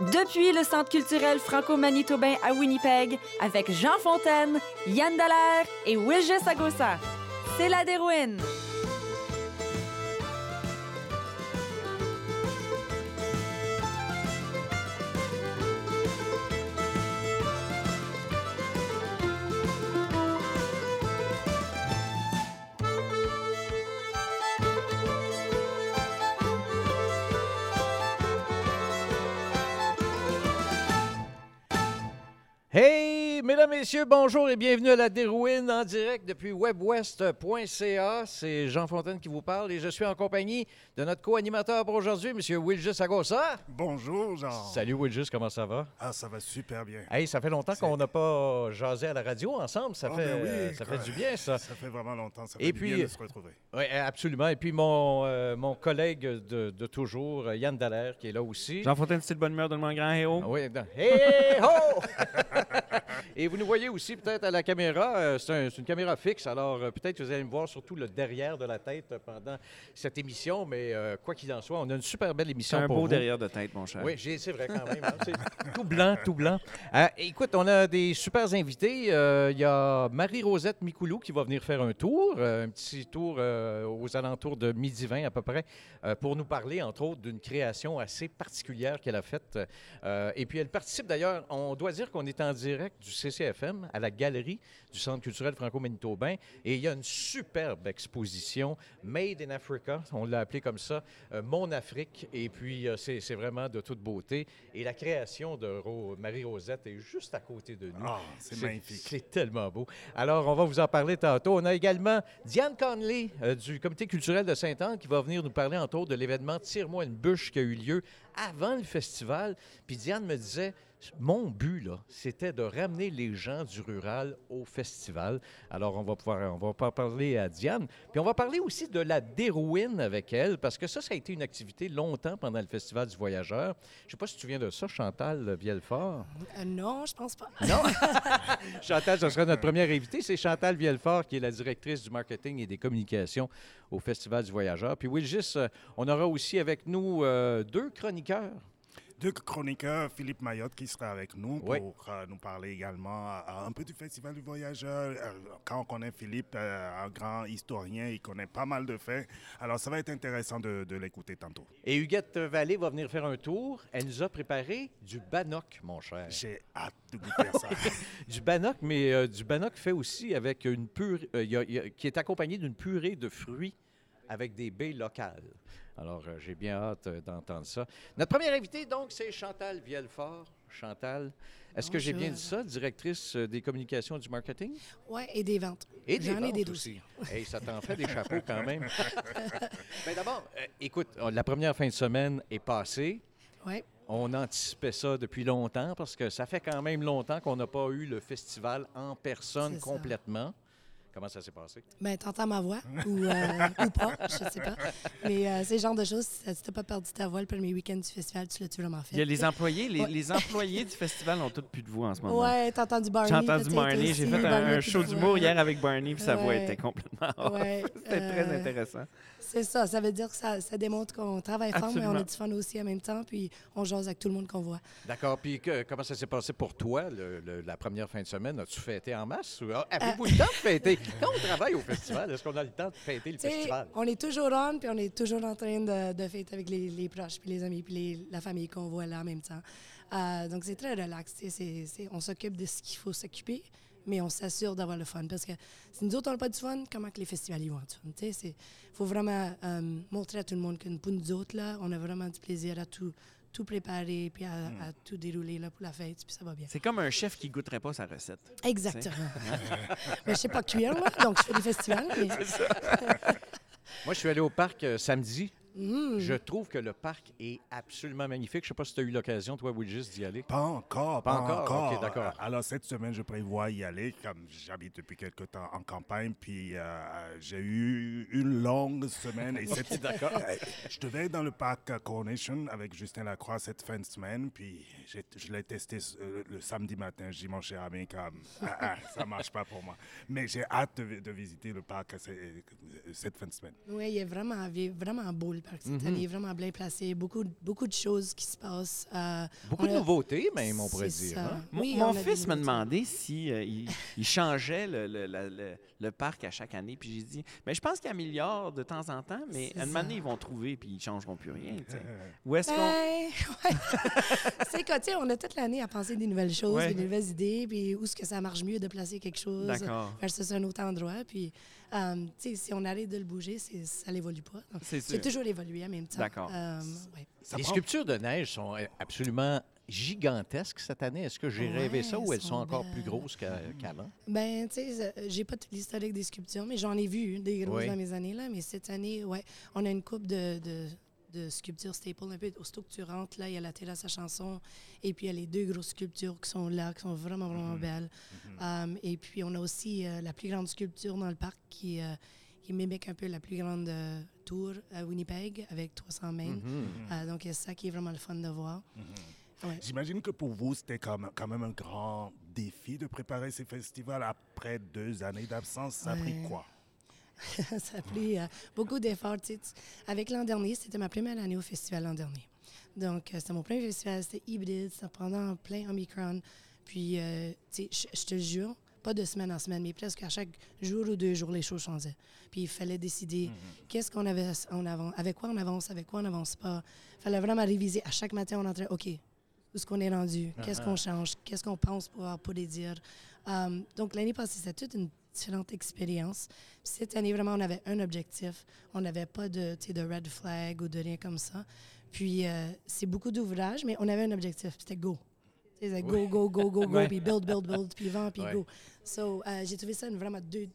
Depuis le Centre culturel franco-manitobain à Winnipeg, avec Jean Fontaine, Yann Dallaire et Wilges Agossa. C'est la dérouine. Mesdames, messieurs, bonjour et bienvenue à la Dérouine en direct depuis webwest.ca. C'est Jean Fontaine qui vous parle et je suis en compagnie de notre co-animateur pour aujourd'hui, M. Wilgis Agossa. Bonjour, Jean. Salut Wilgis, comment ça va? Ah, ça va super bien. Hey, ça fait longtemps qu'on n'a pas jasé à la radio ensemble. Ça, Ah, fait, ben oui, euh, ça quoi. fait du bien, ça. Ça fait vraiment longtemps. Ça Et fait du puis- bien de se retrouver. Oui, absolument. Et puis mon, euh, mon collègue de, de toujours, euh, Yann Dallaire, qui est là aussi. Jean Fontaine, c'est de bonne humeur de le grand et haut. Ah oui, Hey, ho! Et vous nous voyez aussi peut-être à la caméra. euh, c'est un- c'est une caméra fixe, alors euh, peut-être que vous allez me voir surtout le derrière de la tête euh, pendant cette émission, mais euh, quoi qu'il en soit, on a une super belle émission un pour beau vous. derrière de tête, mon cher. Oui, c'est vrai quand même. hein, tout blanc, tout blanc. Euh, écoute, on a des super invités. Euh, Il y a Marie-Rosette Micoulou qui va venir faire un tour, un petit tour aux alentours de midi 20 à peu près, pour nous parler, entre autres, d'une création assez particulière qu'elle a faite. Et puis, elle participe d'ailleurs, on doit dire qu'on est en direct du À la galerie du Centre culturel franco-manitobain. Et il y a une superbe exposition, Made in Africa, on l'a appelé comme ça, euh, Mon Afrique. Et puis, euh, c'est c'est vraiment de toute beauté. Et la création de Ro- Marie-Rosette est juste à côté de nous. Ah, c'est magnifique. C'est tellement beau. Alors, on va vous en parler tantôt. On a également Diane Conley euh, du Comité culturel de Sainte-Anne qui va venir nous parler, entre autres, de l'événement Tire-moi une bûche qui a eu lieu avant le festival. Puis Diane me disait, mon but, là, c'était de ramener les gens du rural au festival. Alors, on va pouvoir on va parler à Diane. Puis on va parler aussi de la dérouine avec elle, parce que ça, ça a été une activité longtemps pendant le Festival du Voyageur. Je ne sais pas si tu te souviens de ça, Chantal Vielfort. Euh, non, je pense pas. Non? Chantal, ce sera notre première invitée. C'est Chantal Vielfort, qui est la directrice du marketing et des communications au Festival du Voyageur. Puis Wilgis, euh, on aura aussi avec nous euh, deux chroniqueurs. Deux chroniqueurs, Philippe Mayotte qui sera avec nous Oui. pour euh, nous parler également euh, un peu du Festival du Voyageur. Euh, quand on connaît Philippe, euh, un grand historien, il connaît pas mal de faits. Alors, ça va être intéressant de, de l'écouter tantôt. Et Huguette Vallée va venir faire un tour. Elle nous a préparé du bannock, mon cher. J'ai hâte de goûter ça. Du bannock, mais du bannock fait aussi avec une purée, il y a- il y a- qui est accompagné d'une purée de fruits avec des baies locales. Alors, euh, j'ai bien hâte euh, d'entendre ça. Notre première invitée, donc, c'est Chantal Vielfort. Chantal, est-ce que j'ai bien dit ça, directrice euh, des communications du marketing? Ouais, et des ventes. Et des J'en ai ventes des aussi. dossiers. Hey, ça t'en fait des chapeaux quand même. Mais d'abord, euh, écoute, la première fin de semaine est passée. Ouais. On anticipait ça depuis longtemps parce que ça fait quand même longtemps qu'on n'a pas eu le festival en personne ça. Comment ça s'est passé? Ben, t'entends ma voix ou, euh, ou pas, je sais pas. Mais euh, c'est le genre de choses, si t'as pas perdu ta voix le premier week-end du festival, tu l'as-tu vraiment fait? Il y a les employés, les, Ouais. les employés du festival ont tous plus de voix en ce moment. Ouais, t'as entendu Barney. J'ai entendu Barney, j'ai fait un, Barney un a show d'humour hier avec Barney, puis sa voix était complètement off. Ouais, C'était très euh, intéressant. C'est ça, ça veut dire que ça, ça démontre qu'on travaille fort, mais on a du fun aussi en même temps, puis on jase avec tout le monde qu'on voit. D'accord. Puis que- comment ça s'est passé pour toi, le- le- la première fin de semaine? As-tu fêté en masse? Ou, ah, Euh, Avez-vous le temps de fêter? Quand on travaille au festival, est-ce qu'on a le temps de fêter le festival? on est toujours on, puis on est toujours en train de, de fêter avec les, les proches, puis les amis, puis les- la famille qu'on voit là en même temps. Euh, donc, c'est très relax. on s'occupe de ce qu'il faut s'occuper, mais on s'assure d'avoir le fun. Parce que si nous autres, on n'a pas du fun, comment que les festivals ils vont avoir du fun? Il faut vraiment euh, montrer à tout le monde que pour nous autres, là, on a vraiment du plaisir à tout, tout préparer, puis à, à tout dérouler là, pour la fête, puis ça va bien. C'est comme un chef qui goûterait pas sa recette. Exactement. mais je sais pas cuire, moi, donc je fais des festivals. Mais... Moi, je suis allé au parc euh, samedi. Mm. Je trouve que le parc est absolument magnifique. Je ne sais pas si tu as eu l'occasion, toi, Wilgis, d'y aller. Pas encore, Pas pas, encore? d'accord. Alors, cette semaine, je prévois y aller, comme j'habite depuis quelque temps en campagne, puis euh, j'ai eu une longue semaine. Et cette... D'accord. Je devais être dans le parc Coronation avec Justin Lacroix cette fin de semaine, puis j'ai- je l'ai testé euh, le samedi matin. J'ai dit, mon cher ami, comme, ah, ah, ça marche pas pour moi. Mais j'ai hâte de, de visiter le parc euh, cette fin de semaine. Oui, il est vraiment, vraiment beau. Le parc cette Mhm. année, vraiment bien placé. Beaucoup, beaucoup de choses qui se passent. Euh, Beaucoup de a- nouveautés, même, on pourrait dire. hein? Mon, Oui, fils m'a demandé si euh, il, il changeait le, le- la- le- le parc à chaque année. Puis j'ai dit, mais je pense qu'il améliore de temps en temps, mais à un moment donné, ils vont trouver puis ils changeront plus rien. Ou est-ce qu'on. Ben, ouais. c'est que, tu sais, on a toute l'année à penser des nouvelles choses, Ouais. des nouvelles idées, puis où est-ce que ça marche mieux de placer quelque chose versus un autre endroit. Puis, euh, si on arrête de le bouger, ça n'évolue pas. C'est toujours évolué en même temps. D'accord. Euh, ouais. Les sculptures de neige sont euh, absolument gigantesques cette année. Est-ce que j'ai Ouais, rêvé ça ou elles sont sont encore plus grosses qu'a- qu'avant? Ben, tu sais, j'ai pas tout l'historique des sculptures, mais j'en ai vu des grosses Oui. dans mes années, là. Mais cette année, ouais, on a une coupe de, de, de sculptures staple, un peu aussitôt que tu rentres, là, il y a la terrasse à chanson, et puis il y a les deux grosses sculptures qui sont là, qui sont vraiment, vraiment belles. Um, et puis, on a aussi euh, la plus grande sculpture dans le parc qui, euh, qui mimique un peu la plus grande euh, tour à Winnipeg, avec 300 mètres. Mhm. Euh, donc, c'est ça qui est vraiment le fun de voir. Ouais. J'imagine que pour vous, c'était quand même, un grand défi de préparer ces festivals après deux années d'absence. Ça a pris quoi? ça a pris euh, beaucoup d'efforts. tu sais. Tu- Avec l'an dernier, c'était ma première année au festival l'an dernier. Donc, euh, c'était mon premier festival, c'était hybride, c'était pendant plein Omicron. Puis, euh, tu sais, je- te jure, pas de semaine en semaine, mais presque à chaque jour ou deux jours, les choses changeaient. Puis, il fallait décider qu'est-ce qu'on avait en avant, avec quoi on avance, avec quoi on n'avance pas. Il fallait vraiment réviser. À chaque matin, on entrait, OK, où est-ce qu'on est rendu? Qu'est-ce qu'on change? Qu'est-ce qu'on pense pouvoir pas les dire? Um, donc, l'année passée, c'était toute une différente expérience. Cette année, vraiment, on avait un objectif. On n'avait pas de, de red flag ou de rien comme ça. Puis, euh, c'est beaucoup d'ouvrages, mais on avait un objectif. C'était go. C'était go, go, go, go, go, Ouais. puis build, build, build, puis vent, puis Ouais. go. So, euh, j'ai trouvé ça une- vraiment deux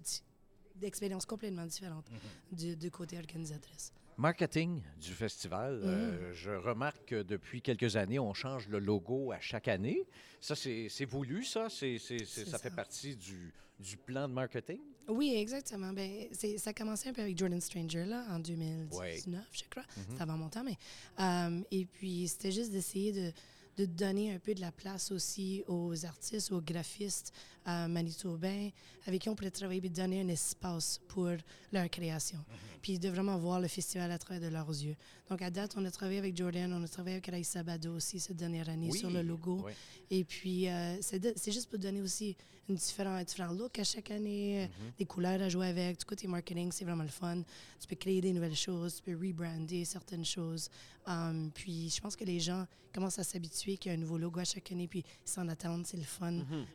d'expériences complètement différentes du, du côté organisatrice. Marketing du festival. euh, je remarque que depuis quelques années, on change le logo à chaque année. Ça, c'est voulu, ça? Ça, fait partie du, du plan de marketing? Oui, exactement. C'est- ça a commencé un peu avec Jordan Stranger là, en 2019, je crois. C'était avant mon temps, mais. euh, et puis, c'était juste d'essayer de, de donner un peu de la place aussi aux artistes, aux graphistes euh, manitobains avec qui on pourrait travailler et donner un espace pour leur création. Puis de vraiment voir le festival à travers de leurs yeux. Donc, à date, on a travaillé avec Jordan, on a travaillé avec Raïssa Bado aussi cette dernière année sur le logo. oui. Et puis, euh, c'est de- c'est juste pour donner aussi une différent, un différent look à chaque année, euh, des couleurs à jouer avec. Du côté marketing, c'est vraiment le fun. Tu peux créer des nouvelles choses, tu peux rebrander certaines choses. Um, puis, je pense que les gens commencent à s'habituer qu'il y a un nouveau logo à chaque année, puis ils s'en attendent. C'est le fun.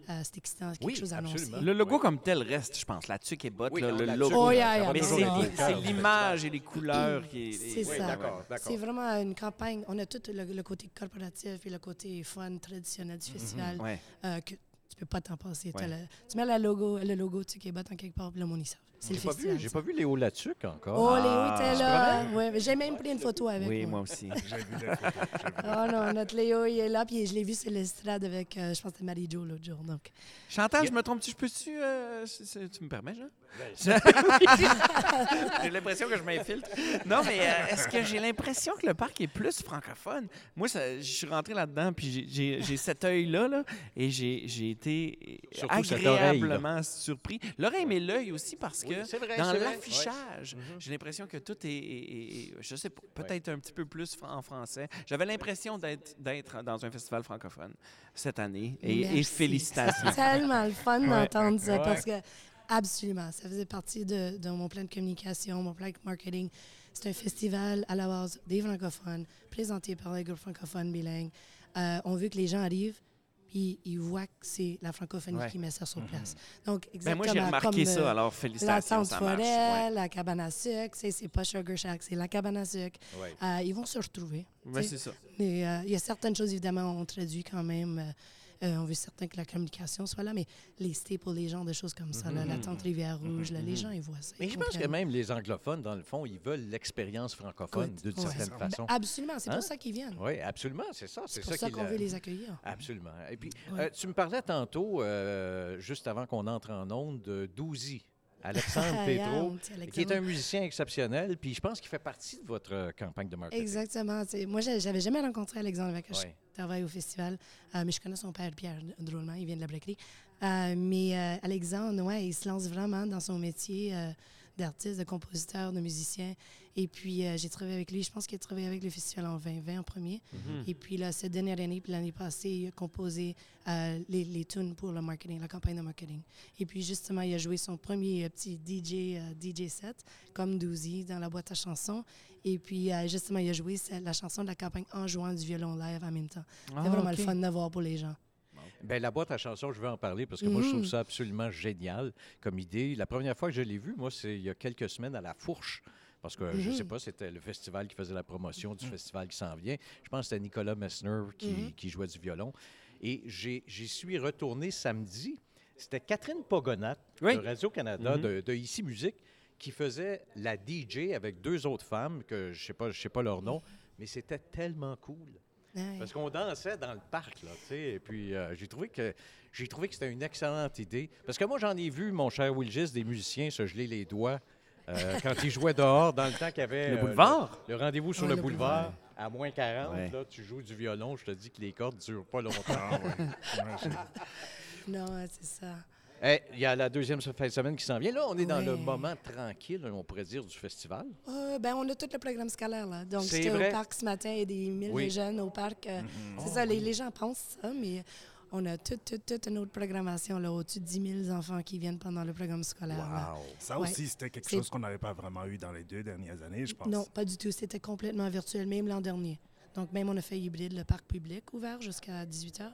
Euh, c'est excitant, quelque Oui, chose à annoncer. absolument. Le logo comme tel reste, je pense. La tuque est botte, Oui, là, non, le la logo. tuque, Oh, yeah, yeah, Mais c'est l'image et les couleurs qui est. C'est ça. d'accord, d'accord. C'est vraiment une campagne. On a tout le, le côté corporatif et le côté fun, traditionnel du festival Ouais. euh, que tu peux pas t'en passer. T'as Ouais. le- tu mets la logo, le logo tu Québec en quelque part, puis le monde, ils savent. C'est le J'ai pas, festival. vu, j'ai pas vu Léo Latuc encore. Oh, Léo Ah, était là. Ouais, j'ai même pris une photo avec Oui, moi. moi aussi. J'ai vu j'ai vu. Oh non, notre Léo, il est là, puis je l'ai vu sur l'estrade avec, euh, je pense que c'était Marie-Jo l'autre jour. Donc. Chantal, je me trompe-tu? Je peux-tu. euh, tu me permets, Jean? j'ai l'impression que je m'infiltre. Non, mais euh, est-ce que j'ai l'impression que le parc est plus francophone? Moi, ça- je suis rentré là-dedans, puis j'ai- cet œil-là, là, et j'ai j'ai été Surtout cette oreille, là. agréablement surpris. L'oreille, mais l'œil aussi, parce Oui, que c'est vrai, dans l'affichage, j'ai l'impression que tout est, est- est- je sais pas, peut-être un petit peu plus en français. J'avais l'impression d'être dans un festival francophone cette année, et, et félicitations. C'est tellement le fun d'entendre ça parce que, absolument, ça faisait partie de, de mon plan de communication, mon plan de marketing. C'est un festival à la base des francophones, présenté par les groupes francophones bilingues. Euh, on veut que les gens arrivent puis ils voient que c'est la francophonie Ouais. qui met ça sur place. Donc, Ben, exactement moi, j'ai remarqué comme, ça, euh, alors la félicitations, tente ça marche. forêt, ouais. la cabane à sucre, c'est pas Sugar Shack, c'est la cabane à sucre. Ouais. Euh, ils vont se retrouver. Tu sais. c'est ça. Mais euh, il y a certaines choses, évidemment, on traduit quand même. euh, euh, on veut certain que la communication soit là, mais les staples, les genres de choses comme ça, là, la tente Rivière-Rouge, là, les gens, ils voient ça. Mais je pense que même les anglophones, dans le fond, ils veulent l'expérience francophone d'une ouais. certaine Ben, façon. absolument, c'est Hein? pour ça qu'ils viennent. Oui, absolument, c'est ça. C'est pour ça, qu'on veut les accueillir. Absolument. Et puis, Ouais. euh, tu me parlais tantôt, euh, juste avant qu'on entre en onde, de Douzy, Alexandre Petro, qui est un musicien exceptionnel, puis je pense qu'il fait partie de votre euh, campagne de marketing. Exactement. Moi, j'a- j'avais jamais rencontré Alexandre avec qui Ouais. je travaille au festival, euh, mais je connais son père, Pierre, drôlement, il vient de la Blackery. Euh, mais euh, Alexandre, ouais, il se lance vraiment dans son métier d'artistes, de compositeurs, de musiciens. Et puis, euh, j'ai travaillé avec lui. Je pense qu'il a travaillé avec le festival en 2020 en premier. Mhm. Et puis, là, cette dernière année, puis l'année passée, il a composé euh, les, les tunes pour le marketing, la campagne de marketing. Et puis, justement, il a joué son premier euh, petit DJ, DJ set, comme Doozy, dans la boîte à chansons. Et puis, justement, il a joué la chanson de la campagne en jouant du violon live en même temps. Ah, C'est vraiment ok. le fun de voir pour les gens. Ben, la boîte à chansons, je veux en parler parce que moi, je trouve Mhm. ça absolument génial comme idée. La première fois que je l'ai vu, moi, c'est il y a quelques semaines à La Fourche. Parce que je Mhm. sais pas, c'était le festival qui faisait la promotion du festival qui s'en vient. Je pense que c'était Nicolas Messner qui, Mhm. qui jouait du violon. Et j'y suis retourné samedi. C'était Catherine Pogonat Oui. de Radio-Canada, Mhm. de, de Ici Musique, qui faisait la DJ avec deux autres femmes, que je sais pas, je sais pas leur nom, mais c'était tellement cool. Ouais. Parce qu'on dansait dans le parc, là, tu sais. Et puis, euh, j'ai trouvé que j'ai trouvé que c'était une excellente idée. Parce que moi, j'en ai vu, mon cher Will Gis, des musiciens se geler les doigts euh, quand ils jouaient dehors, dans le temps qu'il y avait... Le euh, boulevard? Le, le rendez-vous sur Ouais, le, le boulevard, boulevard. à moins 40. Ouais. Là, tu joues du violon, je te dis que les cordes ne durent pas longtemps. Ouais. Non, c'est ça. Il y a la deuxième fin de semaine qui s'en vient. Là, on est dans le moment tranquille, on pourrait dire, du festival. Euh, ben, on a tout le programme scolaire, là. Donc, j'étais au parc ce matin, il y a des mille Oui. de jeunes au parc. euh, C'est ça, les, les gens pensent ça, mais on a toute, toute, toute une autre programmation, là, au-dessus de 10 000 enfants qui viennent pendant le programme scolaire. là. Ça Ouais. aussi, c'était quelque chose qu'on n'avait pas vraiment eu dans les deux dernières années, je pense. Non, pas du tout. C'était complètement virtuel, même l'an dernier. Donc, même on a fait hybride, le parc public ouvert jusqu'à 18 h,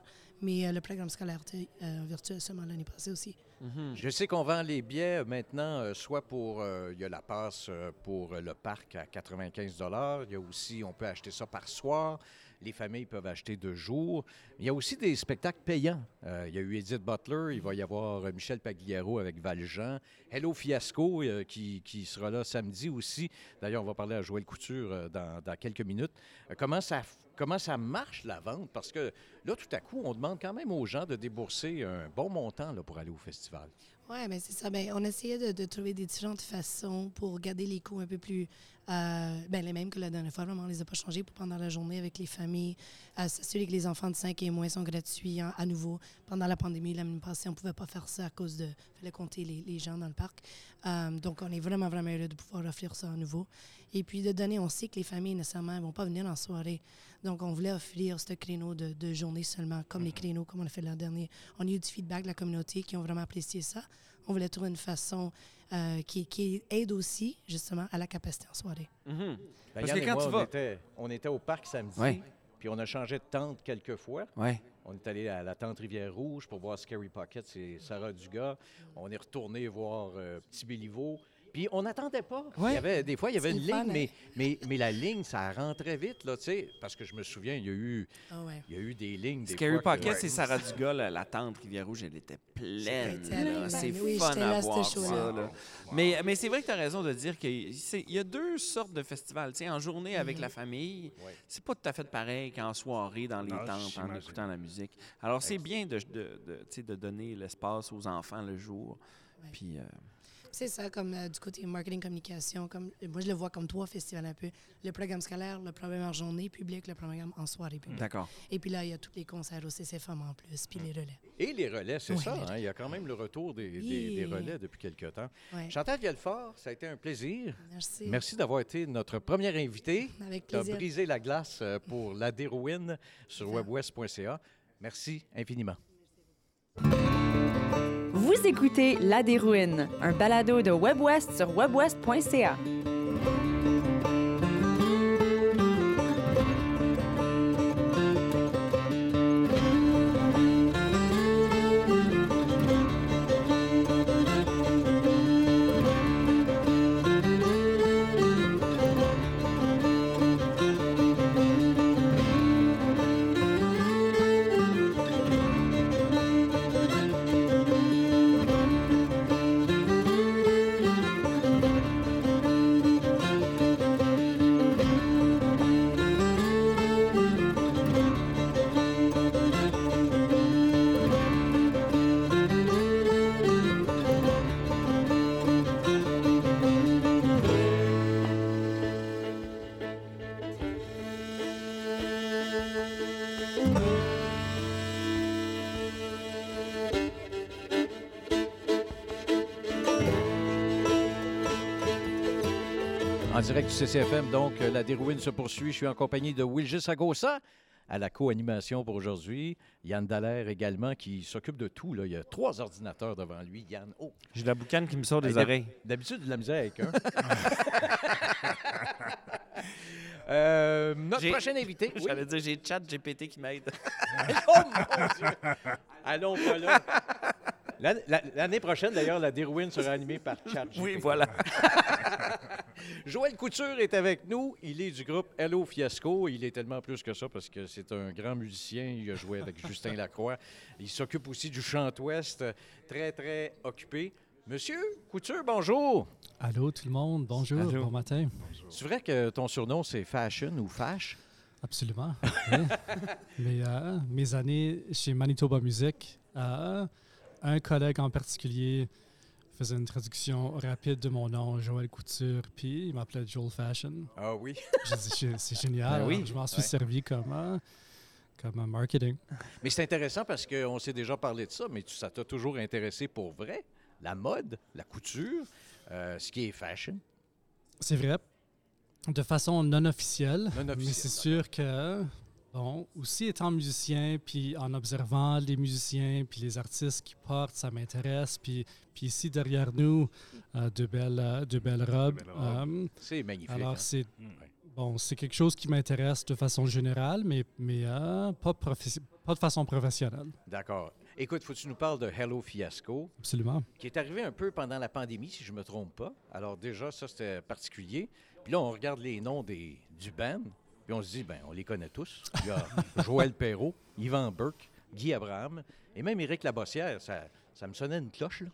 mais euh, le programme scolaire était euh, virtuel seulement l'année passée aussi. Mhm. Je sais qu'on vend les billets euh, maintenant, euh, soit pour, euh, il y a la passe euh, pour le parc à 95 Il y a aussi, on peut acheter ça par soir. Les familles peuvent acheter deux jours. Il y a aussi des spectacles payants. Euh, il y a eu Edith Butler, il va y avoir Michel Pagliaro avec Valjean. Hello Fiasco euh, qui, qui sera là samedi aussi. D'ailleurs, on va parler à Joël Couture euh, dans, dans quelques minutes. Euh, comment, ça, comment ça marche la vente? Parce que là, tout à coup, on demande quand même aux gens de débourser un bon montant là, pour aller au festival. Oui, mais c'est ça. Ben, on essayait de, trouver des différentes façons pour garder les coûts un peu plus. euh, ben, les mêmes que la dernière fois. Vraiment, on les a pas changés pour pendant la journée avec les familles. Euh, S'assurer que les enfants de 5 et moins sont gratuits hein, à nouveau. Pendant la pandémie, l'année passée, on ne pouvait pas faire ça à cause de. Il fallait compter les, les gens dans le parc. Euh, donc, on est vraiment, vraiment heureux de pouvoir offrir ça à nouveau. Et puis, de donner, on sait que les familles, nécessairement, ne vont pas venir en soirée. Donc, on voulait offrir ce créneau de, de journée seulement, comme les créneaux, comme on a fait l'an dernier. On a eu du feedback de la communauté qui ont vraiment apprécié ça. On voulait trouver une façon euh, qui, qui aide aussi, justement, à la capacité en soirée. Mhm. Ben, Parce que et quand moi, tu on vas- Était, on était au parc samedi, Ouais. puis on a changé de tente quelques fois. Ouais. On est allé à la tente Rivière-Rouge pour voir Scary Pocket, c'est Sarah Dugas. On est retourné voir euh, Petit Béliveau. Puis on n'attendait pas. Il y avait, des fois, il y avait une ligne, fun, hein? mais, mais, mais la ligne, ça rentrait vite, là, tu sais. Parce que je me souviens, il y a eu, Ah ouais. il y a eu des lignes. Des Scary que- Pocket, c'est Sarah Dugas, la, la tente Rivière-Rouge, elle était pleine. C'est Oui, fun à là, voir ça. Mais, mais c'est vrai que tu as raison de dire qu'il y a deux sortes de festivals. Tu sais, en journée avec la famille, Ouais. c'est pas tout à fait pareil qu'en soirée dans les Non, tentes en écoutant la musique. Alors, c'est bien de, de, de, tu sais, de donner l'espace aux enfants le jour. Ouais. Puis, euh, C'est ça, comme euh, du côté marketing, communication. Comme, moi, je le vois comme trois festivals un peu. Le programme scolaire, le programme en journée public, le programme en soirée publique. d'accord. Et puis là, il y a tous les concerts au CCFM en plus, puis les relais. Et les relais, c'est Ouais, ça. hein, il y a quand même le retour des, des- Oui. des relais depuis quelques temps. Ouais. Chantal Viellefort, ça a été un plaisir. Merci. Merci d'avoir été notre première invitée. Avec Tu plaisir. brisé la glace euh, pour la dérouine sur webwest.ca. Merci infiniment. Vous écoutez La Dérouine, un balado de WebWest sur webwest.ca. direct du CCFM, donc, euh, la dérouine se poursuit. Je suis en compagnie de Wilgis Agosa à la co-animation pour aujourd'hui. Yann Dallaire également, qui s'occupe de tout. Là. Il y a trois ordinateurs devant lui. Yann, oh, J'ai la boucane qui me sort des Hey, d'hab- oreilles. D'habitude, de la misère avec un. Euh, notre prochain invité. Oui. J'allais dire, j'ai chat GPT qui m'aide. Oh mon Dieu! Allons pas là. L'an- la- L'année prochaine, d'ailleurs, la dérouine sera animée par Chat. oui, voilà. Joël Couture est avec nous. Il est du groupe Hello Fiasco. Il est tellement plus que ça parce que c'est un grand musicien. Il a joué avec Justin Lacroix. Il s'occupe aussi du chant ouest. Très, très occupé. Monsieur Couture, bonjour. Allô tout le monde, bonjour, Allô. bon matin. C'est vrai que ton surnom, c'est Fashion ou Fash? Absolument. oui. Mais euh, mes années chez Manitoba Music, euh, un collègue en particulier faisait une traduction rapide de mon nom, Joël Couture, puis il m'appelait Joel Fashion. Ah oui. J'ai dit, c'est- génial. Ben oui. Alors, Je m'en suis Ouais. servi comme, euh, comme un marketing. Mais c'est intéressant parce qu'on s'est déjà parlé de ça, mais tu- ça t'a toujours intéressé pour vrai. La mode, la couture, euh, ce qui est fashion? C'est vrai, de façon non officielle, Non mais officielle, c'est sûr que, bon, aussi étant musicien, puis en observant les musiciens, puis les artistes qui portent, ça m'intéresse. Puis, puis ici, derrière nous, euh, de, belles, euh, de belles robes. belles robes. Euh, C'est magnifique. alors, hein? c'est Mm. bon, c'est quelque chose qui m'intéresse de façon générale, mais, mais euh, pas de façon professionnelle. D'accord. Écoute, faut que tu nous parles de Hello Fiasco, Absolument. qui est arrivé un peu pendant la pandémie, si je ne me trompe pas. Alors déjà, ça, c'était particulier. Puis là, on regarde les noms des, du band, puis on se dit, ben, on les connaît tous. Il y a Joël Perrault, Yvan Burke, Guy Abraham, et même Éric Labossière. Ça, ça me sonnait une cloche, là.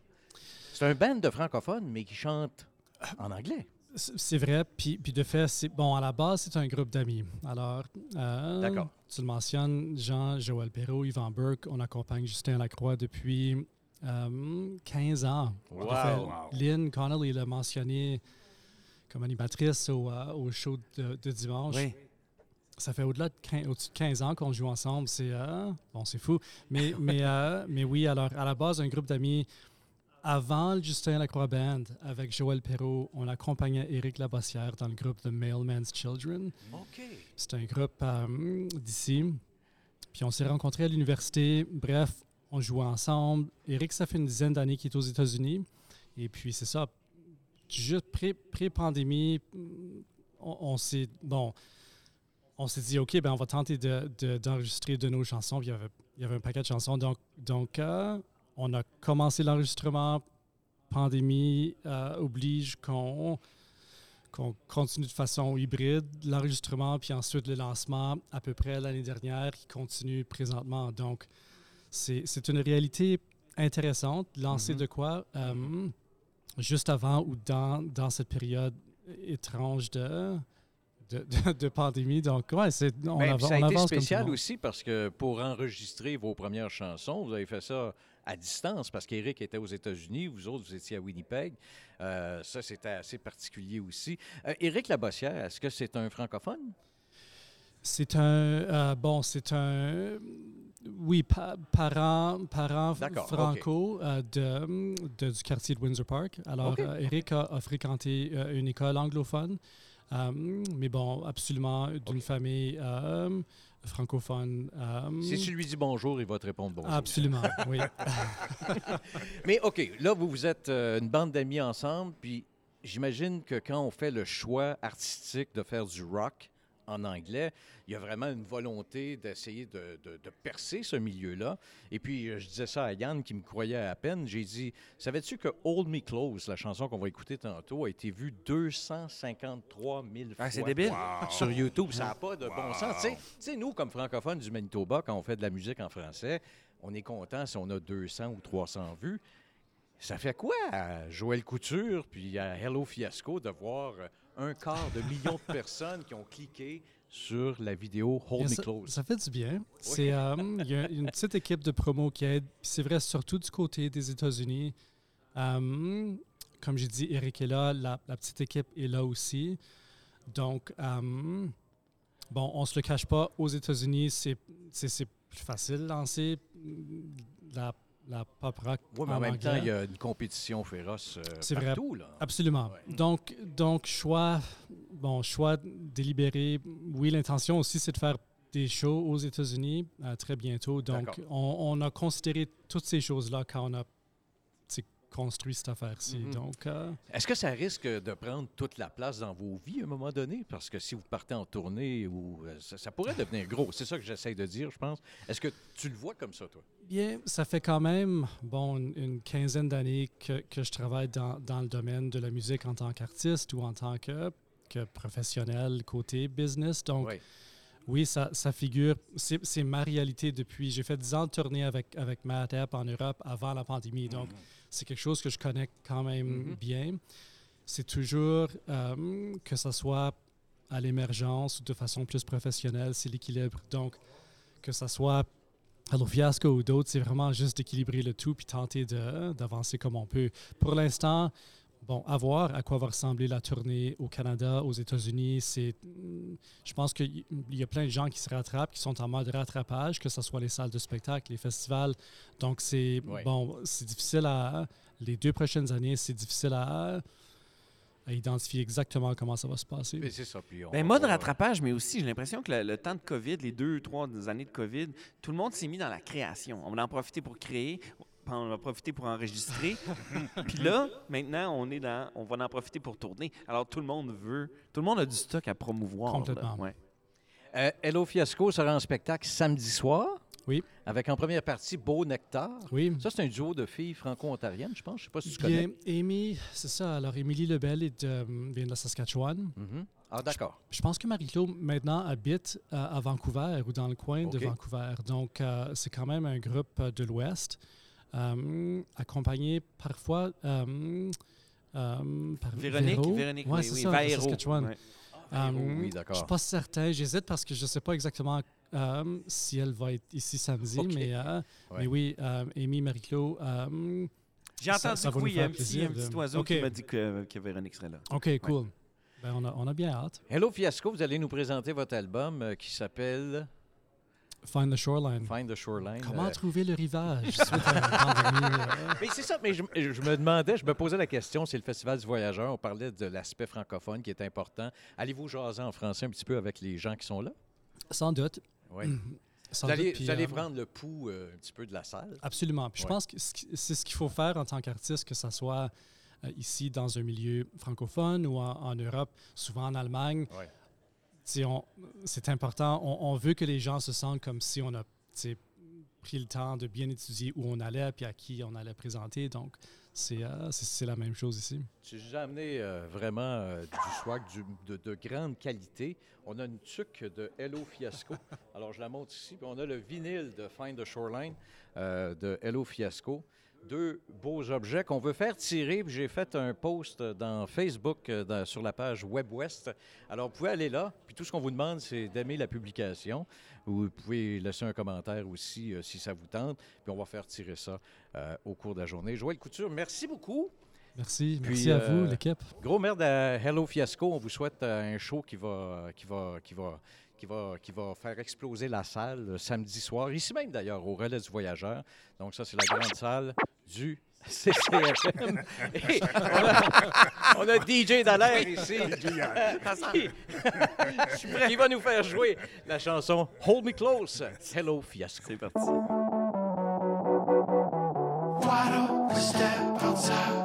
C'est un band de francophones, mais qui chante en anglais. C'est vrai, puis, puis de fait, c'est bon, à la base, c'est un groupe d'amis. Alors, euh, D'accord. tu le mentionnes, Jean, Joël Perrault, Yvan Burke, on accompagne Justin Lacroix depuis euh, 15 ans. Wow. De fait, Wow. Lynn Connolly l'a mentionné comme animatrice au, euh, au show de, de dimanche. Oui. Ça fait au-delà de 15, au-dessus de 15 ans qu'on joue ensemble. C'est euh, bon, c'est fou. Mais, mais, euh, mais oui, alors à la base, un groupe d'amis. Avant le Justin Lacroix Band, avec Joël Perrault, on accompagnait Éric Labossière dans le groupe The Mailman's Children. OK. C'est un groupe euh, d'ici. Puis on s'est rencontrés à l'université. Bref, on jouait ensemble. Éric, ça fait une dizaine d'années qu'il est aux États-Unis. Et puis c'est ça. Juste pré- pré-pandémie, on, on s'est bon, on s'est dit ok, ben on va tenter de- de- d'enregistrer de, nos chansons. Puis il y avait, il y avait un paquet de chansons. Donc, donc euh, on a commencé l'enregistrement. Pandémie euh, oblige qu'on continue de façon hybride l'enregistrement, puis ensuite le lancement à peu près l'année dernière, qui continue présentement. Donc, c'est une réalité intéressante. Lancer Mhm. de quoi euh, juste avant ou dans, dans cette période étrange de, de, de- de pandémie. Donc, ouais, c'est, on, Ben, puis ça a on été spécial aussi parce que pour enregistrer vos premières chansons, vous avez fait ça à distance parce qu'Éric était aux États-Unis, vous autres, vous étiez à Winnipeg. Euh, ça, c'était assez particulier aussi. Euh, Éric Labossière, est-ce que c'est un francophone? C'est un. euh, bon, c'est un. Oui, pa- parent, franco euh, de, de- du quartier de Windsor Park. Alors, OK. euh, Eric a, a fréquenté euh, une école anglophone, mais bon, absolument d'une famille euh, francophone. euh, Si tu lui dis bonjour, il va te répondre bonjour. Absolument, oui. Mais OK, là, vous, vous êtes euh, une bande d'amis ensemble, puis j'imagine que quand on fait le choix artistique de faire du rock en anglais, il y a vraiment une volonté d'essayer de, de- de percer ce milieu-là. Et puis, euh, je disais ça à Yann qui me croyait à peine. J'ai dit Savais-tu que Hold Me Close, la chanson qu'on va écouter tantôt, a été vue 253 000 fois Ah, c'est débile. Wow. sur YouTube. Ça n'a pas de bon sens. Tu sais- Tu sais, nous, comme francophones du Manitoba, quand on fait de la musique en français, on est content si on a 200 ou 300 vues. Ça fait quoi à Joël Couture puis à Hello Fiasco de voir euh, un quart de million de personnes qui ont cliqué sur la vidéo Hold Me Close? ça fait du bien. Euh, Il y a une petite équipe de promo qui aide. C'est vrai, surtout du côté des États-Unis. Euh, comme j'ai dit, Eric est là, la, la petite équipe est là aussi. Donc, euh, bon, on se le cache pas, aux États-Unis, c'est plus facile de lancer la la pop rock Oui, mais en, en même temps, il y a une compétition féroce euh, C'est vrai. partout. Là. Absolument. Ouais. Donc, donc, choix, bon, choix délibéré. Oui, l'intention aussi, c'est de faire des shows aux États-Unis euh, très bientôt. Donc, on, on a considéré toutes ces choses-là quand on a construit cette affaire-ci. Mhm. Donc, euh, Est-ce que ça risque de prendre toute la place dans vos vies à un moment donné? Parce que si vous partez en tournée, ou euh, ça, ça pourrait devenir gros. C'est ça que j'essaie de dire, je pense. Est-ce que tu le vois comme ça, toi? bien, ça fait quand même, bon, une, une quinzaine d'années que, que je travaille dans, dans le domaine de la musique en tant qu'artiste ou en tant que, que professionnel côté business. Donc, Oui. Oui, ça, ça figure. C'est ma réalité depuis. J'ai fait 10 ans de tournée avec, avec Matt App en Europe avant la pandémie. Donc, c'est quelque chose que je connais quand même Mhm. bien. C'est toujours euh, que ce soit à l'émergence ou de façon plus professionnelle, c'est l'équilibre. Donc, que ce soit Hello Fiasco ou d'autres, c'est vraiment juste d'équilibrer le tout puis tenter d'avancer comme on peut. Pour l'instant, bon, à voir à quoi va ressembler la tournée au Canada, aux États-Unis. C'est, mm, je pense qu'il y a plein de gens qui se rattrapent, qui sont en mode rattrapage, que ce soit les salles de spectacle, les festivals. Donc, c'est bon, c'est difficile à. Les deux prochaines années, c'est difficile à, à identifier exactement comment ça va se passer. Mais c'est ça. Puis on Ben, mode rattrapage, mais aussi, j'ai l'impression que le, le temps de COVID, les deux, trois années de COVID, tout le monde s'est mis dans la création. On en profiter pour créer, puis on va en profiter pour enregistrer. puis là, maintenant, on est dans, on va en profiter pour tourner. Alors, tout le monde veut, tout le monde a du stock à promouvoir. Complètement. Ouais. Euh, Hello Fiasco sera en spectacle samedi soir. Oui. Avec en première partie Beau Nectar. Oui. Ça, c'est un duo de filles franco-ontariennes, je pense. Je ne sais pas si tu connais. Bien, Amy, c'est ça. Alors, Émilie Lebel est de, vient de la Saskatchewan. Mhm. Ah, d'accord. Je pense que Marie-Claude maintenant habite euh, à Vancouver ou dans le coin de. Vancouver. Donc, euh, c'est quand même un groupe euh, de l'Ouest, euh, accompagné parfois euh, euh, par Véronique, Véro. Véronique, Ouais, oui, c'est oui, ça. Saskatchewan. Ouais. Euh, Véro, oui, Je d'accord. suis pas certain. J'hésite parce que je ne sais pas exactement euh, si elle va être ici samedi. Mais, euh, Ouais. mais oui, euh, Amy, Marie-Claude. euh, J'ai entendu ça que oui, il y a un petit, oiseau qui m'a dit que, que Véronique serait là. OK, cool. Ben, on, a, on a bien hâte. Hello Fiasco, vous allez nous présenter votre album euh, qui s'appelle Find the Shoreline. Find the Shoreline. Comment Euh, trouver le rivage suite à la pandémie? euh, Mais c'est ça, mais je, je me demandais, je me posais la question, c'est le Festival du Voyageur, on parlait de l'aspect francophone qui est important. Allez-vous jaser en français un petit peu avec les gens qui sont là? Sans doute. Oui. Sans Vous allez, doute, puis, vous allez euh, prendre le pouls euh, un petit peu de la salle. Absolument. Puis je pense que c'est ce qu'il faut faire en tant qu'artiste, que ce soit euh, ici dans un milieu francophone ou en, en Europe, souvent en Allemagne. Ouais. C'est important. On, on veut que les gens se sentent comme si on a pris le temps de bien étudier où on allait puis à qui on allait présenter. Donc, c'est euh, la même chose ici. Tu as amené euh, vraiment euh, du swag du- de, de grande qualité. On a une tuque de Hello Fiasco. Alors, je la montre ici. Puis on a le vinyle de Find the Shoreline de Hello Fiasco. Deux beaux objets qu'on veut faire tirer. J'ai fait un post dans Facebook euh, dans- sur la page WebWest. Alors, vous pouvez aller là. Puis tout ce qu'on vous demande, c'est d'aimer la publication. Vous pouvez laisser un commentaire aussi euh, si ça vous tente. Puis on va faire tirer ça euh, au cours de la journée. Joël Couture, merci beaucoup. Merci. Puis, Merci à vous, l'équipe. Gros merde à Hello Fiasco. On vous souhaite un show qui va, qui va, qui va, qui va, qui va faire exploser la salle samedi soir. Ici même d'ailleurs, au Relais du Voyageur. Donc ça, c'est la grande salle du CCFM. Et on, a, on a DJ Dallaire ici. qui, qui va nous faire jouer la chanson Hold Me Close. Hello Fiasco. C'est parti. Why don't we step outside?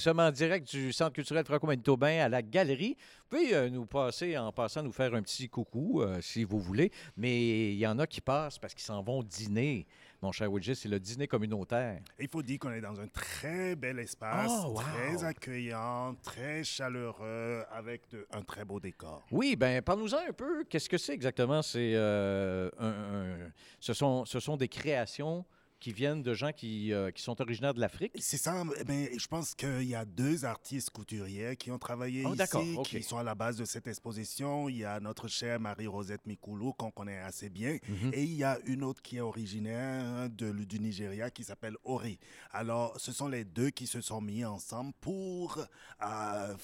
Nous sommes en direct du Centre culturel franco-manitobain à la Galerie. Vous pouvez euh, nous passer, en passant, nous faire un petit coucou, euh, si vous voulez. Mais il y en a qui passent parce qu'ils s'en vont dîner. Mon cher Widget, c'est le dîner communautaire. Il faut dire qu'on est dans un très bel espace, Oh, wow. très accueillant, très chaleureux, avec de- un très beau décor. Oui, ben parle-nous-en un peu. Qu'est-ce que c'est exactement? C'est, euh, un- un- ce, sont, ce sont des créations qui viennent de gens qui, euh, qui sont originaires de l'Afrique? C'est ça, mais je pense qu'il y a deux artistes couturiers qui ont travaillé Oh, ici, qui sont à la base de cette exposition. Il y a notre chère Marie-Rosette Mikoulou, qu'on connaît assez bien, Mhm. et il y a une autre qui est originaire de, du Nigeria, qui s'appelle Ori. Alors, ce sont les deux qui se sont mis ensemble pour euh,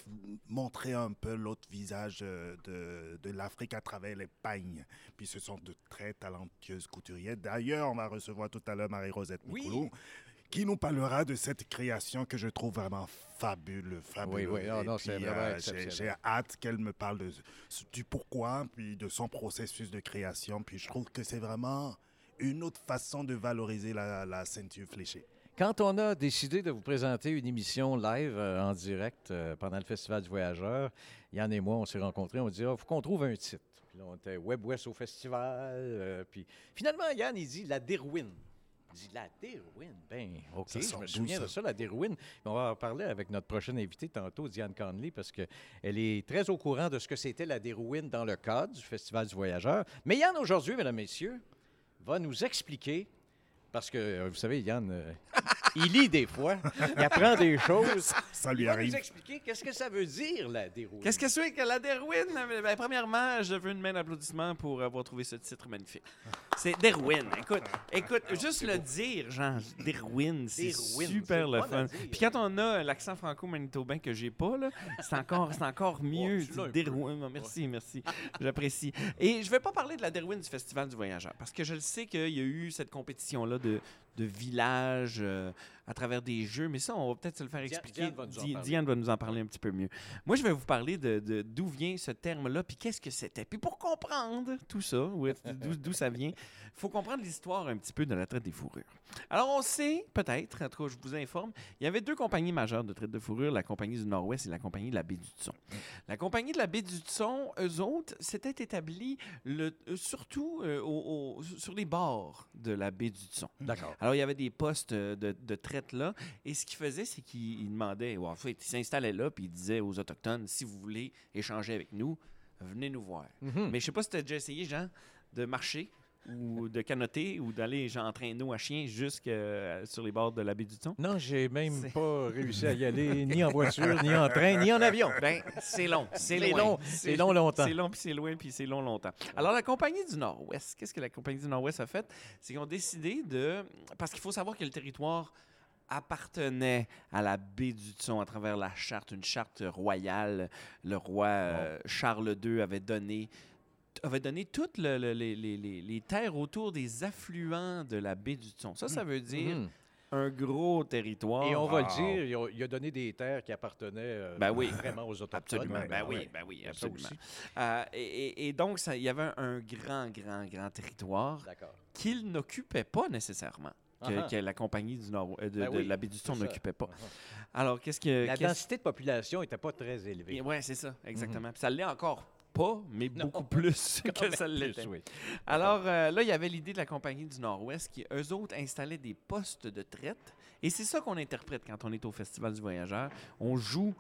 montrer un peu l'autre visage euh, de, de l'Afrique à travers les pagnes. Puis ce sont de très talentueuses couturières. D'ailleurs, on va recevoir tout à l'heure Marie-Rosette Oui. Mikoulou qui nous parlera de cette création que je trouve vraiment fabuleux, fabuleux. oui, non, Et non, c'est puis, vraiment euh, j'ai- hâte qu'elle me parle de, du pourquoi, puis de son processus de création. Puis je trouve que c'est vraiment une autre façon de valoriser la, la ceinture fléchée. Quand on a décidé de vous présenter une émission live euh, en direct euh, pendant le Festival du Voyageur, Yann et moi, on s'est rencontrés, on dit il faut qu'on trouve un titre. Puis là, on était Web West au festival. puis finalement, Yann, il dit La Dérouine. Dit La Dérouine. Ben, OK, Ça je me souviens de ça? La Dérouine. On va en parler avec notre prochaine invitée tantôt, Diane Conley, parce qu'elle est très au courant de ce que c'était La Dérouine dans le cadre du Festival du Voyageur. Mais Yann, aujourd'hui, mesdames, messieurs, va nous expliquer parce que, euh, vous savez, Yann, euh, il lit des fois, il apprend des choses. Ça Il lui va arrive. nous expliquer qu'est-ce que ça veut dire, la dérouille. Qu'est-ce que c'est que la Derwin? Ben, premièrement, je veux une main d'applaudissement pour avoir trouvé ce titre magnifique. C'est Derwin. Écoute, écoute, juste le dire, genre, Derwin, c'est super le fun. Puis quand on a l'accent franco-manitobain que j'ai pas, c'est encore, c'est encore mieux. Derwin, Ah, merci, merci. J'apprécie. Et je vais pas parler de la Derwin du Festival du Voyageur, parce que je le sais qu'il y a eu cette compétition-là de, village euh, à travers des jeux, mais ça, on va peut-être se le faire expliquer. Diane va nous en Di- parler. Diane va nous en parler un petit peu mieux. Moi, je vais vous parler de d'où vient ce terme-là, puis qu'est-ce que c'était. Puis pour comprendre tout ça, d'où ça vient, il faut comprendre l'histoire un petit peu de la traite des fourrures. Alors, on sait, peut-être, en tout cas, je vous informe, il y avait deux compagnies majeures de traite de fourrure, la compagnie du Nord-Ouest et la compagnie de la baie du Tson. La compagnie de la baie du Tson, eux autres, s'étaient établis le, euh, surtout euh, au- au- sur les bords de la baie du Tson. D'accord. Alors, il y avait des postes euh, de, de traite là. Et ce qu'ils faisaient, c'est demandaient, ou en fait, ils s'installaient là, puis ils disaient aux Autochtones si vous voulez échanger avec nous, venez nous voir. Mhm. Mais je sais pas si tu as déjà essayé, Jean, de marcher ou de canoter ou d'aller genre, en traîneau à chien jusque euh, sur les bords de la baie du Thon. Non, j'ai même pas réussi à y aller, ni en voiture, ni en train, ni en avion. Ben, c'est long, c'est long, c'est long longtemps. C'est long, puis c'est loin, puis c'est long longtemps. Alors, la compagnie du Nord-Ouest, qu'est-ce que la compagnie du Nord-Ouest a fait? C'est qu'ils ont décidé de... Parce qu'il faut savoir que le territoire appartenait à la baie du Thon à travers la charte, une charte royale. Le roi euh, Charles II avait donné avait donné toutes le- le- les, les- les- les terres autour des affluents de la baie du Thon. Ça, ça veut dire Mhm. un gros territoire. Et on va Wow. le dire, il a, donné des terres qui appartenaient euh, Ben oui. vraiment aux Autochtones. Absolument. Ben oui, ouais. ben oui, ça absolument. Euh, et, donc, ça- il y avait un, un grand, grand, grand territoire qu'il n'occupait pas nécessairement. Que, ah. que la compagnie du Nord, euh, de, Ben de la baie du Son c'est ça. n'occupait pas. Uh-huh. Alors, qu'est-ce que. La densité de population n'était pas très élevée. Oui, c'est ça, exactement. Puis ça l'est encore pas, mais Non. beaucoup plus que ça l'était. oui. Alors euh, là, il y avait l'idée de la Compagnie du Nord-Ouest qui, eux autres, installaient des postes de traite. Et c'est ça qu'on interprète quand on est au Festival du Voyageur. On joue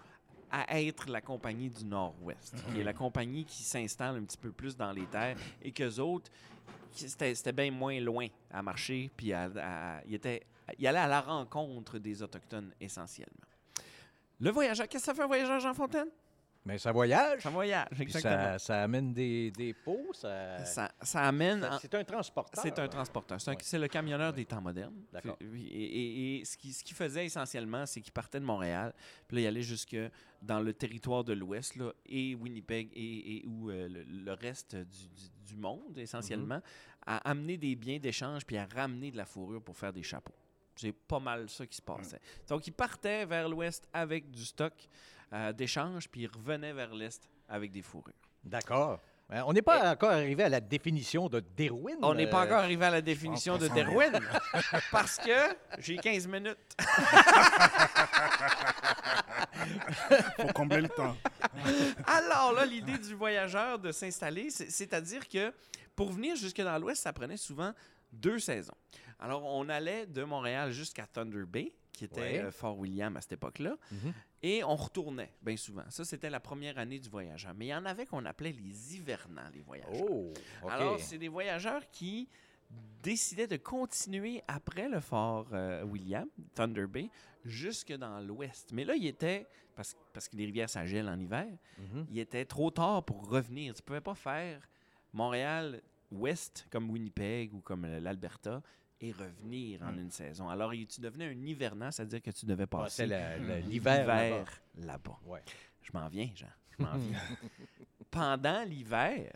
à être la Compagnie du Nord-Ouest, qui est la compagnie qui s'installe un petit peu plus dans les terres et qu'eux autres, c'était bien moins loin à marcher, puis étaient- ils allaient à la rencontre des Autochtones essentiellement. Le voyageur, qu'est-ce que ça fait un voyageur, Jean Fontaine? Mais ça voyage. Ça voyage, puis exactement. ça, ça amène des, des pots. Ça, Ça, ça amène... en- c'est un transporteur. C'est un ouais. transporteur. C'est un- Ouais. c'est le camionneur des temps modernes. D'accord. Et, et- et ce qu'il ce qu'il faisait essentiellement, c'est qu'il partait de Montréal, puis là, il allait jusque dans le territoire de l'Ouest, là, et Winnipeg, et, et où euh, le, le reste du, du- du monde, essentiellement, à amener des biens d'échange, puis à ramener de la fourrure pour faire des chapeaux. C'est pas mal ça qui se passait. Donc, il partait vers l'Ouest avec du stock euh, d'échange, puis il revenait vers l'Est avec des fourrures. D'accord. Euh, On n'est pas encore arrivé à la définition de Derwin. On n'est pas euh, encore arrivé à la définition de. Derwin parce que j'ai 15 minutes. Faut combler le temps. Alors là, l'idée du voyageur de s'installer, c'est- c'est-à-dire que pour venir jusque dans l'Ouest, ça prenait souvent deux saisons. Alors, on allait de Montréal jusqu'à Thunder Bay, qui était Ouais. Fort William à cette époque-là, Mhm. Et on retournait bien souvent. Ça, c'était la première année du voyageur. Mais il y en avait qu'on appelait les hivernants, les voyageurs. Oh. Alors, c'est des voyageurs qui décidaient de continuer après le fort euh, William, Thunder Bay, jusque dans l'ouest. Mais là, il était, parce, parce que les rivières s'agèlent en hiver, Mhm. il était trop tard pour revenir. Tu ne pouvais pas faire Montréal-Ouest comme Winnipeg ou comme euh, l'Alberta et revenir en une saison. Alors, tu devenais un hivernant, c'est-à-dire que tu devais Ah, passer l'hiver. là-bas. Ouais. Je m'en viens, Jean. Je m'en viens. Pendant l'hiver,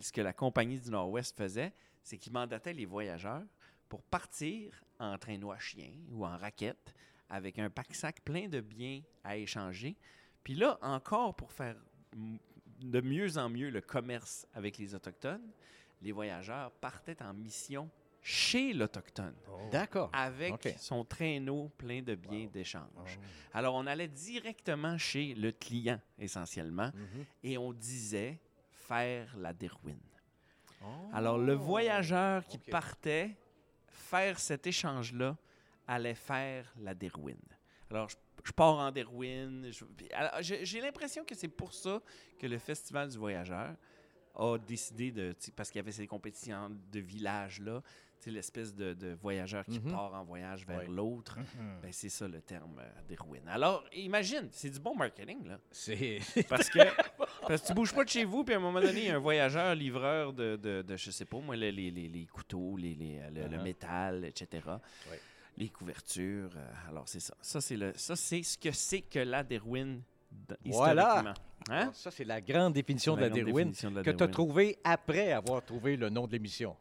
ce que la Compagnie du Nord-Ouest faisait, c'est qu'ils mandataient les voyageurs pour partir en traîneau à chien ou en raquette avec un pack-sac plein de biens à échanger. Puis là, encore pour faire de mieux en mieux le commerce avec les Autochtones, les voyageurs partaient en mission chez l'Autochtone D'accord. avec son traîneau plein de biens d'échange. Oh. Alors, on allait directement chez le client, essentiellement, Mhm. et on disait faire la dérouine. Oh. Alors, le voyageur qui partait faire cet échange-là allait faire la dérouine. Alors, je, je pars en dérouine. je- puis, alors, J'ai j'ai l'impression que c'est pour ça que le Festival du voyageur a décidé de... Parce qu'il y avait ces compétitions de village-là, l'espèce de, de voyageur qui Mhm. part en voyage vers Ouais. l'autre. Mhm. Ben, c'est ça le terme euh. Alors, imagine, c'est du bon marketing, là. C'est Parce que, parce que tu bouges pas de chez vous, puis à un moment donné, il y a un voyageur, livreur de, de, de, je sais pas, moi, les, les, les, les couteaux, les, les- le, le Uh-huh. métal, etc. Ouais. Les couvertures. euh, alors, c'est ça. Ça, c'est le, ça, c'est ce que c'est que la Voilà. Hein? Ça, c'est la grande définition de la de que tu as trouvée après avoir trouvé le nom de l'émission.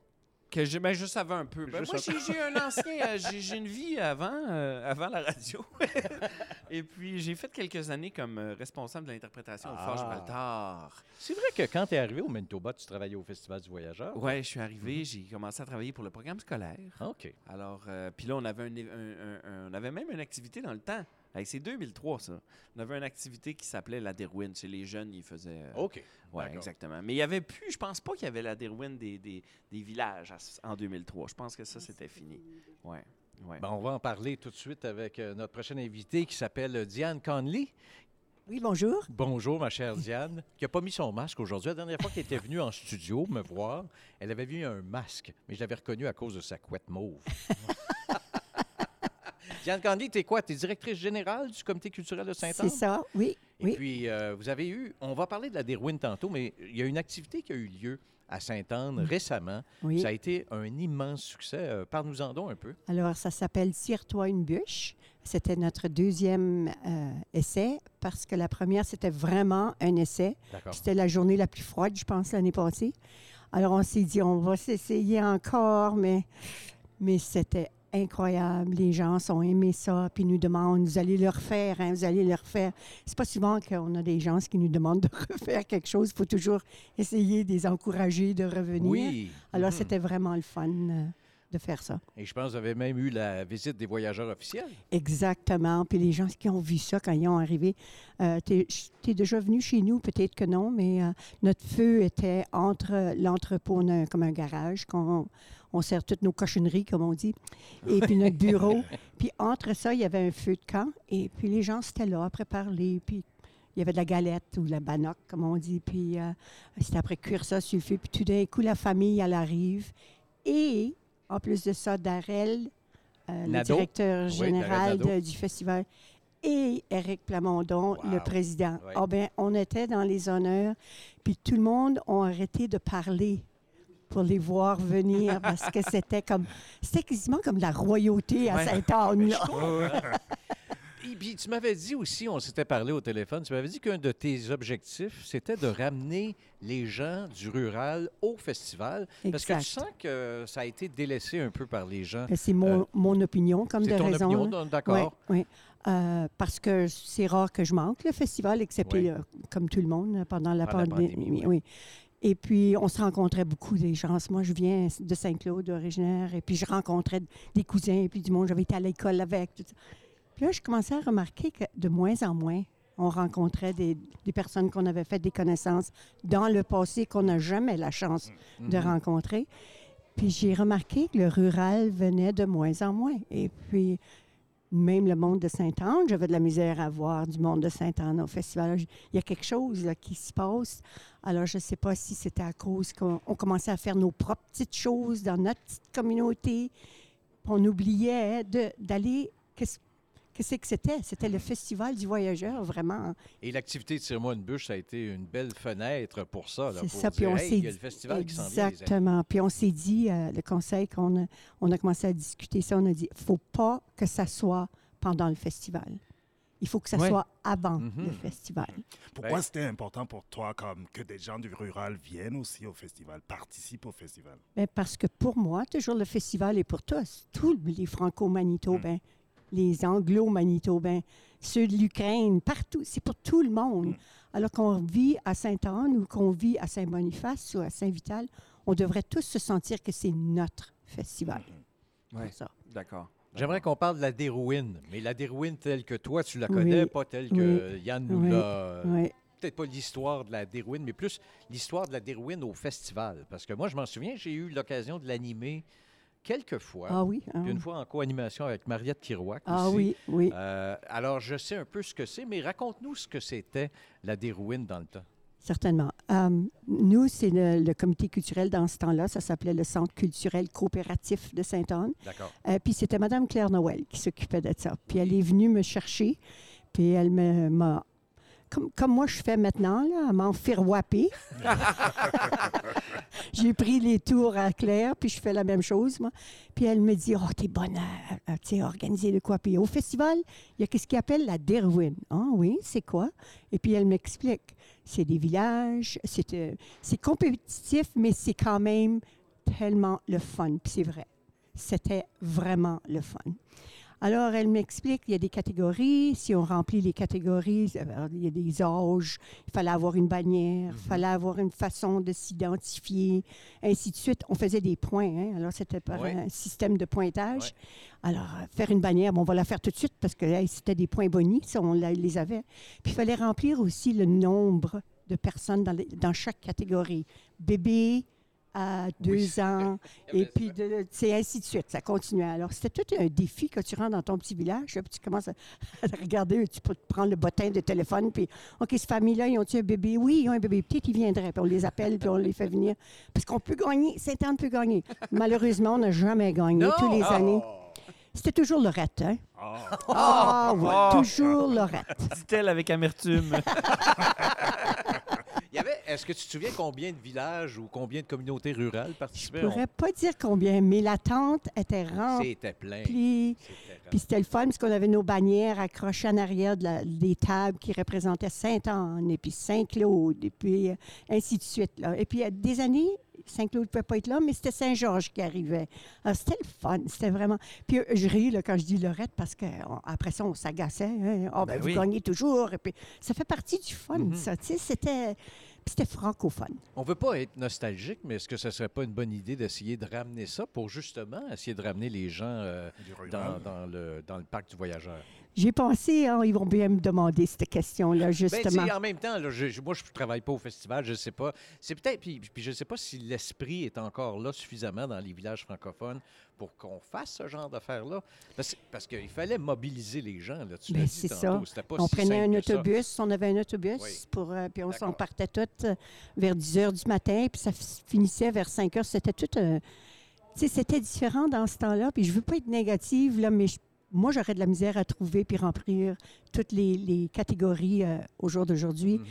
Que je, ben, je savais un peu. Ben, moi, j'ai j'ai un ancien. euh, j'ai j'ai une vie avant, euh, avant la radio. Et puis, j'ai fait quelques années comme euh, responsable de l'interprétation au Fort Ah. Gibraltar. C'est vrai que quand tu es arrivé au Manitoba, tu travaillais au Festival du Voyageur? Ouais, je suis arrivé, j'ai commencé à travailler pour le programme scolaire. Ah, OK. Alors, euh, puis là, on avait, un, on avait même une activité dans le temps. C'est 2003, ça. On avait une activité qui s'appelait la Derwin. Chez les jeunes, ils faisaient. euh, OK. D'accord. exactement. Mais il y avait plus, je pense pas qu'il y avait la Derwin des, des, des villages à en 2003. Je pense que ça, c'était fini. Ouais. ouais. Ben, on va en parler tout de suite avec euh, notre prochaine invitée qui s'appelle Diane Conley. Oui, bonjour. Bonjour, ma chère Diane, qui n'a pas mis son masque aujourd'hui. La dernière fois qu'elle était venue en studio me voir, elle avait mis un masque, mais je l'avais reconnu à cause de sa couette mauve. Diane Conley, tu es quoi? Tu es directrice générale du Comité culturel de C'est Saint-Anne? ça, oui. Et oui. puis, euh, vous avez eu, on va parler de la Dérouine tantôt, mais il y a une activité qui a eu lieu à Sainte-Anne récemment. Mm. oui. Ça a été un immense succès. Euh, Parle-nous-en donc un peu. Alors, ça s'appelle Tire-toi une bûche. C'était notre deuxième euh, essai parce que la première, c'était vraiment un essai. D'accord. C'était la journée la plus froide, je pense, l'année passée. Alors, on s'est dit, on va s'essayer encore, mais, mais c'était incroyable. Les gens ont aimé ça, puis nous demandent, vous allez le refaire, hein, vous allez le refaire. C'est pas souvent qu'on a des gens qui nous demandent de refaire quelque chose. Il faut toujours essayer de les encourager de revenir. Oui. Alors, Mhm. c'était vraiment le fun euh, de faire ça. Et je pense que vous avez même eu la visite des voyageurs officiels. Exactement. Puis les gens qui ont vu ça quand ils ont arrivé, euh, t'es es déjà venu chez nous, peut-être que non, mais euh, notre feu était entre l'entrepôt, comme un garage, qu'on on sert toutes nos cochonneries, comme on dit, et puis notre bureau. puis entre ça, il y avait un feu de camp, et puis les gens c'était là après parler, puis il y avait de la galette ou de la bannock, comme on dit, puis euh, c'était après cuire ça sur le feu, puis tout d'un coup, la famille, elle arrive, et en plus de ça, Darrell, euh, le directeur général de- du festival, et Éric Plamondon, Wow. le président. Oui. Ah ben, on était dans les honneurs, puis tout le monde a arrêté de parler pour les voir venir parce que c'était comme c'était quasiment comme la royauté à Ouais. Et puis, tu m'avais dit aussi, on s'était parlé au téléphone, tu m'avais dit qu'un de tes objectifs, c'était de ramener les gens du rural au festival. Parce que tu sens que ça a été délaissé un peu par les gens. Ben, C'est mon, Euh, mon opinion, comme de C'est ton raison. opinion, d'accord. Oui, oui. Euh, parce que c'est rare que je manque le festival, excepté Oui. euh, comme tout le monde pendant la Pendant la pandémie. oui. oui. Et puis, on se rencontrait beaucoup des gens. Moi, je viens de Saint-Claude, originaire, et puis je rencontrais des cousins, et puis du monde, j'avais été à l'école avec. Tout ça. Puis là, je commençais à remarquer que de moins en moins, on rencontrait des, des personnes qu'on avait fait des connaissances dans le passé qu'on n'a jamais la chance de Mhm. rencontrer. Puis j'ai remarqué que le rural venait de moins en moins. Et puis, même le monde de Sainte-Anne, j'avais de la misère à voir du monde de Sainte-Anne au festival. Il y a quelque chose là, qui se passe. Alors, je ne sais pas si c'était à cause qu'on on commençait à faire nos propres petites choses dans notre petite communauté. On oubliait de- d'aller. Qu'est-ce qu'est-ce que c'était? C'était le festival du voyageur, vraiment. Et l'activité de Tire-moi une bûche, ça a été une belle fenêtre pour ça. C'est ça, puis dire, on Hey, s'est il y a le dit- festival qui s'en vient. les amis. Exactement. Puis on s'est dit, euh, le conseil qu'on a, on a commencé à discuter ça, on a dit, faut pas que ça soit pendant le festival. Il faut que ça Ouais. soit avant Mhm. le festival. Pourquoi Ben- c'était important pour toi comme que des gens du rural viennent aussi au festival, participent au festival? Ben, parce que pour moi, toujours le festival est pour tous. Tous les franco-manitobains, les anglo-manitobains, ceux de l'Ukraine, partout. C'est pour tout le monde. Alors qu'on vit à Sainte-Anne ou qu'on vit à Saint-Boniface ou à Saint-Vital, on devrait tous se sentir que c'est notre festival. Ouais. Pour ça. D'accord. J'aimerais qu'on parle de la dérouine, mais la dérouine telle que toi, tu la connais, Oui. pas telle que Yann nous Oui. l'a. Oui. Peut-être pas l'histoire de la dérouine, mais plus l'histoire de la dérouine au festival. Parce que moi, je m'en souviens, j'ai eu l'occasion de l'animer quelques fois. Ah oui. ah Puis une fois en co-animation avec Mariette Kirouac Ah aussi. oui, oui. Euh, alors, je sais un peu ce que c'est, mais raconte-nous ce que c'était la dérouine dans le temps. Certainement. Euh, nous, c'est le, le comité culturel dans ce temps-là. Ça s'appelait le Centre culturel coopératif de Sainte-Anne. D'accord. Euh, puis c'était Mme Claire Noël qui s'occupait de ça. Puis elle est venue me chercher, puis elle m'a... Comme, comme moi, je fais maintenant, là, elle m'a enfirouapé. J'ai pris les tours à Claire, puis je fais la même chose, moi. Puis elle me dit, « Oh, t'es bonne à, à, organiser le quoi. » Puis au festival, il y a ce qu'il appelle la Derwin. Ah oui, c'est quoi? Et puis elle m'explique. C'est des villages, c'est euh, c'est compétitif, mais c'est quand même tellement le fun. Puis c'est vrai. C'était vraiment le fun. Alors, elle m'explique, il y a des catégories. Si on remplit les catégories, euh, il y a des âges, il fallait avoir une bannière, il fallait avoir une façon de s'identifier, ainsi de suite. On faisait des points, hein. alors c'était par Ouais. un système de pointage. Alors, euh, faire une bannière, bon, on va la faire tout de suite parce que hey, c'était des points bonus, ça, on les avait. Puis il fallait remplir aussi le nombre de personnes dans, les- dans chaque catégorie. Bébé à deux ans, et puis de- c'est ainsi de suite. Ça continuait. Alors, c'était tout un défi quand tu rentres dans ton petit village, là, puis tu commences à, à regarder, tu peux te prendre le bottin de téléphone, puis OK, cette famille-là, ils ont-tu un bébé? Oui, ils ont un bébé. Peut-être ils viendraient, puis on les appelle, puis on les fait venir. Parce qu'on peut gagner, Saint-Anne peut gagner. Malheureusement, on n'a jamais gagné Non! tous les Ah! années. C'était toujours Lorette, hein? Ah. Oui, Oh! toujours Lorette. Dit-elle avec amertume. Est-ce que tu te souviens combien de villages ou combien de communautés rurales Je participaient? pourrais pas dire combien, mais la tente était remplie. C'était plein. Puis C'était le fun parce qu'on avait nos bannières accrochées en arrière de la- des tables qui représentaient Sainte-Anne et puis Saint-Claude et puis euh, ainsi de suite. Là. Et puis, il y a des années, Saint-Claude ne pouvait pas être là, mais c'était Saint-Georges qui arrivait. Alors, c'était le fun. C'était vraiment. Puis euh, je ris là, quand je dis Lorette parce qu'après ça, on s'agaçait. Hein. Ah, ben, Ben vous oui. gagnez toujours. Et puis, ça fait partie du fun, Mhm. ça. Tu sais, c'était. Puis c'était francophone. On veut pas être nostalgique, mais est-ce que ce serait pas une bonne idée d'essayer de ramener ça pour justement essayer de ramener les gens euh, dans, dans le, dans le parc du voyageur? J'ai pensé, hein, ils vont bien me demander cette question-là, Ben, justement. sais, en même temps, là, je- je- moi, je ne travaille pas au festival, je ne sais pas. C'est peut-être, puis, puis je ne sais pas si l'esprit est encore là suffisamment dans les villages francophones pour qu'on fasse ce genre d'affaires-là. Parce, parce qu'il fallait mobiliser les gens, là, tu Ben, c'est ça. pas On si prenait un ça. autobus, on avait un autobus, Oui. pour, euh, puis on s'en partait toutes euh, vers 10 heures du matin, puis ça finissait vers 5 heures. C'était tout. euh, tu sais, c'était différent dans ce temps-là. Puis je veux pas être négative, là, mais je- moi, j'aurais de la misère à trouver puis remplir toutes les, les catégories euh, au jour d'aujourd'hui. Mhm.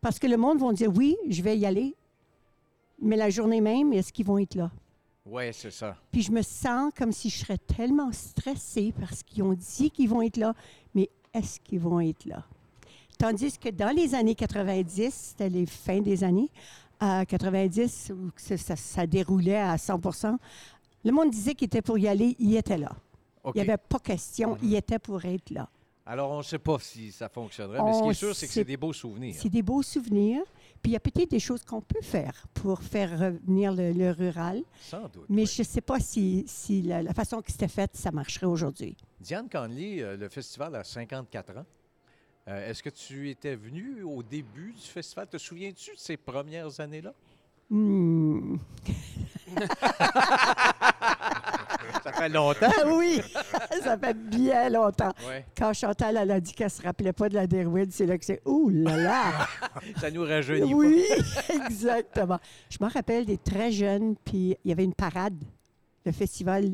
Parce que le monde va dire oui, je vais y aller, mais la journée même, est-ce qu'ils vont être là? Oui, c'est ça. Puis je me sens comme si je serais tellement stressée parce qu'ils ont dit qu'ils vont être là, mais est-ce qu'ils vont être là? Tandis que dans les années 90, c'était les fins des années à 90, où ça, ça- ça déroulait à 100% le monde disait qu'il était pour y aller, il était là. Il n'y avait pas question, Mhm. il était pour être là. Alors, on ne sait pas si ça fonctionnerait, mais ce qui est sûr, c'est que c'est des beaux souvenirs. C'est des beaux souvenirs. Puis il y a peut-être des choses qu'on peut faire pour faire revenir le, le rural, Sans doute. mais oui. je ne sais pas si, si la, la façon que c'était fait, ça marcherait aujourd'hui. Diane Conley, euh, le festival a 54 ans. Euh, Est-ce que tu étais venu au début du festival? Te souviens-tu de ces premières années-là? Hmm. Ça fait longtemps. Ah oui, ça fait bien longtemps. Ouais. Quand Chantal elle a dit qu'elle se rappelait pas de la Derwin, c'est là que c'est ouh là là. Ça nous rajeunit oui, exactement. Je me rappelle des très jeunes, puis il y avait une parade. Le festival,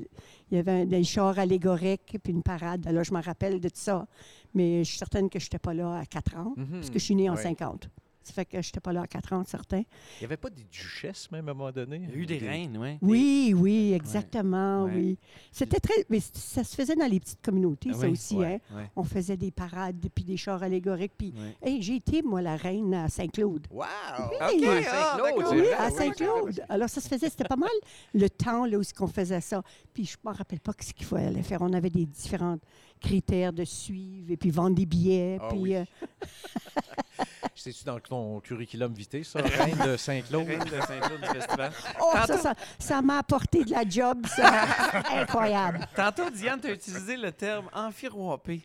il y avait un- des chars allégoriques, puis une parade. Alors je me rappelle de tout ça, mais je suis certaine que je n'étais pas là à 4 ans. Mhm. parce que je suis née en Ouais. 50. Ça fait que je n'étais pas là à 4 ans, certain. Il n'y avait pas des duchesses, même, à un moment donné? Il y a eu des reines, oui. Oui, oui, exactement, Ouais. oui. C'était très... Mais ça se faisait dans les petites communautés, Ah ça oui, aussi, ouais. hein. Ouais, On faisait des parades, puis des chars allégoriques, puis... ouais. Hey, j'ai été, moi, la reine à Saint-Claude. Wow! Oui. OK, Ah, Saint-Claude, c'est Oui, à Saint-Claude. Alors, ça se faisait, c'était pas mal le temps là, où ce qu'on faisait ça. Puis, je ne me rappelle pas ce qu'il fallait faire. On avait des différents critères de suivre, et puis vendre des billets, Ah puis... oui. euh, C'est-tu dans ton curriculum vitae, ça? Reine de Saint-Claude? Reine de Saint-Claude du festival. Oh, ça, Tantôt- ça, ça m'a apporté de la job, ça. Incroyable. Tantôt, Diane, tu as utilisé le terme amphiroapé.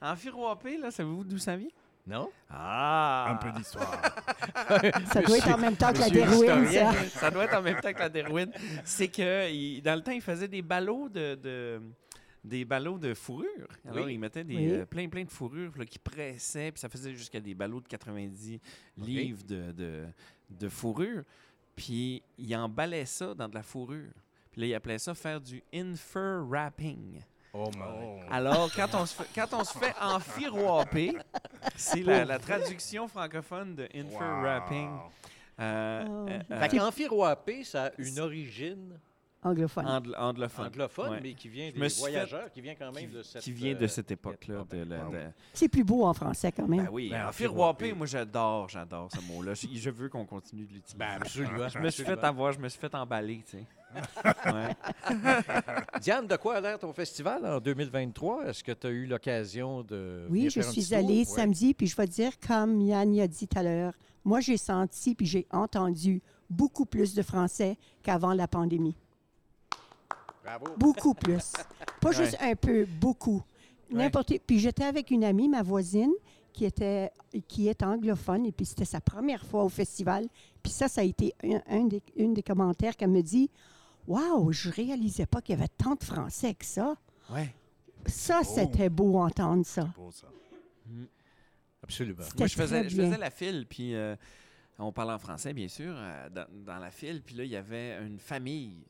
Amphiroapé, là, savez-vous d'où ça vient? Non? Ah! Un peu d'histoire. Ça doit être en même temps que la l'historien. ça. ça doit être en même temps que la Derwin. C'est que il- dans le temps, il faisait des ballots de, de- des ballots de fourrure. Alors, Oui. il mettait des, Oui. euh, plein, plein de fourrures là, qui pressaient, puis ça faisait jusqu'à des ballots de 90 livres de, de, de fourrure. Puis il emballait ça dans de la fourrure. Puis là, il appelait ça faire du infer wrapping. Oh, my. Alors, quand on se fait, quand on se fait enfiroiper, c'est la, la traduction francophone de infer Wow. wrapping. Euh, Oh. euh, Fait ça a une origine Anglophone. anglo- anglophone. anglophone, Ouais. mais qui vient des fait- voyageurs, qui vient quand même de cette... qui vient de cette époque-là. de de- C'est plus beau en français, quand même. Ben oui, Ben, enfiroiper. moi j'adore, j'adore ce mot-là. Je, je veux qu'on continue de l'utiliser. Ben, absolument. je me suis fait avoir, je me suis fait emballer, tu sais. Ouais. Diane, de quoi a l'air ton festival en 2023? Est-ce que tu as eu l'occasion de. Oui, je suis allée Ouais. samedi, puis je vais te dire, comme Yann y a dit tout à l'heure, moi, j'ai senti puis j'ai entendu beaucoup plus de français qu'avant la pandémie. Bravo. Beaucoup plus. Pas juste un peu, beaucoup. Ouais. N'importe. Puis j'étais avec une amie, ma voisine, qui était qui est anglophone, et puis c'était sa première fois au festival. Puis ça, ça a été un, un des, une des commentaires qu'elle me dit. Waouh, je réalisais pas qu'il y avait tant de Français que ça. Ouais. Ça, Oh. c'était beau entendre ça. Pour ça. Absolument. C'était Moi, je faisais, je faisais la file, puis euh, on parlait en français, bien sûr, euh, dans, dans la file. Puis là, il y avait une famille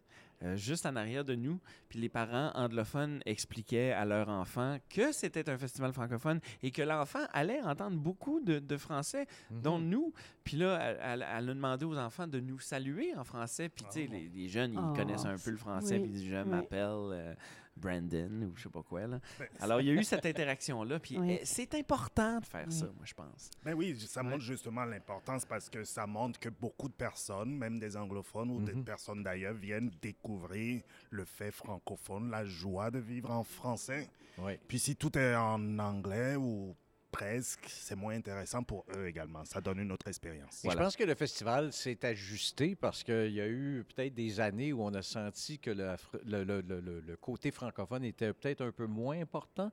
euh, juste en arrière de nous. Puis les parents anglophones expliquaient à leur enfant que c'était un festival francophone et que l'enfant allait entendre beaucoup de, de français, Mhm. dont nous. Puis là, elle, elle- a demandé aux enfants de nous saluer en français. Puis, tu sais, Oh. les, les jeunes, ils Oh, connaissent un peu le français. oui, Puis ils disent Je oui. m'appelle euh, Brandon ou je sais pas quoi. Là. Ben, Alors, il y a eu cette interaction-là. Puis Oui. eh, c'est important de faire Oui. ça, moi, je pense. Ben oui, ça montre justement l'importance parce que ça montre que beaucoup de personnes, même des anglophones ou des Mhm. personnes d'ailleurs, viennent découvrir le fait francophone, la joie de vivre en français. Oui. Puis si tout est en anglais ou presque, c'est moins intéressant pour eux également. Ça donne une autre expérience. Je pense que le festival s'est ajusté parce qu'il y a eu peut-être des années où on a senti que le, fr- le- le- le- le- le côté francophone était peut-être un peu moins important.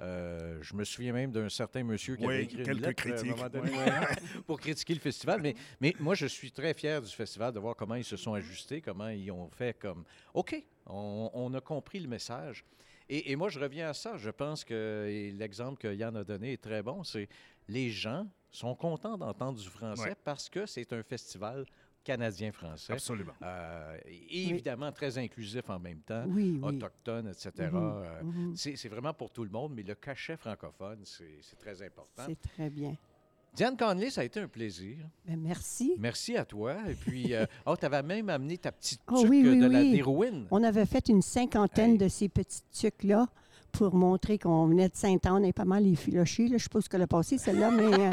Euh, je me souviens même d'un certain monsieur qui Oui, avait écrit une quelques lettre à un moment donné, oui. ouais, pour critiquer le festival. Mais, mais moi, je suis très fier du festival de voir comment ils se sont ajustés, comment ils ont fait comme OK, on, on a compris le message. Et, et moi, je reviens à ça. Je pense que l'exemple que Yann a donné est très bon. C'est les gens sont contents d'entendre du français Ouais. parce que c'est un festival canadien-français. Absolument. Euh, et évidemment, très inclusif en même temps, Oui, oui. autochtone, etc. Mhm, Euh, mhm. c'est c'est vraiment pour tout le monde, mais le cachet francophone, c'est très important. C'est très bien. Diane Conley, ça a été un plaisir. Ben, merci. Merci à toi. Et puis, euh, oh, tu avais même amené ta petite Oh, tuque oui, oui, de la oui. dérouine. On avait fait une cinquantaine Hey. de ces petites tuques-là pour montrer qu'on venait de Sainte-Anne et pas mal les filochés. Là. Je suppose qu'elle a passé, celle-là, mais euh,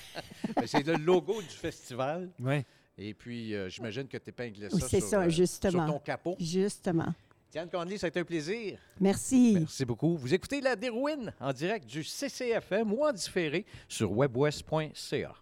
Ben, C'est le logo du festival. Ouais. Et puis, euh, j'imagine que tu épinglais Oui, ça, c'est sur, ça, euh, justement. sur ton capot. justement. Diane Conley, ça a été un plaisir. Merci. Merci beaucoup. Vous écoutez La Dérouine en direct du CCFM ou en différé sur webwest.ca.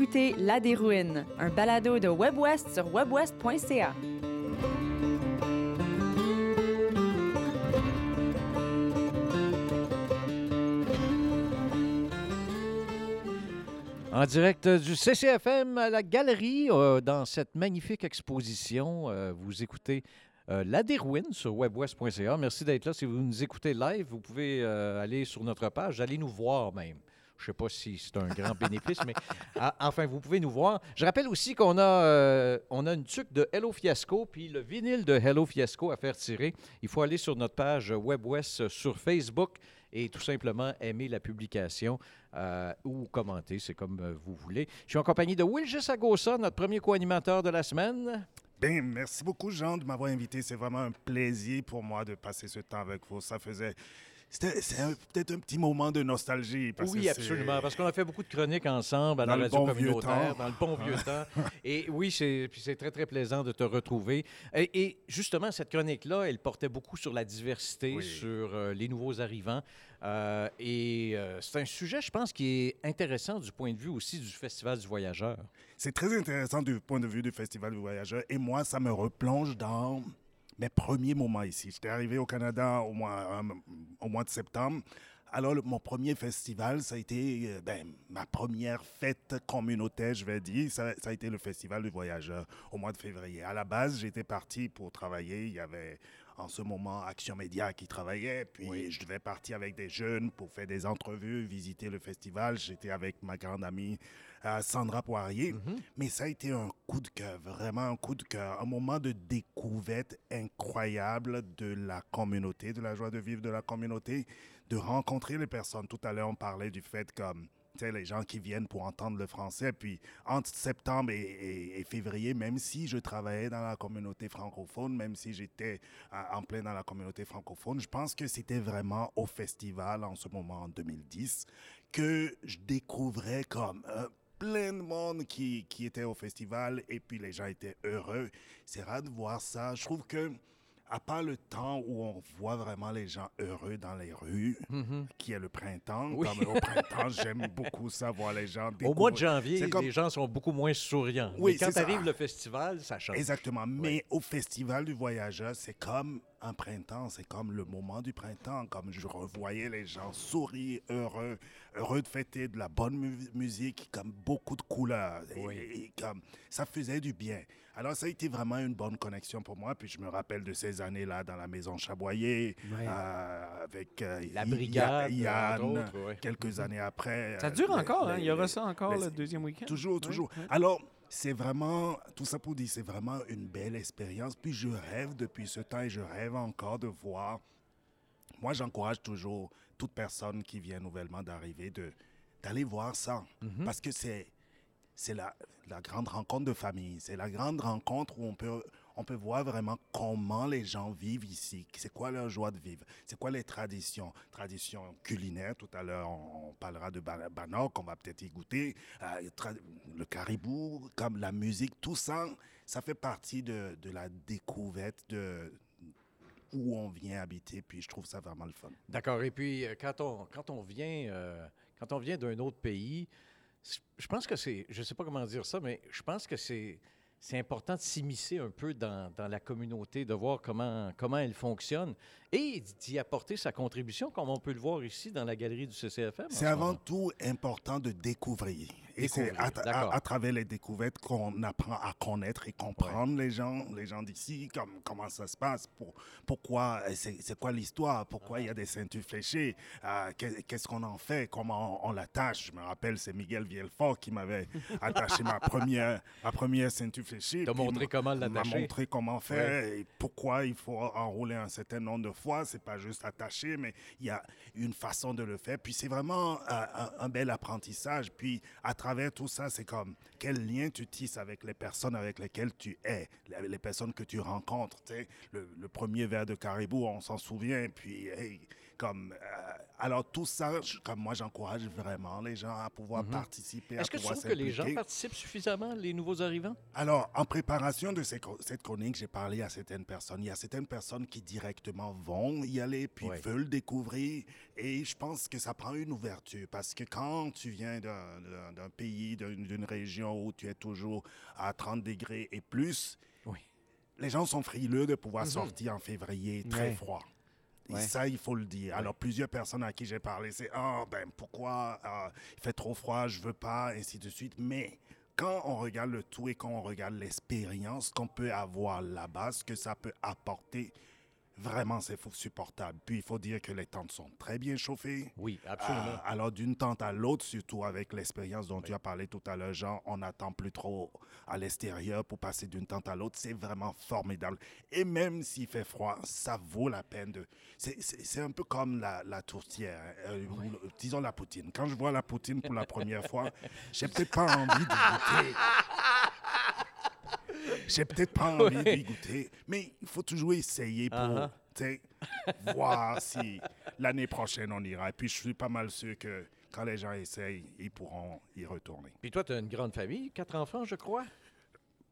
écoutez La Dérouine, un balado de WebWest sur webwest.ca. En direct du CCFM à la galerie, euh, dans cette magnifique exposition, euh, vous écoutez euh, La Dérouine sur webwest.ca. Merci d'être là. Si vous nous écoutez live, vous pouvez aller sur notre page, aller nous voir même. Je ne sais pas si c'est un grand bénéfice, mais ah, enfin, vous pouvez nous voir. Je rappelle aussi qu'on a, euh, a une tuque de Hello Fiasco, puis le vinyle de Hello Fiasco à faire tirer. Il faut aller sur notre page WebWest sur Facebook et tout simplement aimer la publication euh, ou commenter, c'est comme euh, vous voulez. Je suis en compagnie de Wilgis Agosa, notre premier co-animateur de la semaine. Ben, merci beaucoup, Jean, de m'avoir invité. C'est vraiment un plaisir pour moi de passer ce temps avec vous. Ça faisait. C'était peut-être un petit moment de nostalgie. Parce oui, que absolument, parce qu'on a fait beaucoup de chroniques ensemble à Dans la le radio bon vieux communautaire, temps. dans le bon vieux temps. Et oui, c'est puis c'est très, très plaisant de te retrouver. Et, et justement, cette chronique-là, elle portait beaucoup sur la diversité, Oui. sur euh, les nouveaux arrivants. Euh, et euh, c'est un sujet, je pense, qui est intéressant du point de vue aussi du Festival du Voyageur. C'est très intéressant du point de vue du Festival du Voyageur. Et moi, ça me replonge dans mes premiers moments ici. J'étais arrivé au Canada au mois, euh, au mois de septembre. Alors, le- mon premier festival, ça a été euh, ben, ma première fête communautaire, je vais dire. Ça, ça a été le Festival du Voyageur au mois de février. À la base, j'étais parti pour travailler. Il y avait en ce moment Action Média qui travaillait. Puis je devais partir avec des jeunes pour faire des entrevues, visiter le festival. J'étais avec ma grande amie euh, Sandra Poirier. Mais ça a été un coup de cœur, vraiment un coup de cœur, un moment de découverte incroyable de la communauté, de la joie de vivre de la communauté, de rencontrer les personnes. Tout à l'heure, on parlait du fait comme les gens qui viennent pour entendre le français. Puis entre septembre et, et- et février, même si je travaillais dans la communauté francophone, même si j'étais euh, en plein dans la communauté francophone, je pense que c'était vraiment au festival en ce moment, en 2010, que je découvrais comme euh, plein de monde qui, qui était au festival et puis les gens étaient heureux. C'est rare de voir ça. Je trouve que à part le temps où on voit vraiment les gens heureux dans les rues, qui est le printemps, Oui. comme au printemps, j'aime beaucoup ça, voir les gens Au mois de janvier, comme- les gens sont beaucoup moins souriants. Oui, Mais quand ça. arrive le festival, ça change. Exactement. Mais au Festival du Voyageur, c'est comme un printemps, c'est comme le moment du printemps, comme je revoyais les gens sourire, heureux, heureux de fêter de la bonne mu- musique, comme beaucoup de couleurs. Et- et comme ça faisait du bien. Alors ça a été vraiment une bonne connexion pour moi. Puis je me rappelle de ces années-là dans la maison Chaboyer, euh, avec euh, La brigade, Yann, autres, ouais. quelques années après. Ça euh, dure les- encore, hein? Il y aura ça encore les- le deuxième week-end? Toujours, toujours. ouais. Alors, c'est vraiment, tout ça pour dire, c'est vraiment une belle expérience. Puis je rêve depuis ce temps et je rêve encore de voir. Moi, j'encourage toujours toute personne qui vient nouvellement d'arriver de d'aller voir ça. Parce que c'est c'est la, grande rencontre de famille. C'est la grande rencontre où on peut, on peut voir vraiment comment les gens vivent ici. C'est quoi leur joie de vivre? C'est quoi les traditions? Traditions culinaires. Tout à l'heure, on, parlera de Ban- Bannock. On va peut-être y goûter. Euh, le caribou, comme la musique, tout ça, ça fait partie de, de la découverte de où on vient habiter. Puis je trouve ça vraiment le fun. D'accord. Et puis, euh, quand on, quand on vient, euh, quand on vient d'un autre pays, je pense que c'est, je ne sais pas comment dire ça, mais je pense que c'est, important de s'immiscer un peu dans, dans la communauté, de voir comment, comment elle fonctionne et d'y apporter sa contribution, comme on peut le voir ici dans la galerie du CCFM. C'est ce avant tout important de découvrir. Et c'est à, à- d'accord. à travers les découvertes qu'on apprend à connaître et comprendre les gens, les gens d'ici, comme, comment ça se passe, pour, pourquoi, euh, c'est quoi l'histoire, pourquoi il y a des ceintures fléchées, euh, qu'est- qu'est-ce qu'on en fait, comment on, on l'attache. Je me rappelle, c'est Miguel Vielfort qui m'avait attaché ma première, ma première ceinture fléchée. T'as montré m'a- comment m'a l'attacher. montré comment faire et pourquoi il faut enrouler un certain nombre de C'est pas juste attacher, mais il y a une façon de le faire. Puis c'est vraiment euh, un, bel apprentissage. Puis à travers tout ça, c'est comme quel lien tu tisses avec les personnes avec lesquelles tu es, les, personnes que tu rencontres. Le, le premier verre de caribou, on s'en souvient. Puis comme euh, alors tout ça, je- comme moi, j'encourage vraiment les gens à pouvoir participer. à Est-ce que tu trouves que les gens participent suffisamment, les nouveaux arrivants? Alors, en préparation de ces cette chronique, j'ai parlé à certaines personnes. Il y a certaines personnes qui directement vont y aller, puis Ouais. veulent découvrir. Et je pense que ça prend une ouverture, parce que quand tu viens d'un- pays, d'une région où tu es toujours à 30 degrés et plus, Oui. les gens sont frileux de pouvoir sortir en février très Ouais. froid. Et ça, il faut le dire. Alors, plusieurs personnes à qui j'ai parlé, c'est Ah, ben pourquoi euh, il fait trop froid, je veux pas, ainsi de suite. Mais quand on regarde le tout et quand on regarde l'expérience qu'on peut avoir là-bas, ce que ça peut apporter, vraiment, c'est supportable. Puis, il faut dire que les tentes sont très bien chauffées. Oui, absolument. Euh, alors, d'une tente à l'autre, surtout avec l'expérience dont tu as parlé tout à l'heure, Jean, on n'attend plus trop à l'extérieur pour passer d'une tente à l'autre. C'est vraiment formidable. Et même s'il fait froid, ça vaut la peine de. C'est- un peu comme la, la tourtière, hein, euh, ou disons la poutine. Quand je vois la poutine pour la première fois, j'ai peut-être pas envie d'y goûter. J'ai peut-être pas envie d'y goûter, mais il faut toujours essayer pour Uh-huh. voir si l'année prochaine on ira. Et puis je suis pas mal sûr que quand les gens essayent, ils pourront y retourner. Puis toi, tu as une grande famille, quatre enfants, je crois?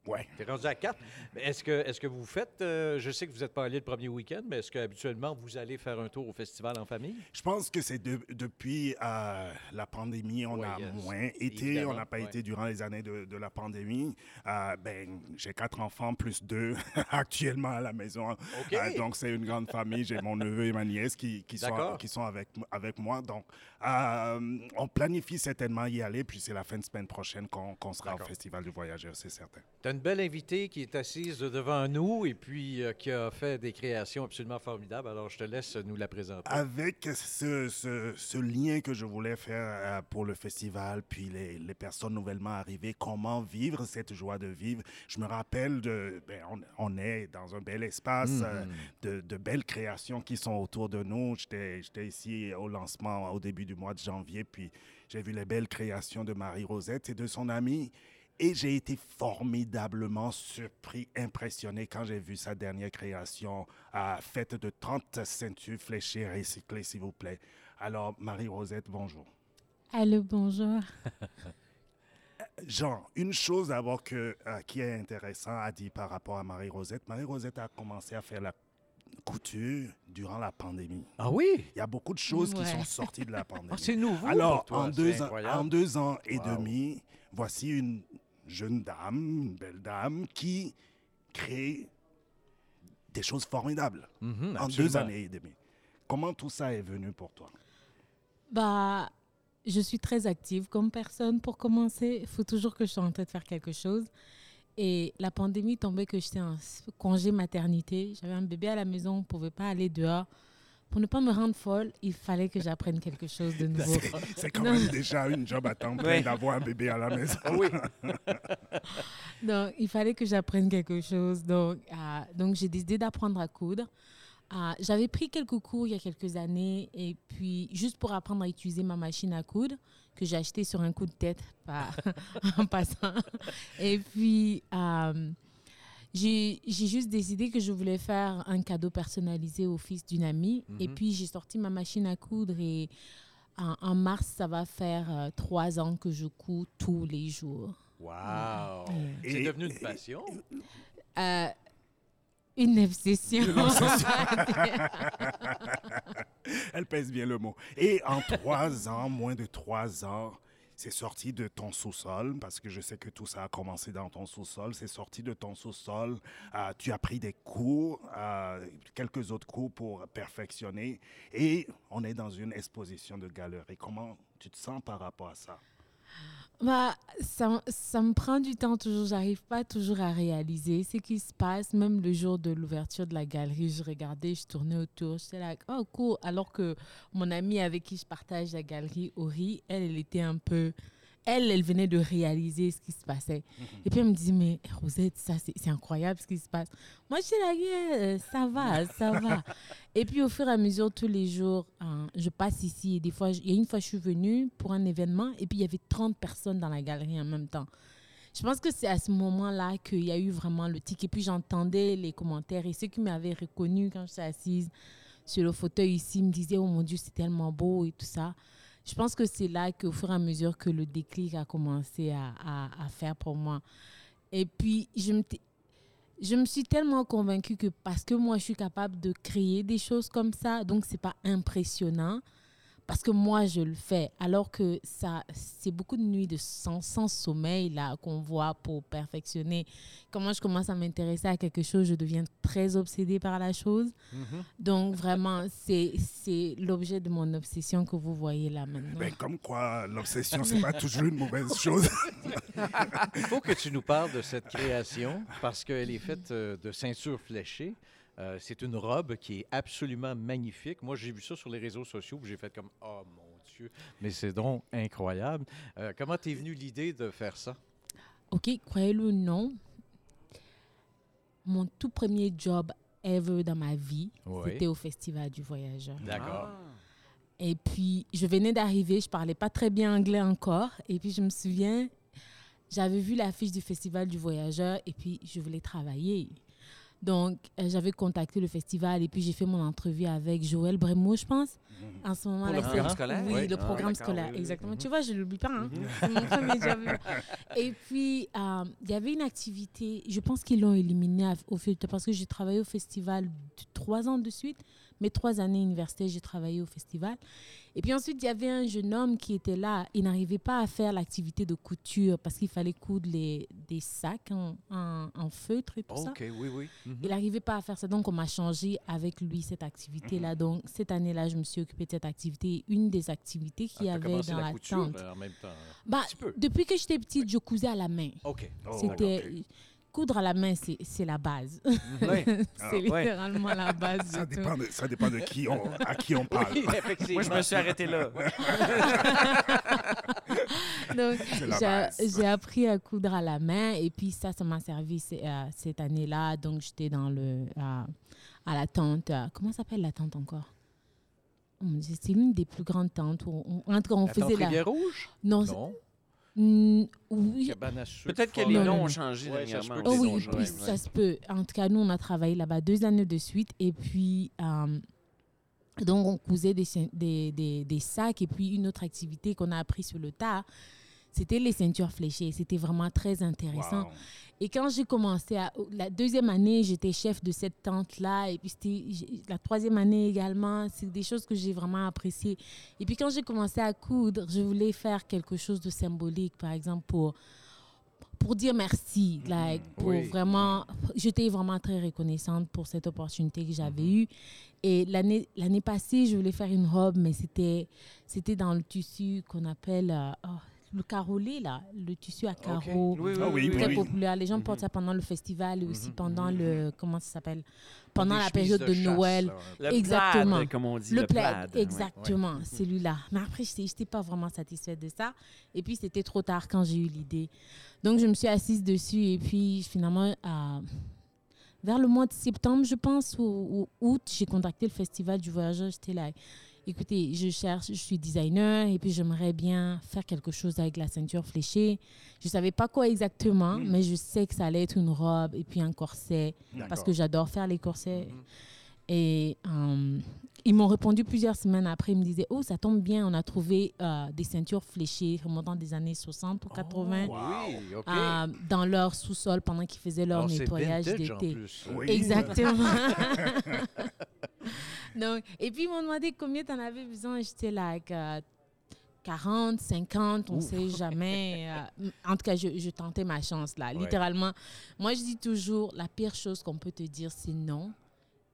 Ouais. Tu es rendu à quatre. Est-ce que, est que vous faites, euh, je sais que vous n'êtes pas allé le premier week-end, mais est-ce qu'habituellement, vous allez faire un tour au festival en famille? Je pense que c'est de- depuis euh, la pandémie, on Ouais, a yes. moins été. Évidemment, On n'a pas ouais. été durant les années de, de la pandémie. Euh, ben, j'ai quatre enfants plus deux actuellement à la maison. Donc, c'est une grande famille. J'ai mon neveu et ma nièce qui, qui sont, qui sont avec, avec moi. Donc, on planifie certainement y aller. Puis, c'est la fin de semaine prochaine qu'on sera au. Festival du Voyageur, c'est certain. Une belle invitée qui est assise devant nous et puis euh, qui a fait des créations absolument formidables. Alors, je te laisse nous la présenter. Avec ce, ce- ce lien que je voulais faire euh, pour le festival, puis les, les personnes nouvellement arrivées, comment vivre cette joie de vivre. Je me rappelle, de, ben, on, on est dans un bel espace, euh, de, de belles créations qui sont autour de nous. J'étais ici au lancement au début du mois de janvier, puis j'ai vu les belles créations de Marie-Rosette et de son amie. Et j'ai été formidablement surpris, impressionné quand j'ai vu sa dernière création, faite de 30 ceintures fléchées recyclées, s'il vous plaît. Alors, Marie-Rosette, bonjour. Allô, bonjour. Jean, une chose d'abord que, euh, qui est intéressant à dire par rapport à Marie-Rosette. Marie-Rosette a commencé à faire la couture durant la pandémie. Ah oui? Il y a beaucoup de choses qui sont sorties de la pandémie. Ah, c'est nouveau Alors, pour toi. en, deux ans, incroyable. en deux ans et Wow. demi, voici une jeune dame, une belle dame, qui crée des choses formidables Mhm, en deux années et demie. Comment tout ça est venu pour toi? Bah, je suis très active comme personne. Pour commencer, il faut toujours que je sois en train de faire quelque chose. Et la pandémie tombait que j'étais en congé maternité. J'avais un bébé à la maison, on ne pouvait pas aller dehors. Pour ne pas me rendre folle, il fallait que j'apprenne quelque chose de nouveau. C'est quand Non. même déjà une job à temps plein Ouais. d'avoir un bébé à la maison. Oui. Donc, il fallait que j'apprenne quelque chose. Donc, euh, donc j'ai décidé d'apprendre à coudre. Euh, J'avais pris quelques cours il y a quelques années, et puis juste pour apprendre à utiliser ma machine à coudre, que j'ai achetée sur un coup de tête, en passant. Et puis, euh, j'ai j'ai juste décidé que je voulais faire un cadeau personnalisé au fils d'une amie. Et Mhm. puis, j'ai sorti ma machine à coudre et en, en mars, ça va faire euh, trois ans que je couds tous les jours. Wow. Et- C'est devenu une et- passion? Euh, une obsession. Elle pèse bien le mot. Et en trois ans, moins de trois ans, c'est sorti de ton sous-sol, parce que je sais que tout ça a commencé dans ton sous-sol. C'est sorti de ton sous-sol. euh, tu as pris des cours, euh, quelques autres cours pour perfectionner. Et on est dans une exposition de galerie. Comment tu te sens par rapport à ça? Bah, ça, ça me prend du temps toujours. J'arrive pas toujours à réaliser ce qui se passe. Même le jour de l'ouverture de la galerie, je regardais, je tournais autour. J'étais là, oh cool. Alors que mon amie avec qui je partage la galerie, Ori, elle, elle était un peu. Elle, elle venait de réaliser ce qui se passait. Et puis elle me dit, mais Rosette, ça, c'est incroyable ce qui se passe. Moi, je suis là, Yeah, euh, ça va, ça va. Et puis au fur et à mesure, tous les jours, hein, je passe ici. Et des fois, je- il y a une fois, je suis venue pour un événement et puis il y avait 30 personnes dans la galerie en même temps. Je pense que c'est à ce moment-là qu'il y a eu vraiment le tic. Et puis j'entendais les commentaires et ceux qui m'avaient reconnu quand j'étais assise sur le fauteuil ici me disaient, oh mon Dieu, c'est tellement beau et tout ça. Je pense que c'est là qu'au fur et à mesure que le déclic a commencé à, à- à faire pour moi. Et puis, je me, je me suis tellement convaincue que parce que moi, je suis capable de créer des choses comme ça, donc c'est pas impressionnant. Parce que moi, je le fais. Alors que ça, c'est beaucoup de nuits de sans, sans sommeil là qu'on voit pour perfectionner. Quand moi, je commence à m'intéresser à quelque chose, je deviens très obsédée par la chose. Mhm. Donc, vraiment, c'est c'est l'objet de mon obsession que vous voyez là maintenant. Ben, comme quoi, l'obsession, c'est pas toujours une mauvaise chose. Il faut que tu nous parles de cette création parce qu'elle est faite euh, de ceintures fléchées. Euh, c'est une robe qui est absolument magnifique. Moi, j'ai vu ça sur les réseaux sociaux, j'ai fait comme oh mon Dieu, mais c'est donc incroyable. Euh, comment t'es venu l'idée de faire ça? Ok, croyez-le ou non, mon tout premier job ever dans ma vie, Oui. c'était au Festival du Voyageur. D'accord. Ah. Et puis, je venais d'arriver, je parlais pas très bien anglais encore. Et puis, je me souviens, j'avais vu l'affiche du Festival du Voyageur et puis je voulais travailler. Donc, euh, j'avais contacté le festival et puis j'ai fait mon entrevue avec Joël Brémo, je pense. En ce moment-là, le c'est- programme scolaire? Oui, Oui. le Ah, programme scolaire, oui, exactement. Mhm. Tu vois, je ne l'oublie pas. hein. C'est mon premier job. Et puis, euh, il y avait une activité, je pense qu'ils l'ont éliminée au fait parce que j'ai travaillé au festival trois ans de suite. Mes trois années universitaires, j'ai travaillé au festival. Et puis ensuite, il y avait un jeune homme qui était là. Il n'arrivait pas à faire l'activité de couture parce qu'il fallait coudre les, des sacs en, en- en feutre et tout ça. OK, oui, oui. Mhm. Il n'arrivait pas à faire ça. Donc, on m'a changé avec lui cette activité-là. Mhm. Donc, cette année-là, je me suis occupée de cette activité. Une des activités Ah, qu'il y t'as avait dans la la couture tente. euh, en même temps. Bah, depuis que j'étais petite, je cousais à la main. OK. Oh, C'était ok. Coudre à la main, c'est c'est la base. Ouais. c'est Ah, ouais. littéralement la base. Ça de tout. dépend, de, ça dépend de qui on, à qui on parle. Oui, effectivement. Moi, je me suis arrêté là. Donc, C'est j'ai appris à coudre à la main et puis ça, ça m'a servi euh, cette année-là. Donc, j'étais dans le euh, à la tente. euh, comment s'appelle la tente encore? C'est l'une des plus grandes tentes. Où on, en tout cas, on La faisait tente la. Rivière-Rouge? Non, c'est- Non. Oui. Peut-être que les Non, noms ont non. changé Ouais, dernièrement. Oh oui, puis ça se peut. En tout cas, nous, on a travaillé là-bas deux années de suite. Et puis, euh, donc, on cousait des, ceint- des, des, des sacs. Et puis, une autre activité qu'on a appris sur le tas, c'était les ceintures fléchées. C'était vraiment très intéressant. Wow. Et quand j'ai commencé, à, la deuxième année, j'étais chef de cette tente-là. Et puis, c'était la troisième année également. C'est des choses que j'ai vraiment appréciées. Et puis, quand j'ai commencé à coudre, je voulais faire quelque chose de symbolique, par exemple, pour, pour dire merci. Like, pour Oui. vraiment, j'étais vraiment très reconnaissante pour cette opportunité que j'avais eue. Et l'année l'année passée, je voulais faire une robe, mais c'était c'était dans le tissu qu'on appelle euh, oh, le carolé, là, le tissu à carreaux. Oui, oui, oui, oui, Très populaire. Les gens Mhm. portent ça pendant le festival et aussi Mhm. pendant le. Comment ça s'appelle Pendant la période de, chasse, Noël. Le Exactement. plaid, comme on dit. Le, Le, plaid, plaid. ouais. exactement, celui-là. Mais après, je n'étais pas vraiment satisfaite de ça. Et puis, c'était trop tard quand j'ai eu l'idée. Donc, je me suis assise dessus. Et puis, finalement, euh, vers le mois de septembre, je pense, ou, ou août, j'ai contacté le Festival du Voyageur. J'étais là, écoutez, je cherche, je suis designer et puis j'aimerais bien faire quelque chose avec la ceinture fléchée. Je ne savais pas quoi exactement, mais je sais que ça allait être une robe et puis un corset parce que j'adore faire les corsets. Et euh, ils m'ont répondu plusieurs semaines après. Ils me disaient Oh, ça tombe bien, on a trouvé euh, des ceintures fléchées remontant des années 60 ou 80 Oui, OK. euh, dans leur sous-sol pendant qu'ils faisaient leur c'est nettoyage d'été. Oui. Exactement. Donc, et puis, ils m'ont demandé combien tu en avais besoin. J'étais là, like, euh, 40, 50, on ne sait jamais. Euh, en tout cas, je, je tentais ma chance là. Ouais. Littéralement, moi, je dis toujours la pire chose qu'on peut te dire, c'est non.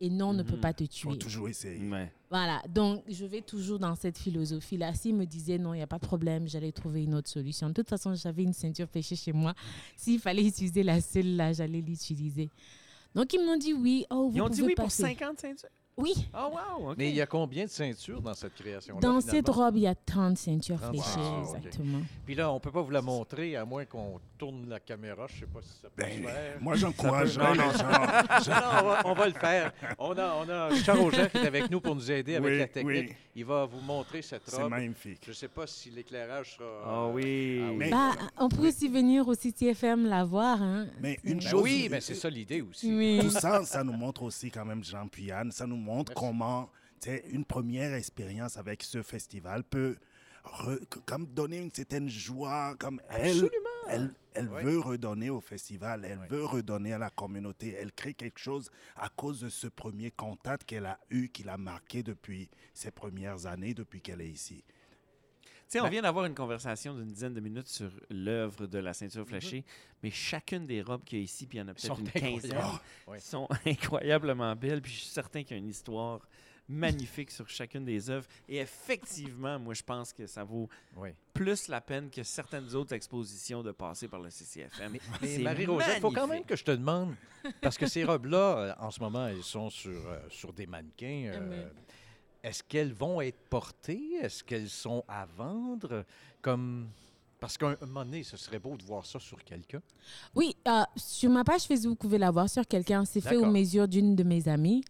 Et non ne peut Mhm. pas te faut tuer. toujours essayer. Ouais. Voilà, donc je vais toujours dans cette philosophie-là. S'ils me disaient non, il n'y a pas de problème, j'allais trouver une autre solution. De toute façon, j'avais une ceinture fléchée chez moi. S'il fallait utiliser la seule là, j'allais l'utiliser. Donc ils m'ont dit oui. Oh, vous Ils ont dit oui pour passer. 50 ceintures? Oui. Oh, wow. OK. Mais il y a combien de ceintures dans cette création-là? Dans finalement? cette robe, il y a 30 ceintures 30 fléchées, exactement. Puis là, on ne peut pas vous la montrer à moins qu'on tourne la caméra. Je ne sais pas si ça peut se Ben, faire. moi, j'encouragerais Non, les gens. Non, on, va, on va le faire. On a, on a Richard Auger qui est avec nous pour nous aider avec Oui, la technique. oui. Il va vous montrer cette C'est robe. magnifique. Je ne sais pas si l'éclairage sera... Ah oui. Ah Mais- Bah, on peut aussi venir au CTFM la voir. Hein. Mais une Ben chose, oui, mais c'est ça l'idée aussi. Oui. Tout ça, ça nous montre aussi quand même, Jean Puyane, ça nous montre Merci. comment une première expérience avec ce festival peut re- comme donner une certaine joie, comme elle, Absolument. elle, elle veut redonner au festival, elle veut redonner à la communauté, elle crée quelque chose à cause de ce premier contact qu'elle a eu, qui l'a marqué depuis ses premières années, depuis qu'elle est ici. Tu sais, on Ben- vient d'avoir une conversation d'une dizaine de minutes sur l'œuvre de la ceinture fléchée, mais chacune des robes qu'il y a ici, puis il y en a Mhm. Sont peut-être une quinzaine. Oui. sont incroyablement belles, puis je suis certain qu'il y a une histoire magnifique sur chacune des œuvres. Et effectivement, moi, je pense que ça vaut Oui. plus la peine que certaines autres expositions de passer par le CCFM. Mais Marie-Rosette, il faut quand même que je te demande, parce que ces robes-là, euh, en ce moment, elles sont sur, euh, sur des mannequins. euh, mais- Est-ce qu'elles vont être portées? Est-ce qu'elles sont à vendre? Comme... Parce qu'à un moment donné, ce serait beau de voir ça sur quelqu'un. Oui, euh, sur ma page Facebook, vous pouvez la voir sur quelqu'un. C'est fait aux mesures d'une de mes amies.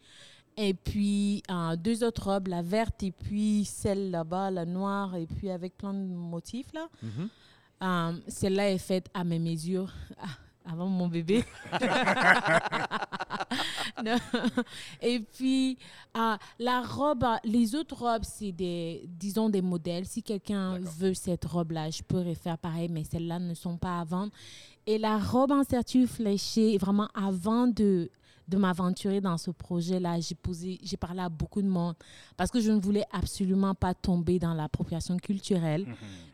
Et puis, euh, deux autres robes, la verte et puis celle là-bas, la noire, et puis avec plein de motifs, là. Euh, Celle-là est faite à mes mesures, ah, avant mon bébé. Et puis, euh, la robe, euh, les autres robes, c'est des, disons, des modèles. Si quelqu'un veut cette robe-là, je peux refaire pareil, mais celles-là ne sont pas à vendre. Et la robe en certure fléchée, vraiment avant de, de m'aventurer dans ce projet-là, j'ai posé, j'ai parlé à beaucoup de monde parce que je ne voulais absolument pas tomber dans l'appropriation culturelle.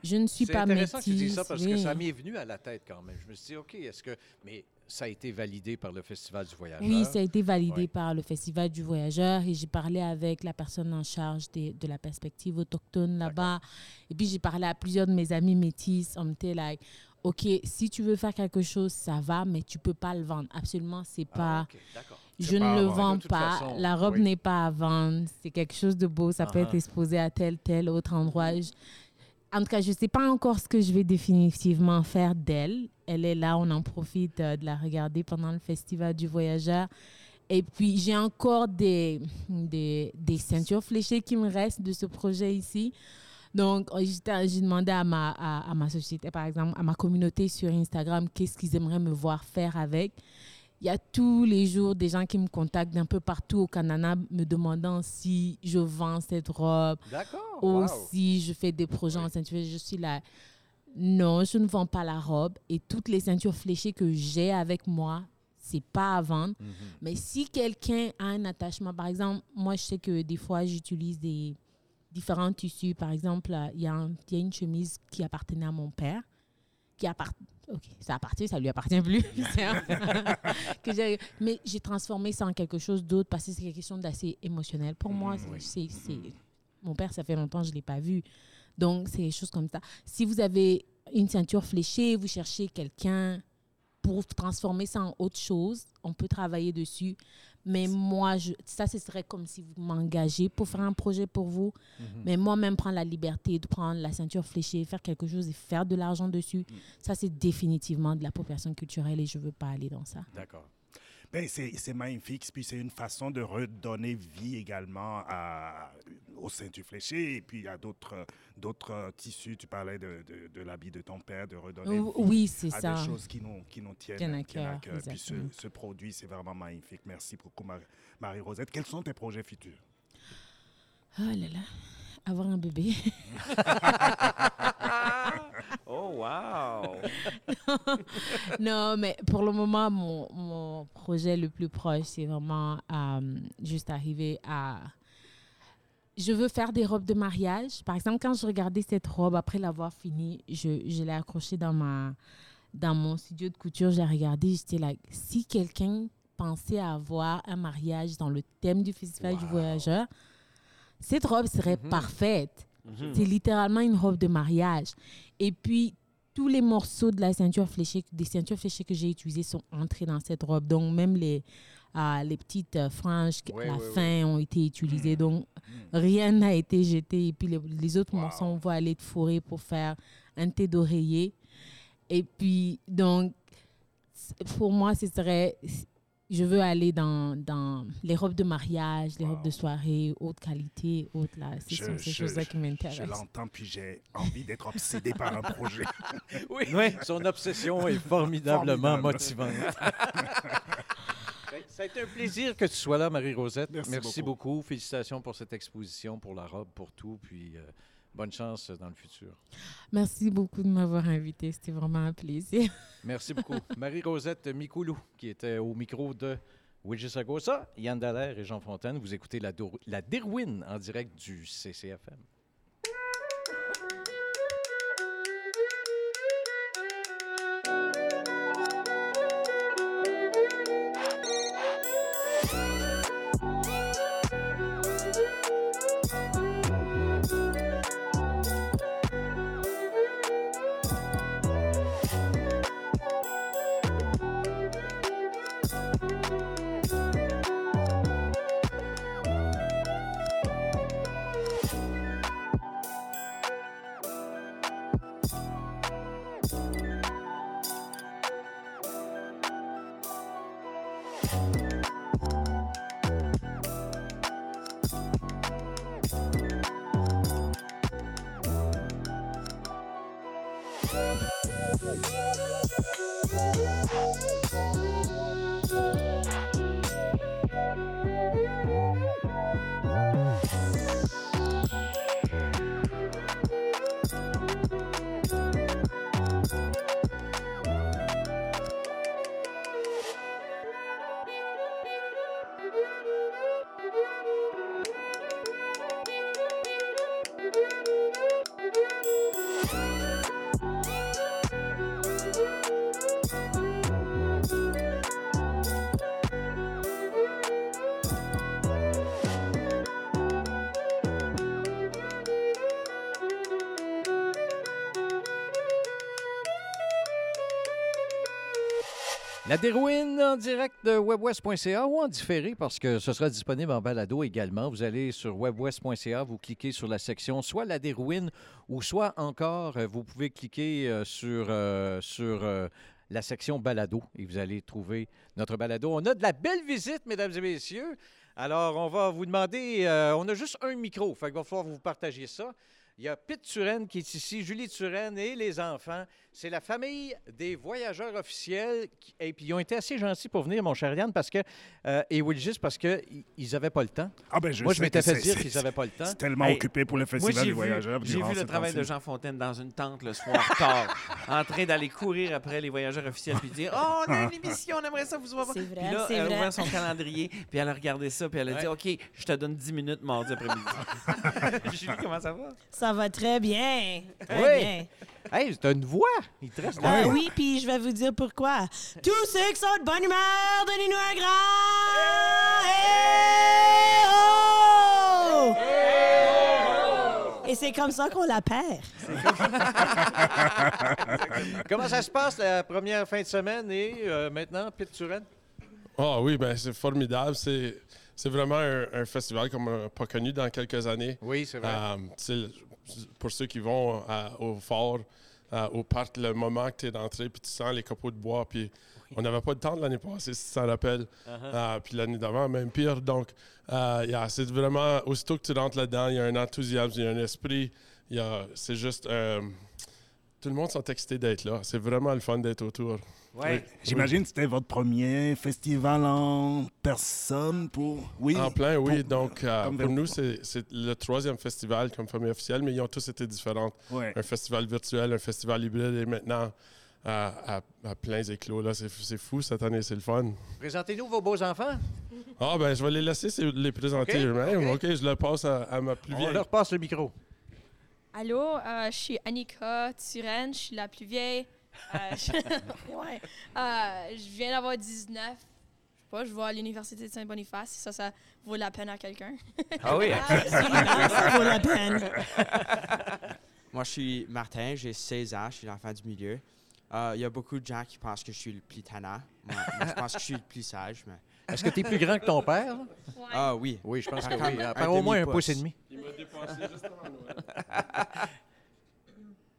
Je ne suis C'est pas intéressant que tu dis métisse. ça parce que ça m'est venu à la tête quand même. Je me suis dit, OK, est-ce que... Mais ça a été validé par le Festival du Voyageur? Oui, ça a été validé par le Festival du Voyageur et j'ai parlé avec la personne en charge des- de la perspective autochtone là-bas. Et puis j'ai parlé à plusieurs de mes amis métis. On était like, OK, si tu veux faire quelque chose, ça va, mais tu peux pas le vendre. Absolument, c'est pas. Ah, d'accord. Je pas ne le vends pas. façon, la robe oui. n'est pas à vendre. C'est quelque chose de beau. Ça peut Ah être ah. exposé à tel, tel autre endroit. Je- En tout cas, je ne sais pas encore ce que je vais définitivement faire d'elle. Elle est là, on en profite euh, de la regarder pendant le Festival du Voyageur. Et puis, j'ai encore des, des, des ceintures fléchées qui me restent de ce projet ici. Donc, j'ai demandé à ma, à, à ma société, par exemple, à ma communauté sur Instagram, qu'est-ce qu'ils aimeraient me voir faire avec. Il y a tous les jours des gens qui me contactent d'un peu partout au Canada me demandant si je vends cette robe ou wow. si je fais des projets en ceinture. Je suis là. Non, je ne vends pas la robe et toutes les ceintures fléchées que j'ai avec moi, c'est pas à vendre. Mhm. Mais si quelqu'un a un attachement, par exemple, moi, je sais que des fois, j'utilise des différents tissus. Par exemple, euh, il y, a y une chemise qui appartenait à mon père, qui appart... Ok, ça appartient, ça lui appartient plus. Que j'ai- Mais j'ai transformé ça en quelque chose d'autre parce que c'est quelque chose d'assez émotionnel. Pour moi, c'est- c'est... c'est- Mon père, ça fait longtemps que je ne l'ai pas vu. Donc, c'est des choses comme ça. Si vous avez une ceinture fléchée, vous cherchez quelqu'un pour transformer ça en autre chose, on peut travailler dessus. Mais moi, je, ça, ce serait comme si vous m'engagez pour faire un projet pour vous. Mhm. Mais moi-même, prendre la liberté de prendre la ceinture fléchée, faire quelque chose et faire de l'argent dessus, ça, c'est définitivement de l'appropriation culturelle et je ne veux pas aller dans ça. D'accord. Ben, c'est magnifique, puis c'est une façon de redonner vie également à, aux ceintures fléchées et puis à d'autres d'autres tissus. Tu parlais de, de, de l'habit de ton père, de redonner vie Oui, c'est à ça. des choses qui nous, qui nous tiennent, Tiennent à qui tiennent à cœur. Puis ce, produit, c'est vraiment magnifique. Merci beaucoup, Mar- Marie-Rosette. Quels sont tes projets futurs? Oh là là, avoir un bébé. Oh, wow! non, mais pour le moment, mon, mon projet le plus proche, c'est vraiment euh, juste arriver à... Je veux faire des robes de mariage. Par exemple, quand je regardais cette robe, après l'avoir finie, je, je l'ai accrochée dans, ma, dans mon studio de couture. J'ai regardé, j'étais là, si quelqu'un pensait avoir un mariage dans le thème du Festival du Voyageur, cette robe serait parfaite. Mhm. C'est littéralement une robe de mariage. Et puis, tous les morceaux de la ceinture fléchée, des ceintures fléchées que j'ai utilisées sont entrés dans cette robe. Donc, même les, euh, les petites euh, franges à la fin ont été utilisées. Donc, rien n'a été jeté. Et puis, les, les autres Wow. morceaux, on va aller être fourrés pour faire un thé d'oreiller. Et puis, donc, pour moi, ce serait... Je veux aller dans, dans les robes de mariage, les robes de soirée, haute qualité, haute là. Ce Je- sont ces je- choses-là qui Je m'intéressent. l'entends, puis j'ai envie d'être obsédé par un projet. Oui, son obsession est formidablement Formidable. motivante. Ça a été un plaisir que tu sois là, Marie-Rosette. Merci Merci, beaucoup. beaucoup. Félicitations pour cette exposition, pour la robe, pour tout. Puis euh, bonne chance dans le futur. Merci beaucoup de m'avoir invité. C'était vraiment un plaisir. Merci beaucoup. Marie-Rosette Mikoulou, qui était au micro de Wijisagosa, Yann Dallaire et Jean Fontaine. Vous écoutez la, Dor- la Derwin en direct du CCFM. La Dérouine en direct de webwest.ca ou en différé parce que ce sera disponible en balado également. Vous allez sur webwest.ca, vous cliquez sur la section soit La Dérouine ou soit encore, euh, vous pouvez cliquer euh, sur, euh, sur la section balado et vous allez trouver notre balado. On a de la belle visite, mesdames et messieurs. Alors, on va vous demander, on a juste un micro, qu'il va falloir que vous partagiez ça. Il y a Pete Turenne qui est ici, Julie Turenne et les enfants. C'est la famille des voyageurs officiels. qui- et puis, ils ont été assez gentils pour venir, mon cher Yann, parce que, euh, et Wilgis, parce qu'ils n'avaient pas le temps. Ah ben, je Moi, je m'étais fait dire qu'ils n'avaient pas le temps. C'est tellement Hey, occupé pour le Moi, Festival j'ai des vu, voyageurs. j'ai vu le travail de. Jean Fontaine dans une tente le soir tard, en train d'aller courir après les voyageurs officiels puis dire Oh, on a une émission, on aimerait ça vous voir. C'est Puis vrai, là, c'est elle a vrai. ouvert son calendrier, puis elle a regardé ça, puis elle a dit OK, je te donne 10 minutes mardi après-midi. Julie, comment ça va? Ça va très bien. Très Oui. bien. Hey, t'as une voix! Il te reste Ah oui, puis je vais vous dire pourquoi. Tous ceux qui sont de bonne humeur, donnez-nous un grand hey, oh! Et c'est comme ça qu'on la perd. Comment ça se passe la première fin de semaine et euh, maintenant, Pete Turenne? Ah oui, ben c'est formidable. C'est, c'est vraiment un, un festival qu'on n'a pas connu dans quelques années. Oui, c'est vrai. Euh, pour ceux qui vont à- au fort, euh, au parc, le moment que tu es rentré, puis tu sens les copeaux de bois, puis on n'avait pas de temps de l'année passée, si tu t'en rappelles. Euh, puis l'année d'avant, même pire. Donc, euh, yeah, c'est vraiment, aussitôt que tu rentres là-dedans, il y a un enthousiasme, il y a un esprit. C'est juste. euh, tout le monde sont excités d'être là. C'est vraiment le fun d'être autour. Ouais. J'imagine que c'était votre premier festival en personne pour... Oui? En plein, oui. Pour- Donc, euh, comme pour nous, c'est le troisième festival comme famille officielle, mais ils ont tous été différents. Ouais. Un festival virtuel, un festival hybride et maintenant à, à pleins éclos. là. C'est fou cette année, c'est le fun. Présentez-nous vos beaux enfants. Ah, ben, je vais les laisser se- les présenter eux-mêmes. ok. OK, je le passe à, à ma plus On vieille. leur passe le micro. Allô, euh, je suis Annika Turenne, je suis la plus vieille. Euh, je... ouais. Euh, je viens d'avoir 19. Je sais pas, je vais à l'université de Saint-Boniface, si ça, ça vaut la peine à quelqu'un. Ah oui, Absolument, ça vaut la peine. Moi, je suis Martin, j'ai 16 ans, je suis l'enfant du milieu. Euh, Il y a beaucoup de gens qui pensent que je suis le plus tannant. Moi, moi, je pense que je suis le plus sage. Mais... Est-ce que tu es plus grand que ton père? Ouais. Ah oui. Oui, je pense que Comme oui. Par au moins un pouce et demi. Il m'a dépassé juste avant Noël.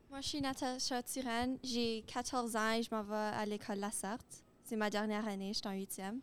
Moi, je suis Natacha Turenne, j'ai 14 ans et je m'en vais à l'école La Sarthe. C'est ma dernière année, je suis en huitième.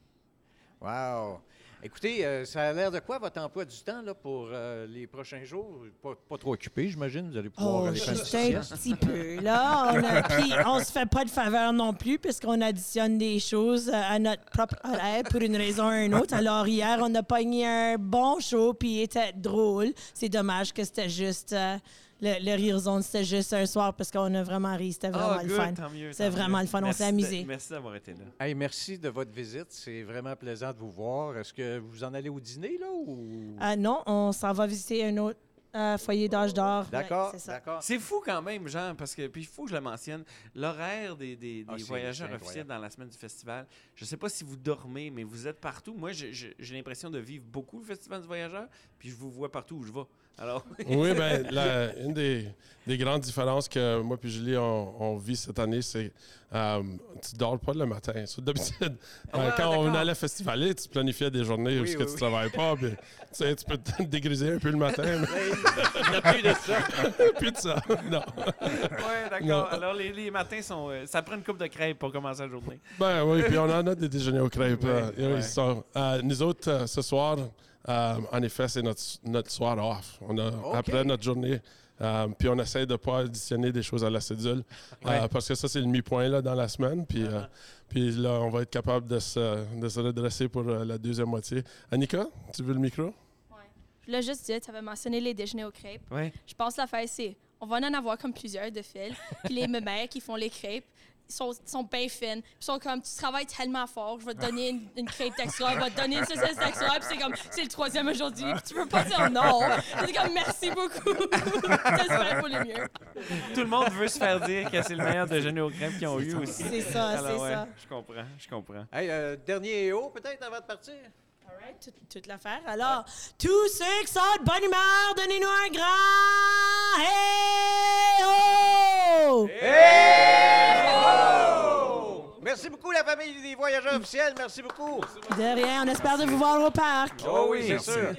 Wow! Écoutez, euh, ça a l'air de quoi votre emploi du temps là, pour euh, les prochains jours? Pas, pas trop occupé, j'imagine. Vous allez pouvoir Oh, aller faire juste un petit peu, là. On a, puis on se fait pas de faveur non plus, puisqu'on additionne des choses euh, à notre propre horaire pour une raison ou une autre. Alors, hier, on a pogné un bon show, puis il était drôle. C'est dommage que c'était juste... euh, le, le Rire Zone, c'était juste un soir, parce qu'on a vraiment ri. C'était vraiment Ah, le good, fun. tant mieux, C'est tant vraiment mieux. le fun, on Merci s'est de- amusé. Merci d'avoir été là. Hey, merci de votre visite. C'est vraiment plaisant de vous voir. Est-ce que vous en allez au dîner, là? Ou... Ah non, on s'en va visiter un autre euh, foyer d'âge d'or. Ouais, D'accord, c'est ça. d'accord. C'est fou quand même, Jean, parce que, puis il faut que je le mentionne, l'horaire des, des- des Ah, voyageurs officiels dans la semaine du festival, je ne sais pas si vous dormez, mais vous êtes partout. Moi, j'ai l'impression de vivre beaucoup le festival du voyageur, puis je vous vois partout où je vais. Alors, Oui, ben, la- une des, des grandes différences que moi et Julie, on, on vit cette année, c'est euh, tu dors pas le matin. D'habitude, Ah euh, ouais, quand on allait festivaler, tu planifiais des journées où Oui, ce que oui, tu oui. travailles pas. puis, tu, sais, tu peux te dégriser un peu le matin. mais Il n'y a plus de ça. plus de ça. Non. ouais, d'accord. Alors, les, les matins sont. euh, ça prend une coupe de crêpes pour commencer la journée. Ben oui, puis on en a des déjeuners aux crêpes. Ouais, là. Oui, ouais. ça. Euh, nous autres, euh, ce soir, euh, en effet, c'est notre, notre soir off. On a, Après notre journée, euh, puis on essaie de ne pas additionner des choses à la cédule, euh, parce que ça, c'est le mi-point là, dans la semaine. Puis, euh, puis là, on va être capable de se, de se redresser pour la deuxième moitié. Annika, tu veux le micro? Je voulais juste dire, tu avais mentionné les déjeuners aux crêpes. Ouais. Je pense l'affaire, c'est on va en avoir comme plusieurs de fil. Puis les mémères qui font les crêpes, sont, ils sont bien fines. Ils sont comme, tu travailles tellement fort, je vais te donner une, une crêpe extra, je vais te donner une saucisse extra. Puis c'est comme, c'est le troisième aujourd'hui. Puis tu peux pas dire non. C'est comme, merci beaucoup. J'espère pour le mieux. Tout le monde veut se faire dire que c'est le meilleur déjeuner aux crêpes qu'ils ont eu aussi. C'est ça, c'est ouais, ça. Je comprends, je comprends. Hey, euh, dernier EO, peut-être, avant de partir? All right, toute, toute l'affaire. Alors, tous ceux qui sont de bonne humeur, donnez-nous un grand hey oh! Merci Merci beaucoup, la famille des voyageurs officiels. Merci beaucoup. De rien, on espère de vous voir au parc. Oh oui, c'est sûr.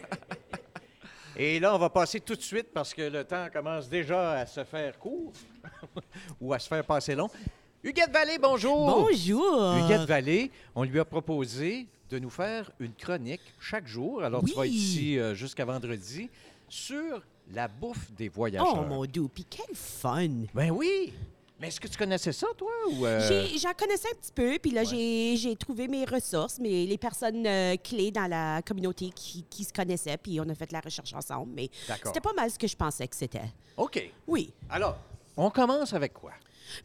Et là, on va passer tout de suite parce que le temps commence déjà à se faire court ou à se faire passer long. Huguette Vallée, bonjour. Bonjour. Huguette Vallée, on lui a proposé de nous faire une chronique chaque jour. Alors, tu vas être Oui. ici euh, jusqu'à vendredi sur la bouffe des voyageurs. Oh mon dieu, puis quel fun! Ben oui. Mais est-ce que tu connaissais ça, toi? Euh, J'en connaissais un petit peu, puis là, j'ai j'ai trouvé mes ressources, mais les personnes euh, clés dans la communauté qui, qui se connaissaient, puis on a fait la recherche ensemble. Mais D'accord. c'était pas mal ce que je pensais que c'était. OK. Oui. Alors, on commence avec quoi?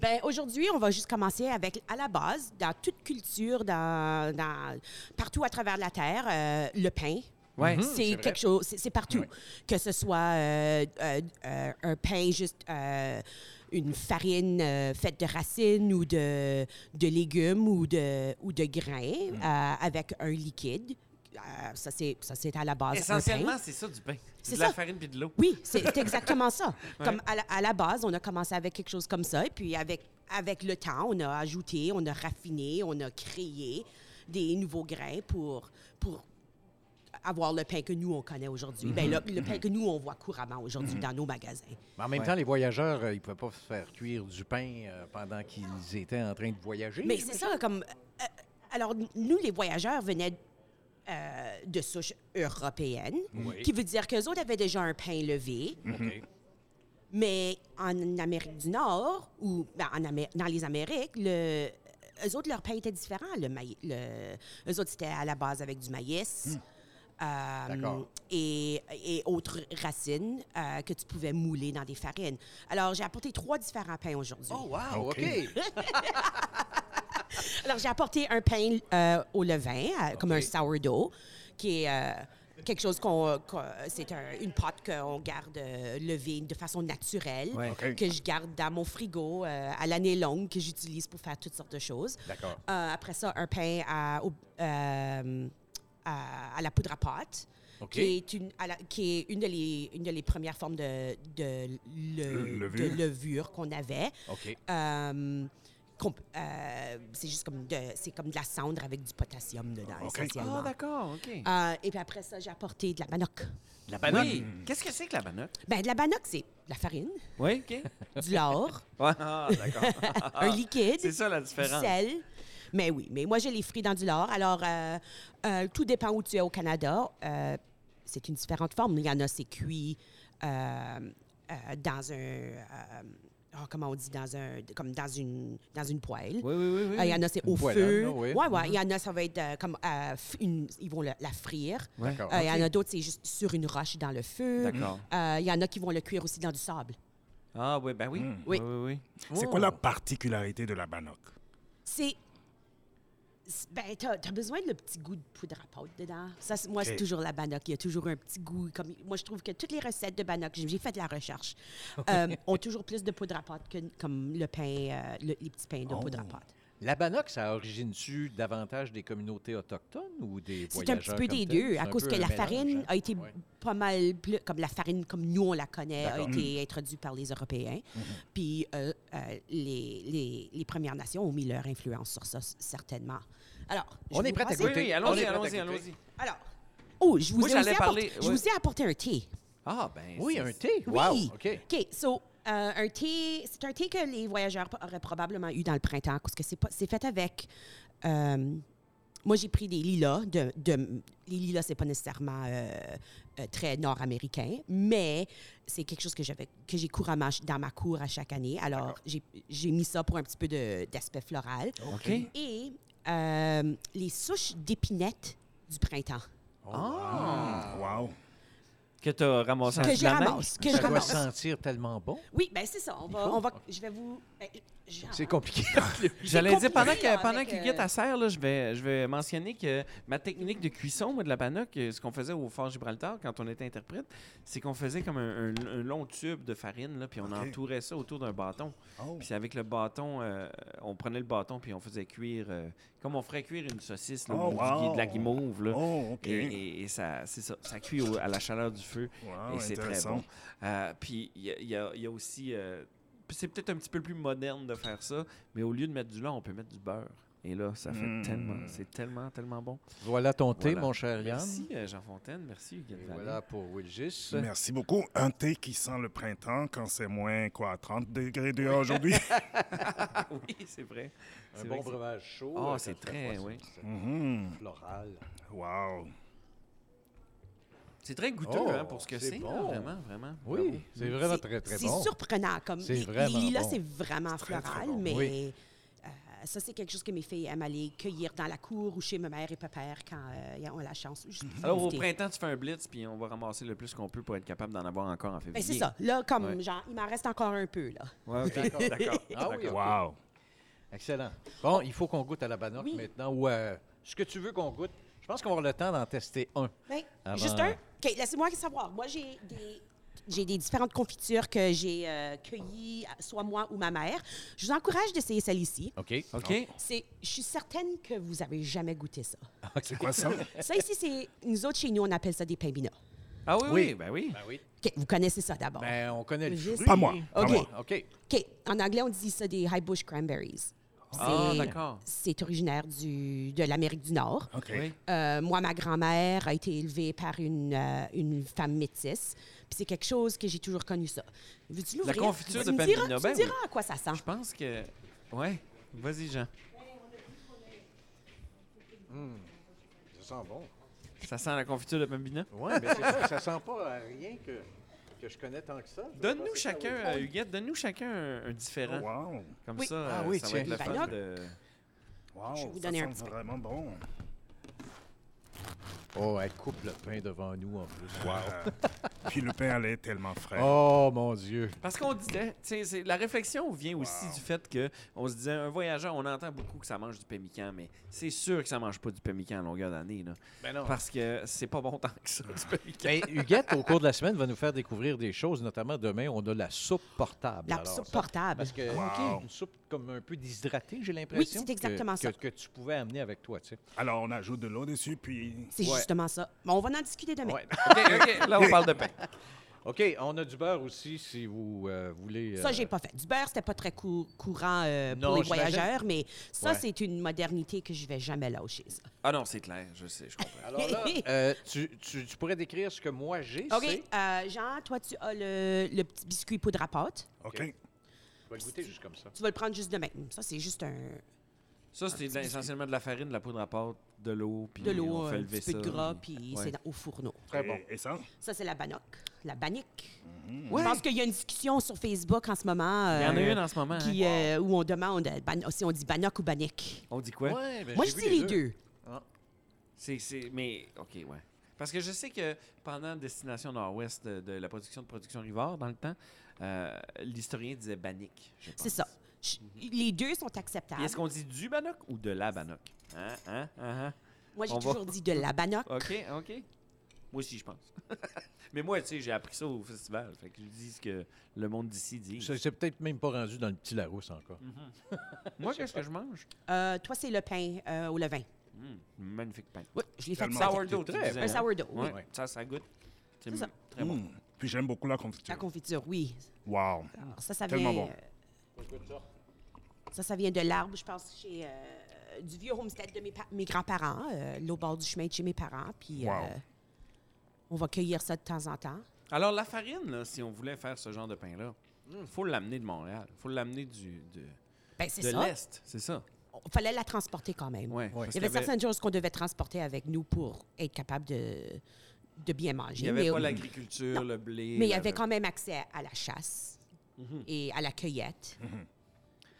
Ben aujourd'hui, on va juste commencer avec, à la base, dans toute culture, dans, dans- partout à travers la Terre, euh, le pain. Ouais. Mhm, c'est c'est vrai. quelque chose, c'est c'est partout. Que ce soit euh, euh, euh, un pain juste euh, une farine euh, faite de racines ou de, de légumes ou de, ou de grains euh, avec un liquide. Euh, ça, c'est ça, c'est à la base. Essentiellement, c'est ça du pain. C'est de la ça. farine puis de l'eau. Oui, c'est exactement ça. Ouais. Comme à la, à la base, on a commencé avec quelque chose comme ça, et puis avec, avec le temps, on a ajouté, on a raffiné, on a créé des nouveaux grains pour, pour avoir le pain que nous, on connaît aujourd'hui. Ben, le, le pain que nous, on voit couramment aujourd'hui dans nos magasins. Mais en même temps, les voyageurs, euh, ils ne pouvaient pas faire cuire du pain euh, pendant qu'ils étaient en train de voyager. Mais c'est ça, comme... euh, alors, nous, les voyageurs venaient euh, de souche européenne, Oui. qui veut dire qu'eux autres avaient déjà un pain levé. OK. Mais en Amérique du Nord, ou ben, en Amé- dans les Amériques, le, eux autres, leur pain était différent. Le maï- le- eux autres, c'était à la base avec du maïs. euh, D'accord. et, et autres racines euh, que tu pouvais mouler dans des farines. Alors, j'ai apporté trois différents pains aujourd'hui. Oh, wow, OK. Alors, j'ai apporté un pain euh, au levain, euh, comme un sourdough, qui est euh, quelque chose qu'on. c'est un- une pâte qu'on garde levée de façon naturelle, Ouais. Que je garde dans mon frigo à l'année longue, que j'utilise pour faire toutes sortes de choses. D'accord. Après ça, un pain à, au- à, à la poudre à pâte. Qui est, une, la- qui est une, de les, une de les premières formes de, de, le- Le- de levure. levure qu'on avait. Euh, c'est juste comme de, c'est comme de la cendre avec du potassium dedans, OK. essentiellement. Ah, d'accord, OK. Euh, et puis après ça, j'ai apporté de la banoc. La banane. Oui. Qu'est-ce que c'est que la banane? Ben, de la banoc, c'est de la farine, Oui, OK. du lard, Ouais, ah, d'accord. un liquide, C'est ça la du différence. sel. Mais oui, mais moi, je les fris dans du lard. Alors, euh, euh, tout dépend où tu es au Canada. Euh, c'est une différente forme. Il y en a, c'est cuit euh, euh, dans un... oh, comment on dit? Dans un, comme dans une, dans une poêle. Oui, oui, oui. oui. Euh, Il y en a, c'est au feu. là, oui. Ouais, ouais. Il y en a, ça va être euh, comme euh, une, ils vont le- la frire. D'accord. Euh, Il y en a d'autres, c'est juste sur une roche dans le feu. D'accord. Euh, Il y en a qui vont le cuire aussi dans du sable. Ah, oui, ben oui. Mm. Oui. oui, oui. C'est Oh. quoi la particularité de la banoc? C'est. Ben, t'as as besoin de le petit goût de poudre à pâte dedans. Ça, c'est- moi, c'est toujours la banoc. Il y a toujours un petit goût. Comme, moi, je trouve que toutes les recettes de banoc, j'ai fait de la recherche, euh, ont toujours plus de poudre à pâte que comme le pain, euh, le- les petits pains de poudre à Oh. pâte. La Bannock, ça origine-tu davantage des communautés autochtones ou des C'est un petit peu des deux, à cause que la mélange, farine hein? a été Ouais. pas mal plus, comme la farine comme nous on la connaît, a D'accord. Mm-hmm. été introduite par les Européens. Puis euh, euh, les, les, les Premières Nations ont mis leur influence sur ça, certainement. Alors, je On est vous prêt à Oui, goûter. oui, On est allons-y, allons-y, allons-y. Alors, oh, je vous, Moi, ai j'allais aussi parler- apporté, je ouais. vous ai apporté un thé. Ah, ben. Oui, un thé? Oui. Wow, OK. OK, so, euh, un thé, c'est un thé que les voyageurs auraient probablement eu dans le printemps, parce que c'est pas- c'est fait avec. euh, moi, j'ai pris des lilas. De, de- les lilas, c'est pas nécessairement euh, très nord-américain, mais c'est quelque chose que j'avais que j'ai couramment dans ma cour à chaque année. Alors, j'ai j'ai mis ça pour un petit peu de- d'aspect floral. OK. Et euh, les souches d'épinettes du printemps. Ah. Wow. Que tu as ramassé Que ramasse. Que Ça je doit ramasse. sentir tellement bon. Oui, ben c'est ça. On va, on va, je vais vous. ben, je- C'est compliqué. J'allais dire, pendant que, pendant que euh, Guette serre, là, je, vais, je vais mentionner que ma technique de cuisson, moi, de la bannock, euh, ce qu'on faisait au Fort Gibraltar quand on était interprète, c'est qu'on faisait comme un, un- un long tube de farine, là, puis on entourait ça autour d'un bâton. Oh. Puis c'est avec le bâton, euh, on prenait le bâton, puis on faisait cuire, euh, comme on ferait cuire une saucisse, là, Oh, de la guimauve. Là. Oh. Et, et- et ça, c'est ça, ça cuit au- à la chaleur du feu. Wow, et c'est très bon. Euh, puis il y, a- il y a- il y a aussi. C'est peut-être un petit peu plus moderne de faire ça, mais au lieu de mettre du lard, on peut mettre du beurre. Et là, ça fait Mm. tellement, c'est tellement, tellement bon. Voilà ton thé, Voilà. mon cher Yann. Merci, euh, Jean Fontaine. Merci, Vallée. voilà pour Wilgis. Merci beaucoup. Un thé qui sent le printemps quand c'est moins, quoi, 30 degrés dehors aujourd'hui. oui, c'est vrai. Un C'est bon vrai breuvage chaud. Ah, euh, c'est très, oui. Mhm. Floral. Wow. C'est très goûteux Oh, hein, pour ce que c'est c'est. bon. Vraiment, vraiment. Oui, c'est vraiment très, très C'est bon. surprenant. Comme C'est les, vraiment bon. c'est vraiment très, très floral, bon. mais Oui. euh, ça, c'est quelque chose que mes filles aiment aller cueillir dans la cour ou chez ma mère et papa quand euh, ils ont la chance. Juste Alors, au printemps, tu fais un blitz, puis on va ramasser le plus qu'on peut pour être capable d'en avoir encore en février. Ben, c'est ça. Là, comme, Ouais. genre, il m'en reste encore un peu, là. Ouais, D'accord. d'accord. Ah oui, d'accord. Wow. Excellent. Bon, il faut qu'on goûte à la Oui. maintenant. Ou euh, ce que tu veux qu'on goûte. Je pense qu'on va avoir le temps d'en tester un. Oui. Avant- Juste un? OK, laissez-moi savoir. Moi, j'ai des... J'ai des différentes confitures que j'ai euh, cueillies, soit moi ou ma mère. Je vous encourage d'essayer celle-ci. OK. OK. C'est, je suis certaine que vous avez jamais goûté ça. C'est quoi ça? Ça ici, c'est nous autres chez nous, on appelle ça des pains binats. Ah oui, Oui. oui, ben oui. Ben oui. OK, vous connaissez ça d'abord. Ben, on connaît le Juste- fruit. Pas moi. Pas OK. moi. OK. OK, en anglais, on dit ça des high bush cranberries. Ah, C'est- d'accord. C'est originaire du, de l'Amérique du Nord. Oui. Euh, moi, ma grand-mère a été élevée par une, euh, une femme métisse. Puis c'est quelque chose que j'ai toujours connu ça. Veux-tu l'ouvrir? confiture Tu de diras- binot, Tu ben me diras oui. à quoi ça sent. Je pense que. Ouais. Vas-y, Jean. Ça sent bon. Ça sent la confiture de Pambina? Oui, mais c'est ça. Ça sent pas à rien que, que je connais tant que ça. Donne-nous ça chacun, euh, Huguette, donne-nous chacun un, un différent. Wow. Comme Oui. ça, Ah euh, oui, ça va être le fun là- de... Wow. Je vais vous ça donner un sent petit peu. vraiment bon. Oh, elle coupe le pain devant nous en plus. Wow. Puis le pain allait tellement frais. Oh, mon Dieu. Parce qu'on disait, tu sais, c'est- la réflexion vient aussi Wow. du fait que on se disait, un voyageur, on entend beaucoup que ça mange du pemmican, mais c'est sûr que ça mange pas du pemmican à longueur d'année, là. Ben non. Parce que c'est pas bon tant que ça, du pemmican. Ben, Huguette, au cours de la semaine, va nous faire découvrir des choses. Notamment, demain, on a la soupe portable. La Alors, soupe ça- portable. Parce que, Wow. Une soupe comme un peu déshydratée, j'ai l'impression. c'est exactement que, ça. Que, que tu pouvais amener avec toi, tu sais. Alors, on ajoute de l'eau dessus, puis... C'est Ouais. justement ça. Bon, on va en discuter demain. Ouais. OK, OK, là, on parle de pain. OK, on a du beurre aussi, si vous euh, voulez. Ça, euh, j'ai pas fait. Du beurre, c'était pas très cou- courant euh, pour les voyageurs, mais ça, Ouais. c'est une modernité que je vais jamais lâcher. Ça. Ah non, c'est clair, je sais, je comprends. Alors là, euh, tu, tu- tu pourrais décrire ce que moi j'ai, OK. euh, Jean, toi, tu as le, le petit biscuit poudre à pâte. OK. Je vais le goûter juste comme ça. Tu vas le prendre juste demain. Ça, c'est juste un, Ça, c'est essentiellement de la farine, de la poudre à pâte, de l'eau, puis de l'eau, on fait un lever petit peu ça. de gras, puis Ouais. c'est au fourneau. Très bon. Et, et ça? Ça, c'est la banoc. La banique. Ouais. Je pense qu'il y a une discussion sur Facebook en ce moment. Il y en a euh, une en ce moment. qui, hein. euh, où on demande euh, ban- si on dit banoc ou banique. On dit quoi? Ouais, ben, Moi, je dis les deux. C'est, c'est, mais, OK, ouais. Parce que je sais que pendant Destination Nord-Ouest de, de la production de Production Rivard, dans le temps, euh, l'historien disait Bannick. je C'est ça. Je- Les deux sont acceptables. Est-ce qu'on dit du Bannock ou de la Bannock? Hein? Hein? Hein? hein? Moi, j'ai on va- toujours dit de la banoc. OK, OK. Moi aussi, je pense. mais moi, tu sais, j'ai appris ça au festival. Fait que je dis ce que le monde d'ici dit. C'est c'est peut-être même pas rendu dans le petit Larousse encore. Moi, qu'est-ce que je mange? Euh, toi, c'est le pain euh, au levain. Hum, magnifique pain. Oui, je l'ai fait. Sourdough, Très disais, Un hein? sourdough, oui. Ouais, Ça, ça goûte. C'est C'est ça. très bon. Mm. Puis j'aime beaucoup la confiture. La confiture, oui. Wow. Alors, ça, ça Tellement vient. bon. euh, ça, ça vient de l'arbre, je pense, chez euh, du vieux homestead de mes, pa- mes grands-parents, euh, là, au bord du chemin de chez mes parents. Puis Wow. euh, on va cueillir ça de temps en temps. Alors, la farine, là, si on voulait faire ce genre de pain-là, il faut l'amener de Montréal. Il faut l'amener du, de, Ben, de l'Est. C'est ça. Il fallait la transporter quand même. Ouais, Ouais. parce Il y avait certaines choses qu'on devait transporter avec nous pour être capable de, de bien manger. Il n'y avait mais, pas l'agriculture, le blé. mais il y avait quand même accès à la chasse Mhm. et à la cueillette.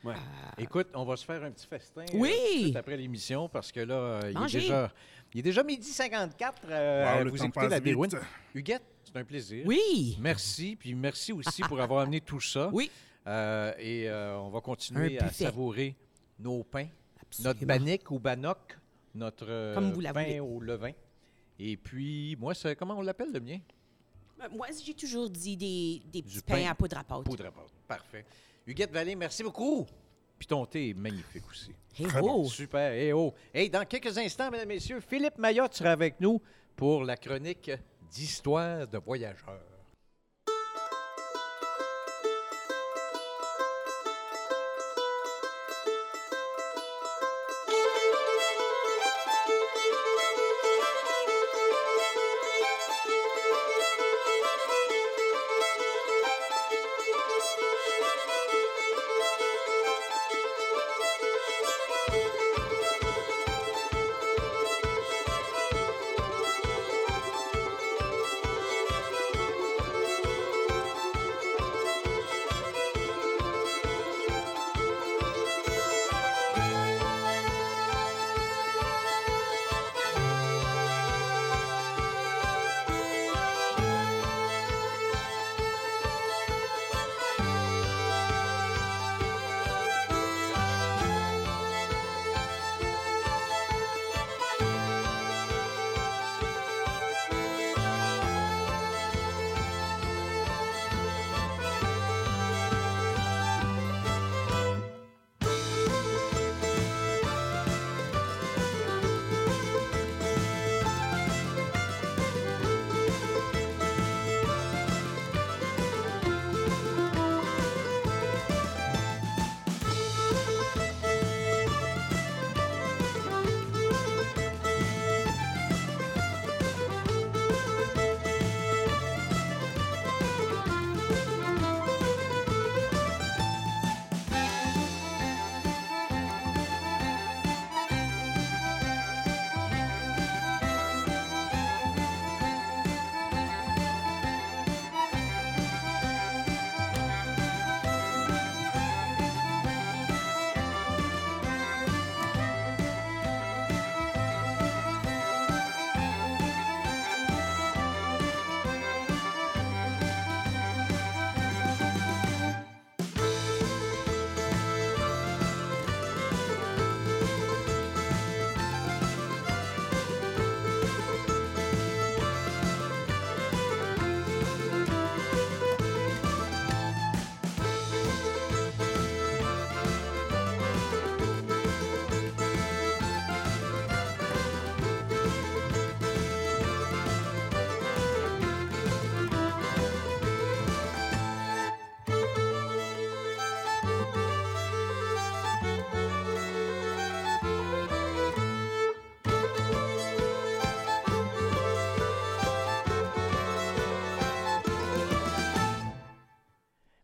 Ouais. Écoute, on va se faire un petit festin euh, Oui! tout après l'émission parce que là, euh, il, est déjà, il est déjà midi 54. euh, Wow, vous écoutez la. Dérouine. Huguette, c'est un plaisir. Oui! Merci, puis merci aussi pour avoir amené tout ça. Oui. Euh, et euh, on va continuer à savourer nos pains, Absolument. notre banique ou banoc, notre Comme vous la pain au levain. Et puis, moi, c'est comment on l'appelle le mien? Euh, Moi, j'ai toujours dit des, des petits pain pains à poudre à pâte. Poudre à pâte. Parfait. Huguette Vallée, merci beaucoup. Puis ton thé est magnifique aussi. Hey, Très oh! Super. Et oh. Hey, dans quelques instants, mesdames et messieurs, Philippe Mayotte sera avec nous pour la chronique d'histoire de voyageurs.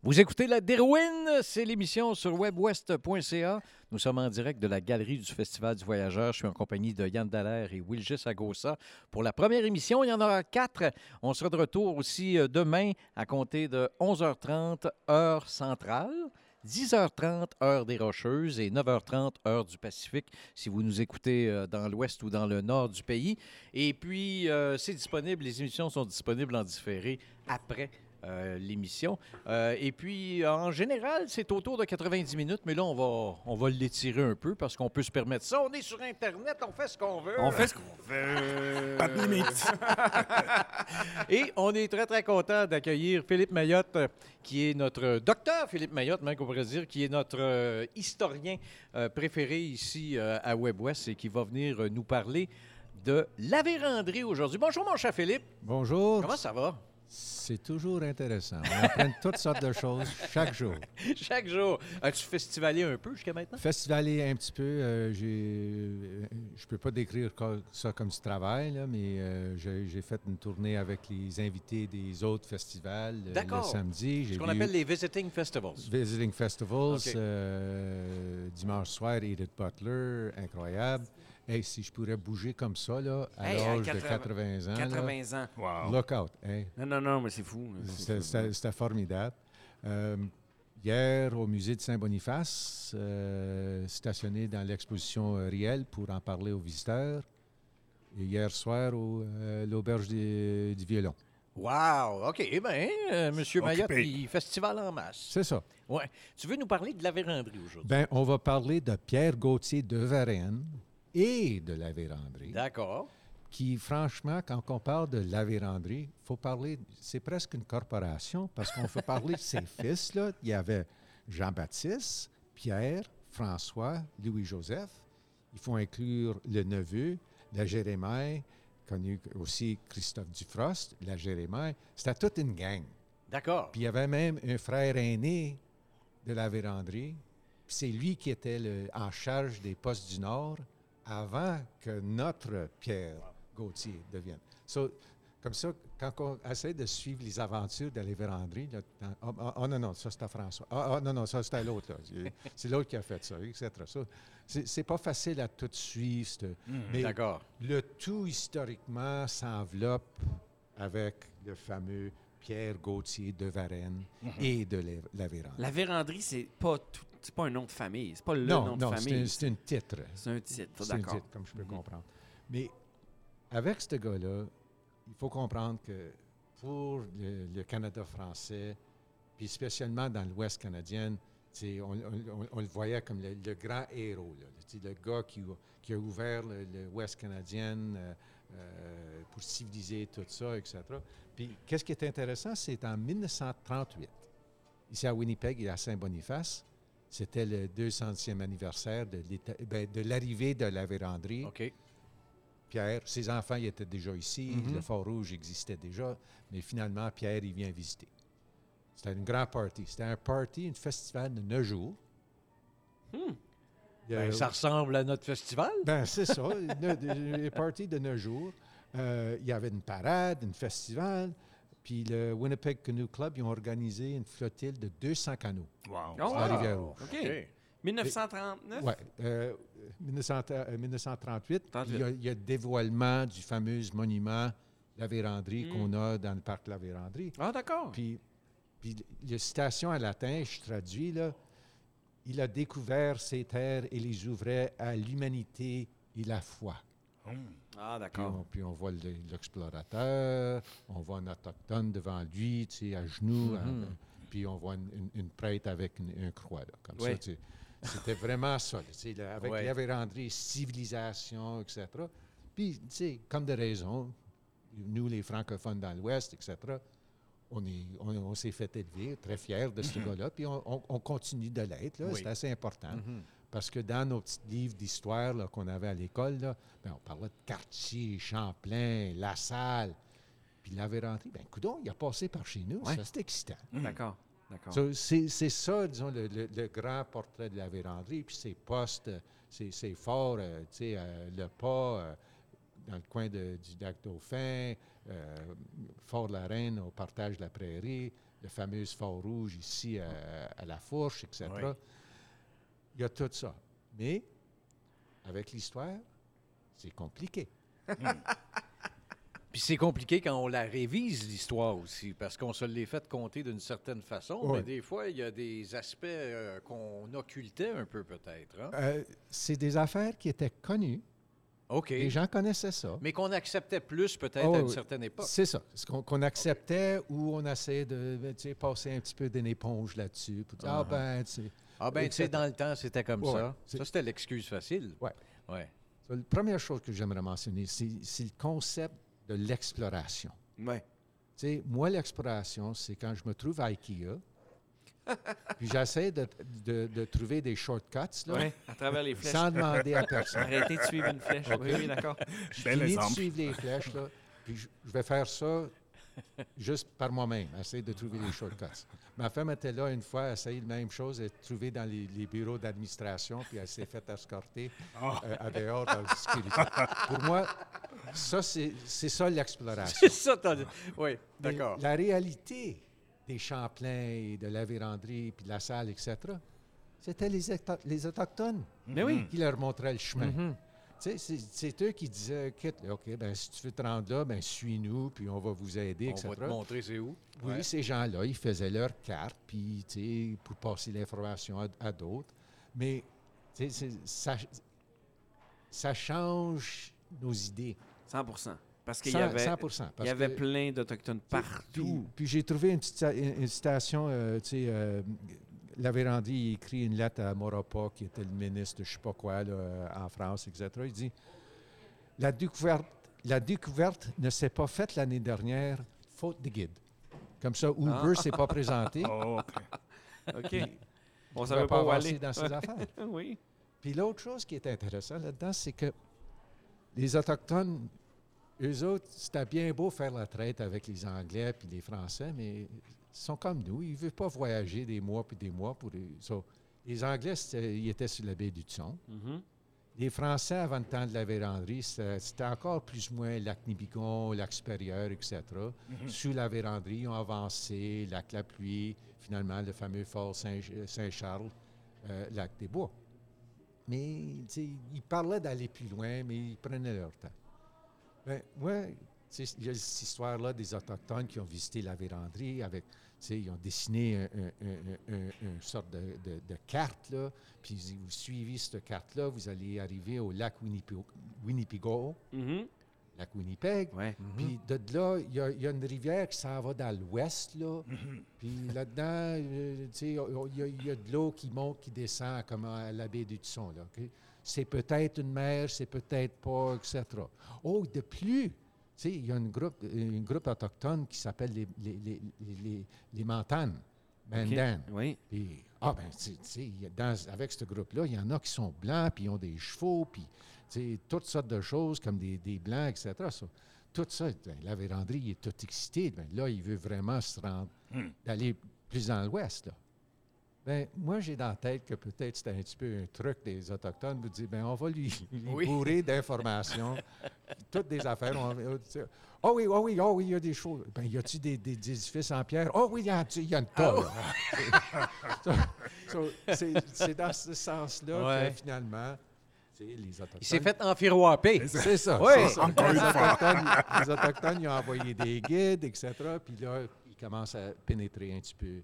Vous écoutez La Dérouine, c'est l'émission sur webwest.ca. Nous sommes en direct de la galerie du Festival du Voyageur. Je suis en compagnie de Yann Dallaire et Wilgis Agossa. Pour la première émission, il y en aura quatre. On sera de retour aussi euh, demain à compter de 11h30, heure centrale. 10h30, heure des Rocheuses et 9h30, heure du Pacifique, si vous nous écoutez euh, dans l'ouest ou dans le nord du pays. Et puis, euh, c'est disponible, les émissions sont disponibles en différé après euh, l'émission. Euh, et puis, en général, c'est autour de 90 minutes, mais là, on va, on va l'étirer un peu parce qu'on peut se permettre ça. On est sur Internet, on fait ce qu'on veut. On fait ce qu'on veut. Pas de limite. Et on est très, très content d'accueillir Philippe Mayotte, qui est notre docteur Philippe Mayotte, même qu'on pourrait dire, qui est notre euh, historien euh, préféré ici euh, à WebWest et qui va venir euh, nous parler de la vérandrie aujourd'hui. Bonjour, mon cher Philippe. Bonjour. Comment ça va? C'est toujours intéressant. On apprend toutes sortes de choses chaque jour. Chaque jour. As-tu festivalier un peu jusqu'à maintenant? Festivalier un petit peu. euh, j'ai, euh, je peux pas décrire ça comme du travail, là, mais euh, j'ai, j'ai fait une tournée avec les invités des autres festivals euh, le D'accord. samedi. Ce J'ai qu'on vu appelle les Visiting Festivals. Visiting Festivals. Euh, dimanche soir, Edith Butler, incroyable. Hey, si je pourrais bouger comme ça, là, à Hey, l'âge de 80 80 ans. là, 80 ans. Wow. Look out. hein. Non, non, non, mais c'est fou. C'était- formidable. Euh, hier, au musée de Saint-Boniface, euh, stationné dans l'exposition euh, Riel pour en parler aux visiteurs. Et hier soir, au, euh, l'auberge du, violon. Wow! OK. Eh bien, euh, Monsieur Mayotte, il festival en masse. C'est ça. Ouais. Tu veux nous parler de la vérandrie aujourd'hui? Ben, on va parler de Pierre Gauthier de Varennes et de la vérandrie. D'accord. Qui, franchement, quand on parle de la vérandrie, il faut parler, c'est presque une corporation parce qu'on faut parler de ses fils. Là. Il y avait Jean-Baptiste, Pierre, François, Louis-Joseph. Il faut inclure le neveu, la Jérémie, connu aussi Christophe Dufrost, la Jérémie. C'était toute une gang. D'accord. Puis il y avait même un frère aîné de la vérandrie. Puis c'est lui qui était le- en charge des postes du Nord avant que notre Pierre Gauthier devienne. So, comme ça, quand on essaie de suivre les aventures de la vérandrie, là, dans- oh, oh, oh, non, non, ça c'était François. Ah ah, non, non, ça c'était l'autre. C'est- l'autre qui a fait ça, etc. C'est, c'est pas facile à tout suivre. c'est- mais D'accord. le tout historiquement s'enveloppe avec le fameux Pierre Gauthier de Varennes et de la, la Vérandrie. La vérandrie, c'est pas tout- c'est pas un nom de famille. C'est pas le non, nom de non, famille. un, c'est un titre. C'est un titre, C'est un d'accord. titre, comme je peux comprendre. Mais avec ce gars-là, il faut comprendre que pour le, le Canada français, puis spécialement dans l'Ouest canadien, on, on- on- on le voyait comme le, le grand héros, là, le gars qui, a- qui a ouvert l'Ouest canadien euh, euh, pour civiliser tout ça, etc. Puis qu'est-ce qui est intéressant, c'est en 1938, ici à Winnipeg et à Saint-Boniface, c'était le 200e anniversaire de, ben, de l'arrivée de la vérandrie. OK. Pierre, ses enfants ils étaient déjà ici, Mhm. le Fort Rouge existait déjà, mais finalement, Pierre, il vient visiter. C'était une grande party. C'était un party, un festival de neuf jours. Hmm. Ben, ça ressemble à notre festival. Ben, c'est ça, une, une party de neuf jours. Euh, il y avait une parade, un festival. Puis le Winnipeg Canoe Club, ils ont organisé une flottille de 200 canots Wow. Oh, sur la wow. rivière Rouge. OK. 1939? Oui, euh, 1900 euh, 1938, 38. il y, a, il y a le dévoilement du fameux monument La Vérandrie Mm. qu'on a dans le parc La Vérandrie. Ah, d'accord. Puis, puis la citation en latin, je traduis, là, il a découvert ces terres et les ouvrait à l'humanité et la foi. Ah, Puis d'accord. on, puis on voit le- l'explorateur, on voit un autochtone devant lui, tu sais, à genoux, à- Mhm. puis on voit une, une- une prêtre avec une, une croix, là, comme Oui. ça. tu sais. C'était vraiment ça, tu sais, là, avec la civilisation, etc. Puis, tu sais, comme de raison, nous, les francophones dans l'Ouest, etc., on, est, on, on s'est fait élever, très fiers de ce gars-là, puis on, on- on continue de l'être, Oui. c'est assez important. Mhm. Parce que dans nos petits livres d'histoire qu'on avait à l'école, ben, on parlait de Cartier, Champlain, La Salle. Puis la vérandrie, ben coudon, il a passé par chez nous. Ouais. Ça, c'est excitant. D'accord. D'accord. C'est ça, disons, le, le- le grand portrait de la vérandrie. Puis ses postes, ses, ses forts, euh, tu sais, euh, le pas euh, dans le coin de- du lac Dauphin, Fort de la Reine au partage de la prairie, le fameux Fort Rouge ici à, à La Fourche, etc. Oui. Il y a tout ça. Mais avec l'histoire, c'est compliqué. Puis c'est compliqué quand on la révise, l'histoire aussi, parce qu'on se l'est fait compter d'une certaine façon, mais des fois, il y a des aspects euh, qu'on occultait un peu, peut-être. hein? Euh, c'est des affaires qui étaient connues. OK. Les gens connaissaient ça. Mais qu'on acceptait plus, peut-être, Oh, à une oui. certaine époque. C'est ça. Ce qu'on acceptait ou on essayait de passer un petit peu d'une éponge là-dessus. Pour dire, ah Uh-huh. ben, tu sais. Ah ben, tu sais, dans le temps, c'était comme Ouais, ça. Ça, c'était l'excuse facile. Ouais. Ouais. So, la première chose que j'aimerais mentionner, c'est le concept de l'exploration. Ouais. Tu sais, moi, l'exploration, c'est quand je me trouve à IKEA, puis j'essaie de, de- de trouver des shortcuts, là, Ouais, à travers les flèches. sans demander à personne. Arrêtez de suivre une flèche. Oui, oui, d'accord. Je finis de suivre les flèches, là, puis je, je vais faire ça juste par moi-même, essayer de trouver les shortcuts. Ma femme était là une fois, essayer la même chose, elle est trouvée dans les, les bureaux d'administration, puis elle s'est faite escorter euh, à dehors dans la sécurité. Pour moi, ça, c'est ça l'exploration. C'est ça, t'as dit. Oui, d'accord. La réalité des Champlains et de la véranderie, puis de la salle, etc., c'était les, les Autochtones qui leur montraient le chemin. Mhm. Sais, c'est- eux qui disaient, Quitte, OK, ben, si tu veux te rendre là, ben, suis-nous, puis on va vous aider, On etc. va te montrer c'est où. Oui, Ouais. ces gens-là, ils faisaient leur carte, puis, tu sais, pour passer l'information à, à d'autres. Mais, tu sais, c'est- ça, ça change nos idées. 100 Parce qu'il y Cent- avait, 100%, il y avait que- plein d'Autochtones partout. Puis, j'ai trouvé une, citation, euh, tu sais, euh, la Vérandie il écrit une lettre à Maurepas, qui était le ministre de je sais pas quoi là, euh, en France, etc. Il dit la découverte, la découverte ne s'est pas faite l'année dernière, faute de guide. Comme ça, Uber Ah. ne s'est pas présenté. Oh, OK. OK. Puis, On il savait va pas où aller. dans ses affaires. oui. Puis l'autre chose qui est intéressant là-dedans, c'est que les Autochtones, eux autres, c'était bien beau faire la traite avec les Anglais puis les Français, mais sont comme nous. Ils ne veulent pas voyager des mois puis des mois pour... so, les Anglais, ils étaient sur la baie du Thon. Mhm. Les Français, avant le temps de la véranderie, c'était encore plus ou moins lac Nibigon, lac supérieur, etc. Sous la véranderie, ils ont avancé, lac La Pluie, finalement le fameux fort Saint- Saint-Charles, euh, lac des Bois. Mais ils parlaient d'aller plus loin, mais ils prenaient leur temps. Ben, moi, il y a cette histoire-là des Autochtones qui ont visité la véranderie avec, tu sais, ils ont dessiné un- un- un- un- une sorte de, de- de carte, là, puis si vous suivez cette carte-là, vous allez arriver au lac Winnipe- Mhm. lac Winnipeg. Ouais. Puis de là, il y, a- il y a une rivière qui s'en va dans l'ouest, là. Puis là-dedans, euh, tu sais, il y, a- il y a de l'eau qui monte, qui descend comme à la baie du Tusson, là. OK? C'est peut-être une mer, c'est peut-être pas, etc. Oh, de plus, sais, il y a une groupe, une groupe autochtone qui s'appelle les, les, les, les, les- Mantanes, Mandan. Oui. Puis, ah ben, tu sais, avec ce groupe-là, il y en a qui sont blancs, puis ils ont des chevaux, puis tu sais, toutes sortes de choses comme des, des blancs, etc. Ça, tout ça, ben, la véranderie, il est tout excité. Ben, là, il veut vraiment se rendre, Hmm. d'aller plus dans l'ouest. Là. Ben, moi, j'ai dans la tête que peut-être c'était un petit peu un truc des Autochtones, vous dire, ben, on va lui, lui Oui. bourrer d'informations, toutes des affaires. on Oh oui, oh oui, oh oui, il y a des choses. Ben, y a-tu des, des- des édifices en pierre? Oh oui, il y, y a une. So- so, c'est- c'est dans ce sens-là Ouais. que finalement, les Autochtones. Il s'est fait enfiroiper. C'est ça. Oui. c'est ça. Encore Les. Autochtones, les Autochtones, ils ont envoyé des guides, etc. Puis là, ils commencent à pénétrer un petit peu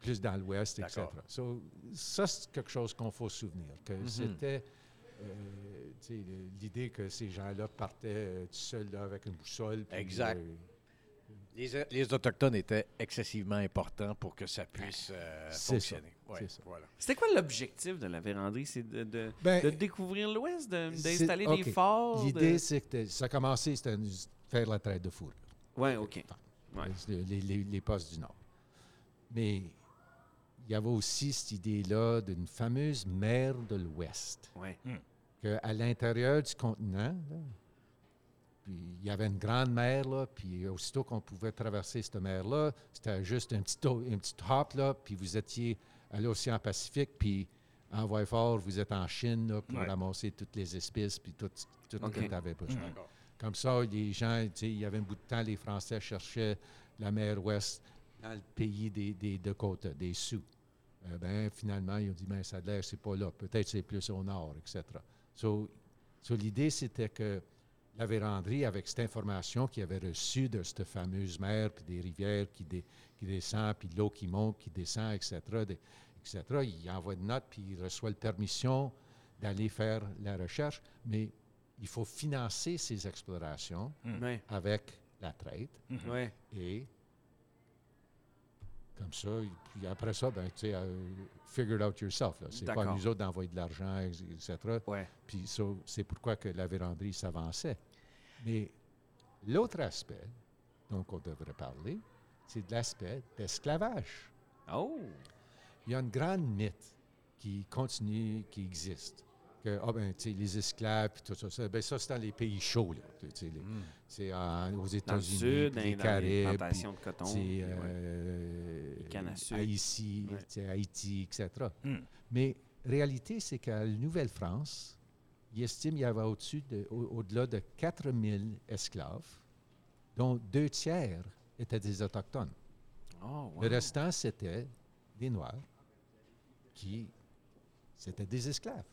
plus dans l'ouest, etc. So, ça, c'est quelque chose qu'on faut se souvenir, que Mhm. c'était euh, l'idée que ces gens-là partaient euh, tout seuls là, avec une boussole. puis, Exact. euh, Les, les Autochtones étaient excessivement importants pour que ça puisse euh, fonctionner. Ouais. Voilà. C'était quoi l'objectif de la véranderie? C'est de, de, Ben, de découvrir l'Ouest, de- d'installer des forts? L'idée, de- c'est que ça a commencé, c'était de faire la traite de fourrure. Ouais, OK. Ouais. les- les- les postes du Nord. Mais il y avait aussi cette idée-là d'une fameuse mer de l'Ouest. Ouais. Qu'à l'intérieur du continent, là, puis il y avait une grande mer, là, puis aussitôt qu'on pouvait traverser cette mer-là, c'était juste un petit, un petit hop, là, puis vous étiez à l'océan Pacifique, puis en voie fort, vous êtes en Chine là, pour Ouais. ramasser toutes les espèces, puis tout, tout OK. ce que tu avais besoin. Comme ça, les gens, tu sais, il y avait un bout de temps, les Français cherchaient la mer Ouest dans le pays des, des Dakota, des Sioux. Euh, ben, finalement, ils ont dit, ben, ça a l'air, c'est pas là. Peut-être c'est plus au nord, etc. So, so l'idée, c'était que la véranderie, avec cette information qu'il avait reçue de cette fameuse mer, puis des rivières qui, dé- qui descendent, puis de l'eau qui monte, qui descend, etc., de- etc., il envoie une note, puis il reçoit la permission d'aller faire la recherche, mais il faut financer ces explorations Mm. Ouais. avec la traite. Ouais. Et comme ça, puis après ça, ben, tu sais, euh, figure it out yourself. C'est pas nous autres d'envoyer de l'argent, etc. Puis ça, c'est pourquoi que la véranderie s'avançait. Mais l'autre aspect dont on devrait parler, c'est de l'aspect d'esclavage. Oh! Il y a une grande mythe qui continue, qui existe. Que, ah ben, tu sais, les esclaves, puis tout ça, ça, ben, ça, c'est dans les pays chauds, là. Tu sais, les- C'est en- aux États-Unis, les Caraïbes, ouais. euh, Les cannes à sucre. Haïti, Ouais. tu sais, Haïti, etc. Hmm. Mais réalité, c'est qu'à la Nouvelle-France, il estime qu'il y avait au-dessus de, au- au-delà de 4000 esclaves, dont deux tiers étaient des Autochtones. Oh, wow. Le restant, c'était des Noirs qui, c'était des esclaves.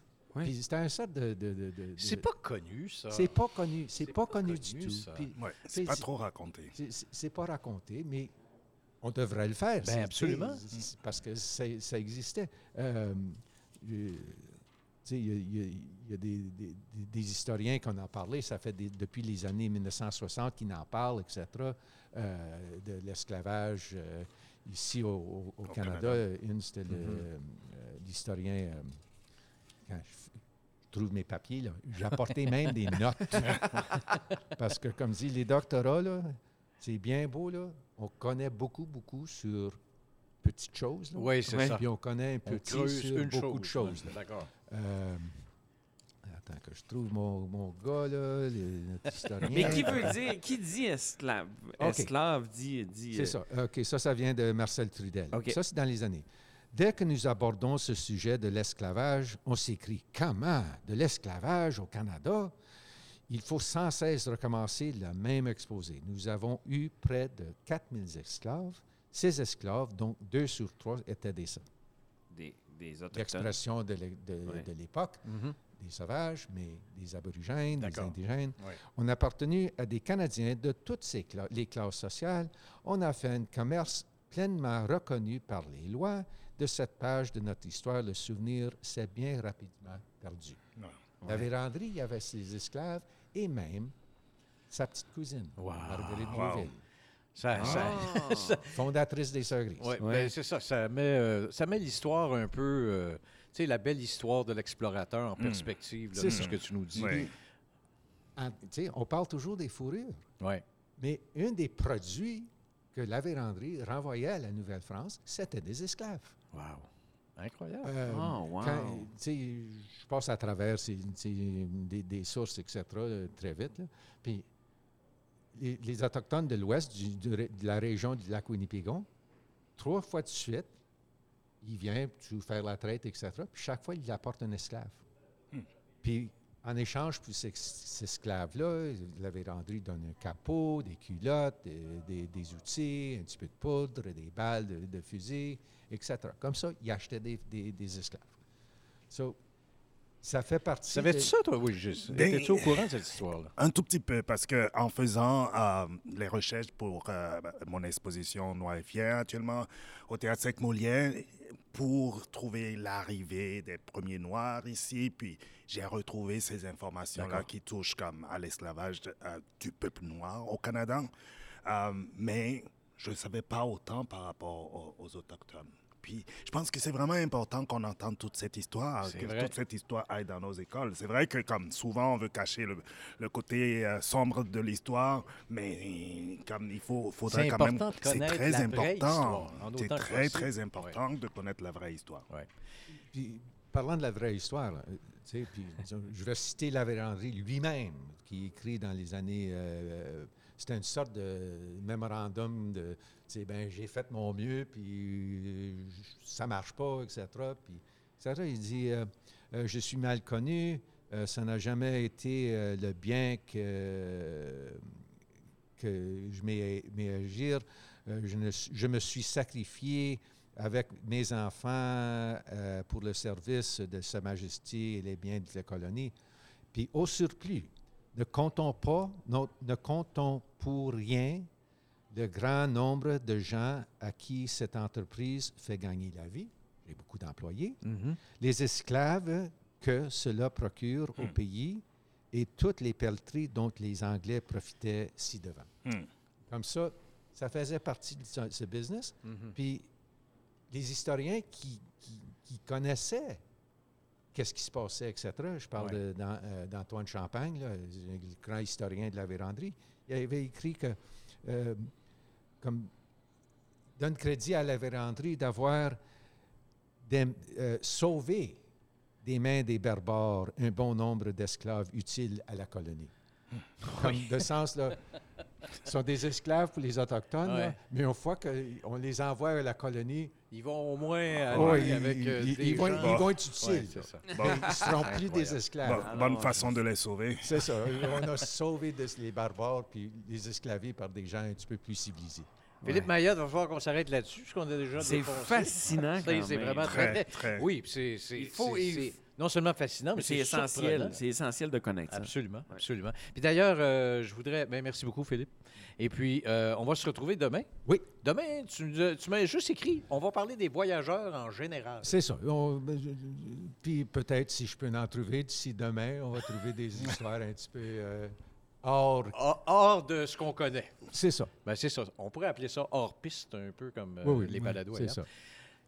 Puis c'était un sorte de... de- de- de- C'est de- pas connu, ça. C'est pas connu. C'est C'est pas, pas connu, connu, du tout. Ouais, c'est pas trop raconté. c'est- c'est- C'est pas raconté, mais on devrait le faire. Ben, C'est- absolument. c'est- c'est Parce que c'est- ça existait. Euh, euh, tu sais, il y a, il y a- il y a des, des- des- des historiens qui en ont parlé, ça fait des- depuis les années 1960 qu'ils en parlent, etc., euh, de l'esclavage euh, ici au, au- au Canada. Canada. Une, c'était le- Mhm. euh, l'historien... euh, quand je trouve mes papiers, là, j'apportais même des notes. Parce que, comme dit, les doctorats, là, c'est bien beau, là. On connaît beaucoup, beaucoup sur petites choses. là. Oui, c'est ça. Puis on connaît un petit sur une beaucoup de chose, choses. là. D'accord. Euh, attends que je trouve mon, mon gars, là, le, notre historien. Mais qui veut dire, qui dit esclave? Esclave dit. dit C'est euh, ça. OK, ça, ça vient de Marcel Trudel. OK. Ça, c'est dans les années. Dès que nous abordons ce sujet de l'esclavage, on s'écrie Comment De l'esclavage au Canada Il faut sans cesse recommencer le même exposé. Nous avons eu près de 4000 esclaves. Ces esclaves, donc deux sur trois, étaient des, Des, des l'expression de l'é- de- l'époque, Mhm. des sauvages, mais des aborigènes, des indigènes. Ouais. On a appartenu à des Canadiens de toutes ces cla- les classes sociales. On a fait un commerce pleinement reconnu par les lois. De cette page de notre histoire, le souvenir s'est bien rapidement perdu. Ouais. La véranderie, il y avait ses esclaves et même sa petite cousine, Marguerite Wow. Bouville, Ça, ça- Ah. ça- fondatrice des Sœurs Grises. Ouais, Ouais. ben, c'est ça. Ça met, euh, ça met l'histoire un peu, euh, tu sais, la belle histoire de l'explorateur en perspective, là, C'est ce que tu nous dis. Ouais. En- tu sais, on parle toujours des fourrures. Ouais. Mais un des produits que la véranderie renvoyait à la Nouvelle-France, c'était des esclaves. Wow. Incroyable. Euh, Oh, wow. quand, tu sais, je passe à travers ces- des, des sources, etc., euh, très vite. là. Puis les, les Autochtones de l'Ouest, de la région du lac Winnipégon, trois fois de suite, ils viennent pour faire la traite, etc., puis chaque fois, ils apportent un esclave. Hmm. Puis en échange pour ces, ces esclaves-là, la véranderie donne un capot, des culottes, des, des- des outils, un petit peu de poudre, des balles de, de fusil, etc. Comme ça, ils achetaient des, des- des esclaves. So, ça fait partie. Savais-tu ça, toi? Oui, juste. Ben, Étais-tu au courant de cette histoire-là? Un tout petit peu, parce que en faisant euh, les recherches pour euh, mon exposition Noir et Fier actuellement au Théâtre Sec Molière, pour trouver l'arrivée des premiers Noirs ici, puis j'ai retrouvé ces informations-là qui touchent comme à l'esclavage euh, du peuple noir au Canada, Euh, mais je ne savais pas autant par rapport aux, aux Autochtones. Puis je pense que c'est vraiment important qu'on entende toute cette histoire, que vrai. toute cette histoire aille dans nos écoles. C'est vrai que comme souvent on veut cacher le, le côté euh, sombre de l'histoire, mais comme il faut, faudrait quand même. important de C'est connaître très la vraie important. C'est très très important de connaître la vraie histoire. Puis, parlant de la vraie histoire, là, tu sais, puis, disons, je vais citer la véranderie lui-même, qui écrit dans les années. euh, c'était une sorte de mémorandum de. Tu ben, j'ai fait mon mieux, puis ça marche pas, etc. Puis, etc. Il dit euh, Euh, Je suis mal connu, euh, ça n'a jamais été le bien que, que je m'ai agir. Je, je me suis sacrifié avec mes enfants pour le service de Sa Majesté et les biens de la colonie. Puis au surplus, ne comptons pas, non- ne comptons pour rien le grand nombre de gens à qui cette entreprise fait gagner la vie. J'ai beaucoup d'employés. Mhm. Les esclaves que cela procure au pays et toutes les pelleteries dont les Anglais profitaient ci-devant. Hmm. Comme ça, ça faisait partie de ce, business. Mhm. Puis les historiens qui, qui- qui connaissaient qu'est-ce qui se passait, etc., je parle Ouais. euh, d'Antoine Champagne, là, le grand historien de la véranderie, il avait écrit que, euh, comme, donne crédit à la véranderie d'avoir euh, sauvé des mains des barbares un bon nombre d'esclaves utiles à la colonie. Comme de sens, là, sont des esclaves pour les Autochtones, là, Ouais. mais une fois qu'on les envoie à la colonie, Ils vont au moins aller Ouais, ils- avec euh, ils- des ils vont- gens- ils vont être Ouais, utiles, ça. Bon. Ils ne seront plus des esclaves. Bon- Ah bonne non, façon de les sauver. C'est ça. On a sauvé des- les barbares puis les esclavés par des gens un petit peu plus civilisés. Philippe Mayotte, il va falloir qu'on s'arrête là-dessus, parce qu'on a déjà C'est fascinant C'est vraiment Très, très, très. Oui, puis c'est Il faut- il- non seulement fascinant, mais Mais c'est essentiel. C'est essentiel de connaître ça. Absolument, absolument. Puis d'ailleurs, euh, je voudrais. ben, merci beaucoup, Philippe. Et puis, euh, on va se retrouver demain. Oui. Demain, tu, m'as juste écrit. On va parler des voyageurs en général. C'est ça. On- ben, puis peut-être, si je peux en trouver d'ici demain, on va trouver des histoires un petit peu euh, hors. Hors, hors de ce qu'on connaît. C'est ça. Ben, c'est ça. On pourrait appeler ça hors piste, un peu comme euh, Oui, oui, les oui, balados. c'est ailleurs. ça.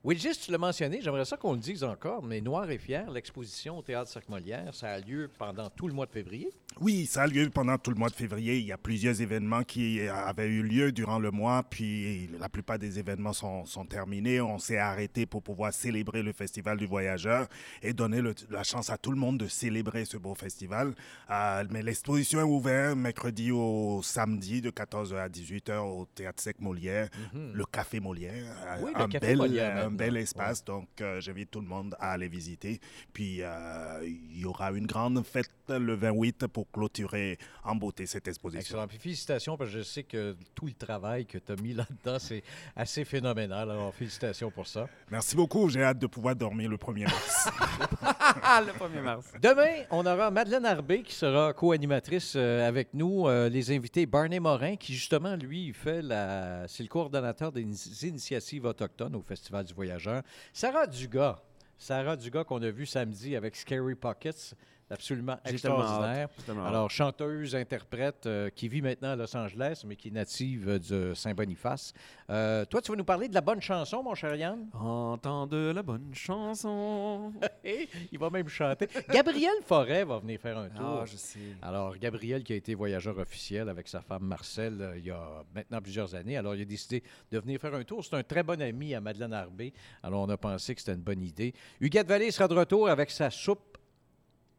Wilgis, tu l'as mentionné, j'aimerais ça qu'on le dise encore, mais Noir et Fier, l'exposition au Théâtre Cirque Molière, ça a lieu pendant tout le mois de février. Oui, ça a lieu pendant tout le mois de février. Il y a plusieurs événements qui avaient eu lieu durant le mois, puis la plupart des événements sont, sont terminés. On s'est arrêté pour pouvoir célébrer le Festival du Voyageur et donner le- la chance à tout le monde de célébrer ce beau festival. Euh, mais l'exposition est ouverte mercredi au samedi de 14h à 18h au Théâtre Sec Molière, Mhm. le Café Molière. Oui, le un, Café bel, Molière un bel espace. Donc, euh, j'invite tout le monde à aller visiter. Puis, euh, il y aura une grande fête le 28 pour clôturer en beauté cette exposition. Excellent. Puis félicitations, parce que je sais que tout le travail que tu as mis là-dedans, c'est assez phénoménal. Alors, félicitations pour ça. Merci beaucoup. J'ai hâte de pouvoir dormir le 1er mars. le 1er mars. Demain, on aura Madeleine Arbé qui sera co-animatrice euh, avec nous. les invités Barney Morin, qui justement, lui, il fait la. C'est le coordonnateur des ini- initiatives autochtones au Festival du Voyageur. Sarah Dugas. Sarah Dugas qu'on a vu samedi avec Scary Pockets. Absolument extraordinaire. Tellement. Alors, chanteuse, interprète, euh, qui vit maintenant à Los Angeles, mais qui est native euh, de Saint-Boniface. Euh, toi, tu vas nous parler de la bonne chanson, mon cher Yann? Entends de la bonne chanson. Il va même chanter. Gabriel Forêt va venir faire un tour. Ah, je sais. Alors, Gabriel, qui a été voyageur officiel avec sa femme Marcel euh, il y a maintenant plusieurs années, alors il a décidé de venir faire un tour. C'est un très bon ami à Madeleine Arbé. Alors, on a pensé que c'était une bonne idée. Huguette Vallée sera de retour avec sa soupe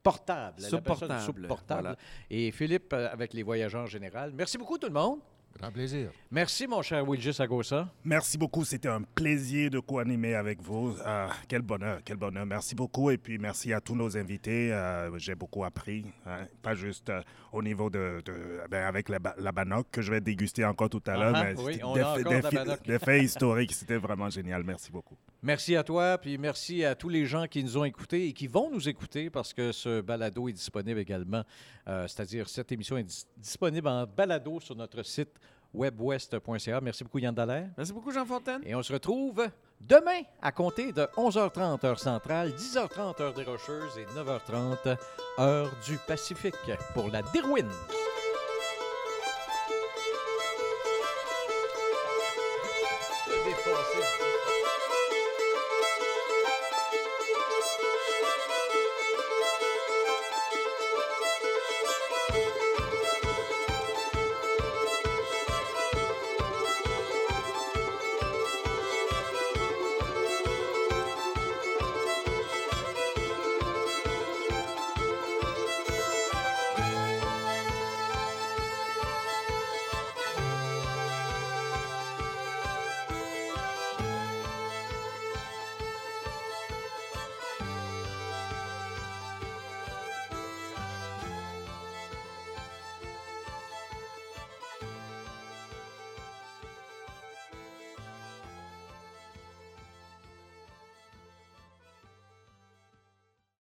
portable. Elle Soupe appelle ça une portable, soupe portable. voilà. Et Philippe euh, avec les voyageurs en général. Merci beaucoup, tout le monde. Grand plaisir. Merci, mon cher Wilgis Agosa. Merci beaucoup. C'était un plaisir de co-animer avec vous. Euh, quel bonheur, quel bonheur. Merci beaucoup. Et puis, merci à tous nos invités. Euh, J'ai beaucoup appris. hein. Pas juste euh, au niveau de, de- ben, avec la, la Bannock que je vais déguster encore tout à l'heure. Ah, mais oui, des, a faits- encore des des faits historiques. C'était vraiment génial. Merci beaucoup. Merci à toi, puis merci à tous les gens qui nous ont écoutés et qui vont nous écouter parce que ce balado est disponible également, euh, c'est-à-dire cette émission est dis- disponible en balado sur notre site webwest.ca. Merci beaucoup Yann Dallaire. Merci beaucoup Jean Fontaine. Et on se retrouve demain à compter de 11h30 heure centrale, 10h30 heure des Rocheuses et 9h30 heure du Pacifique pour la Derwin.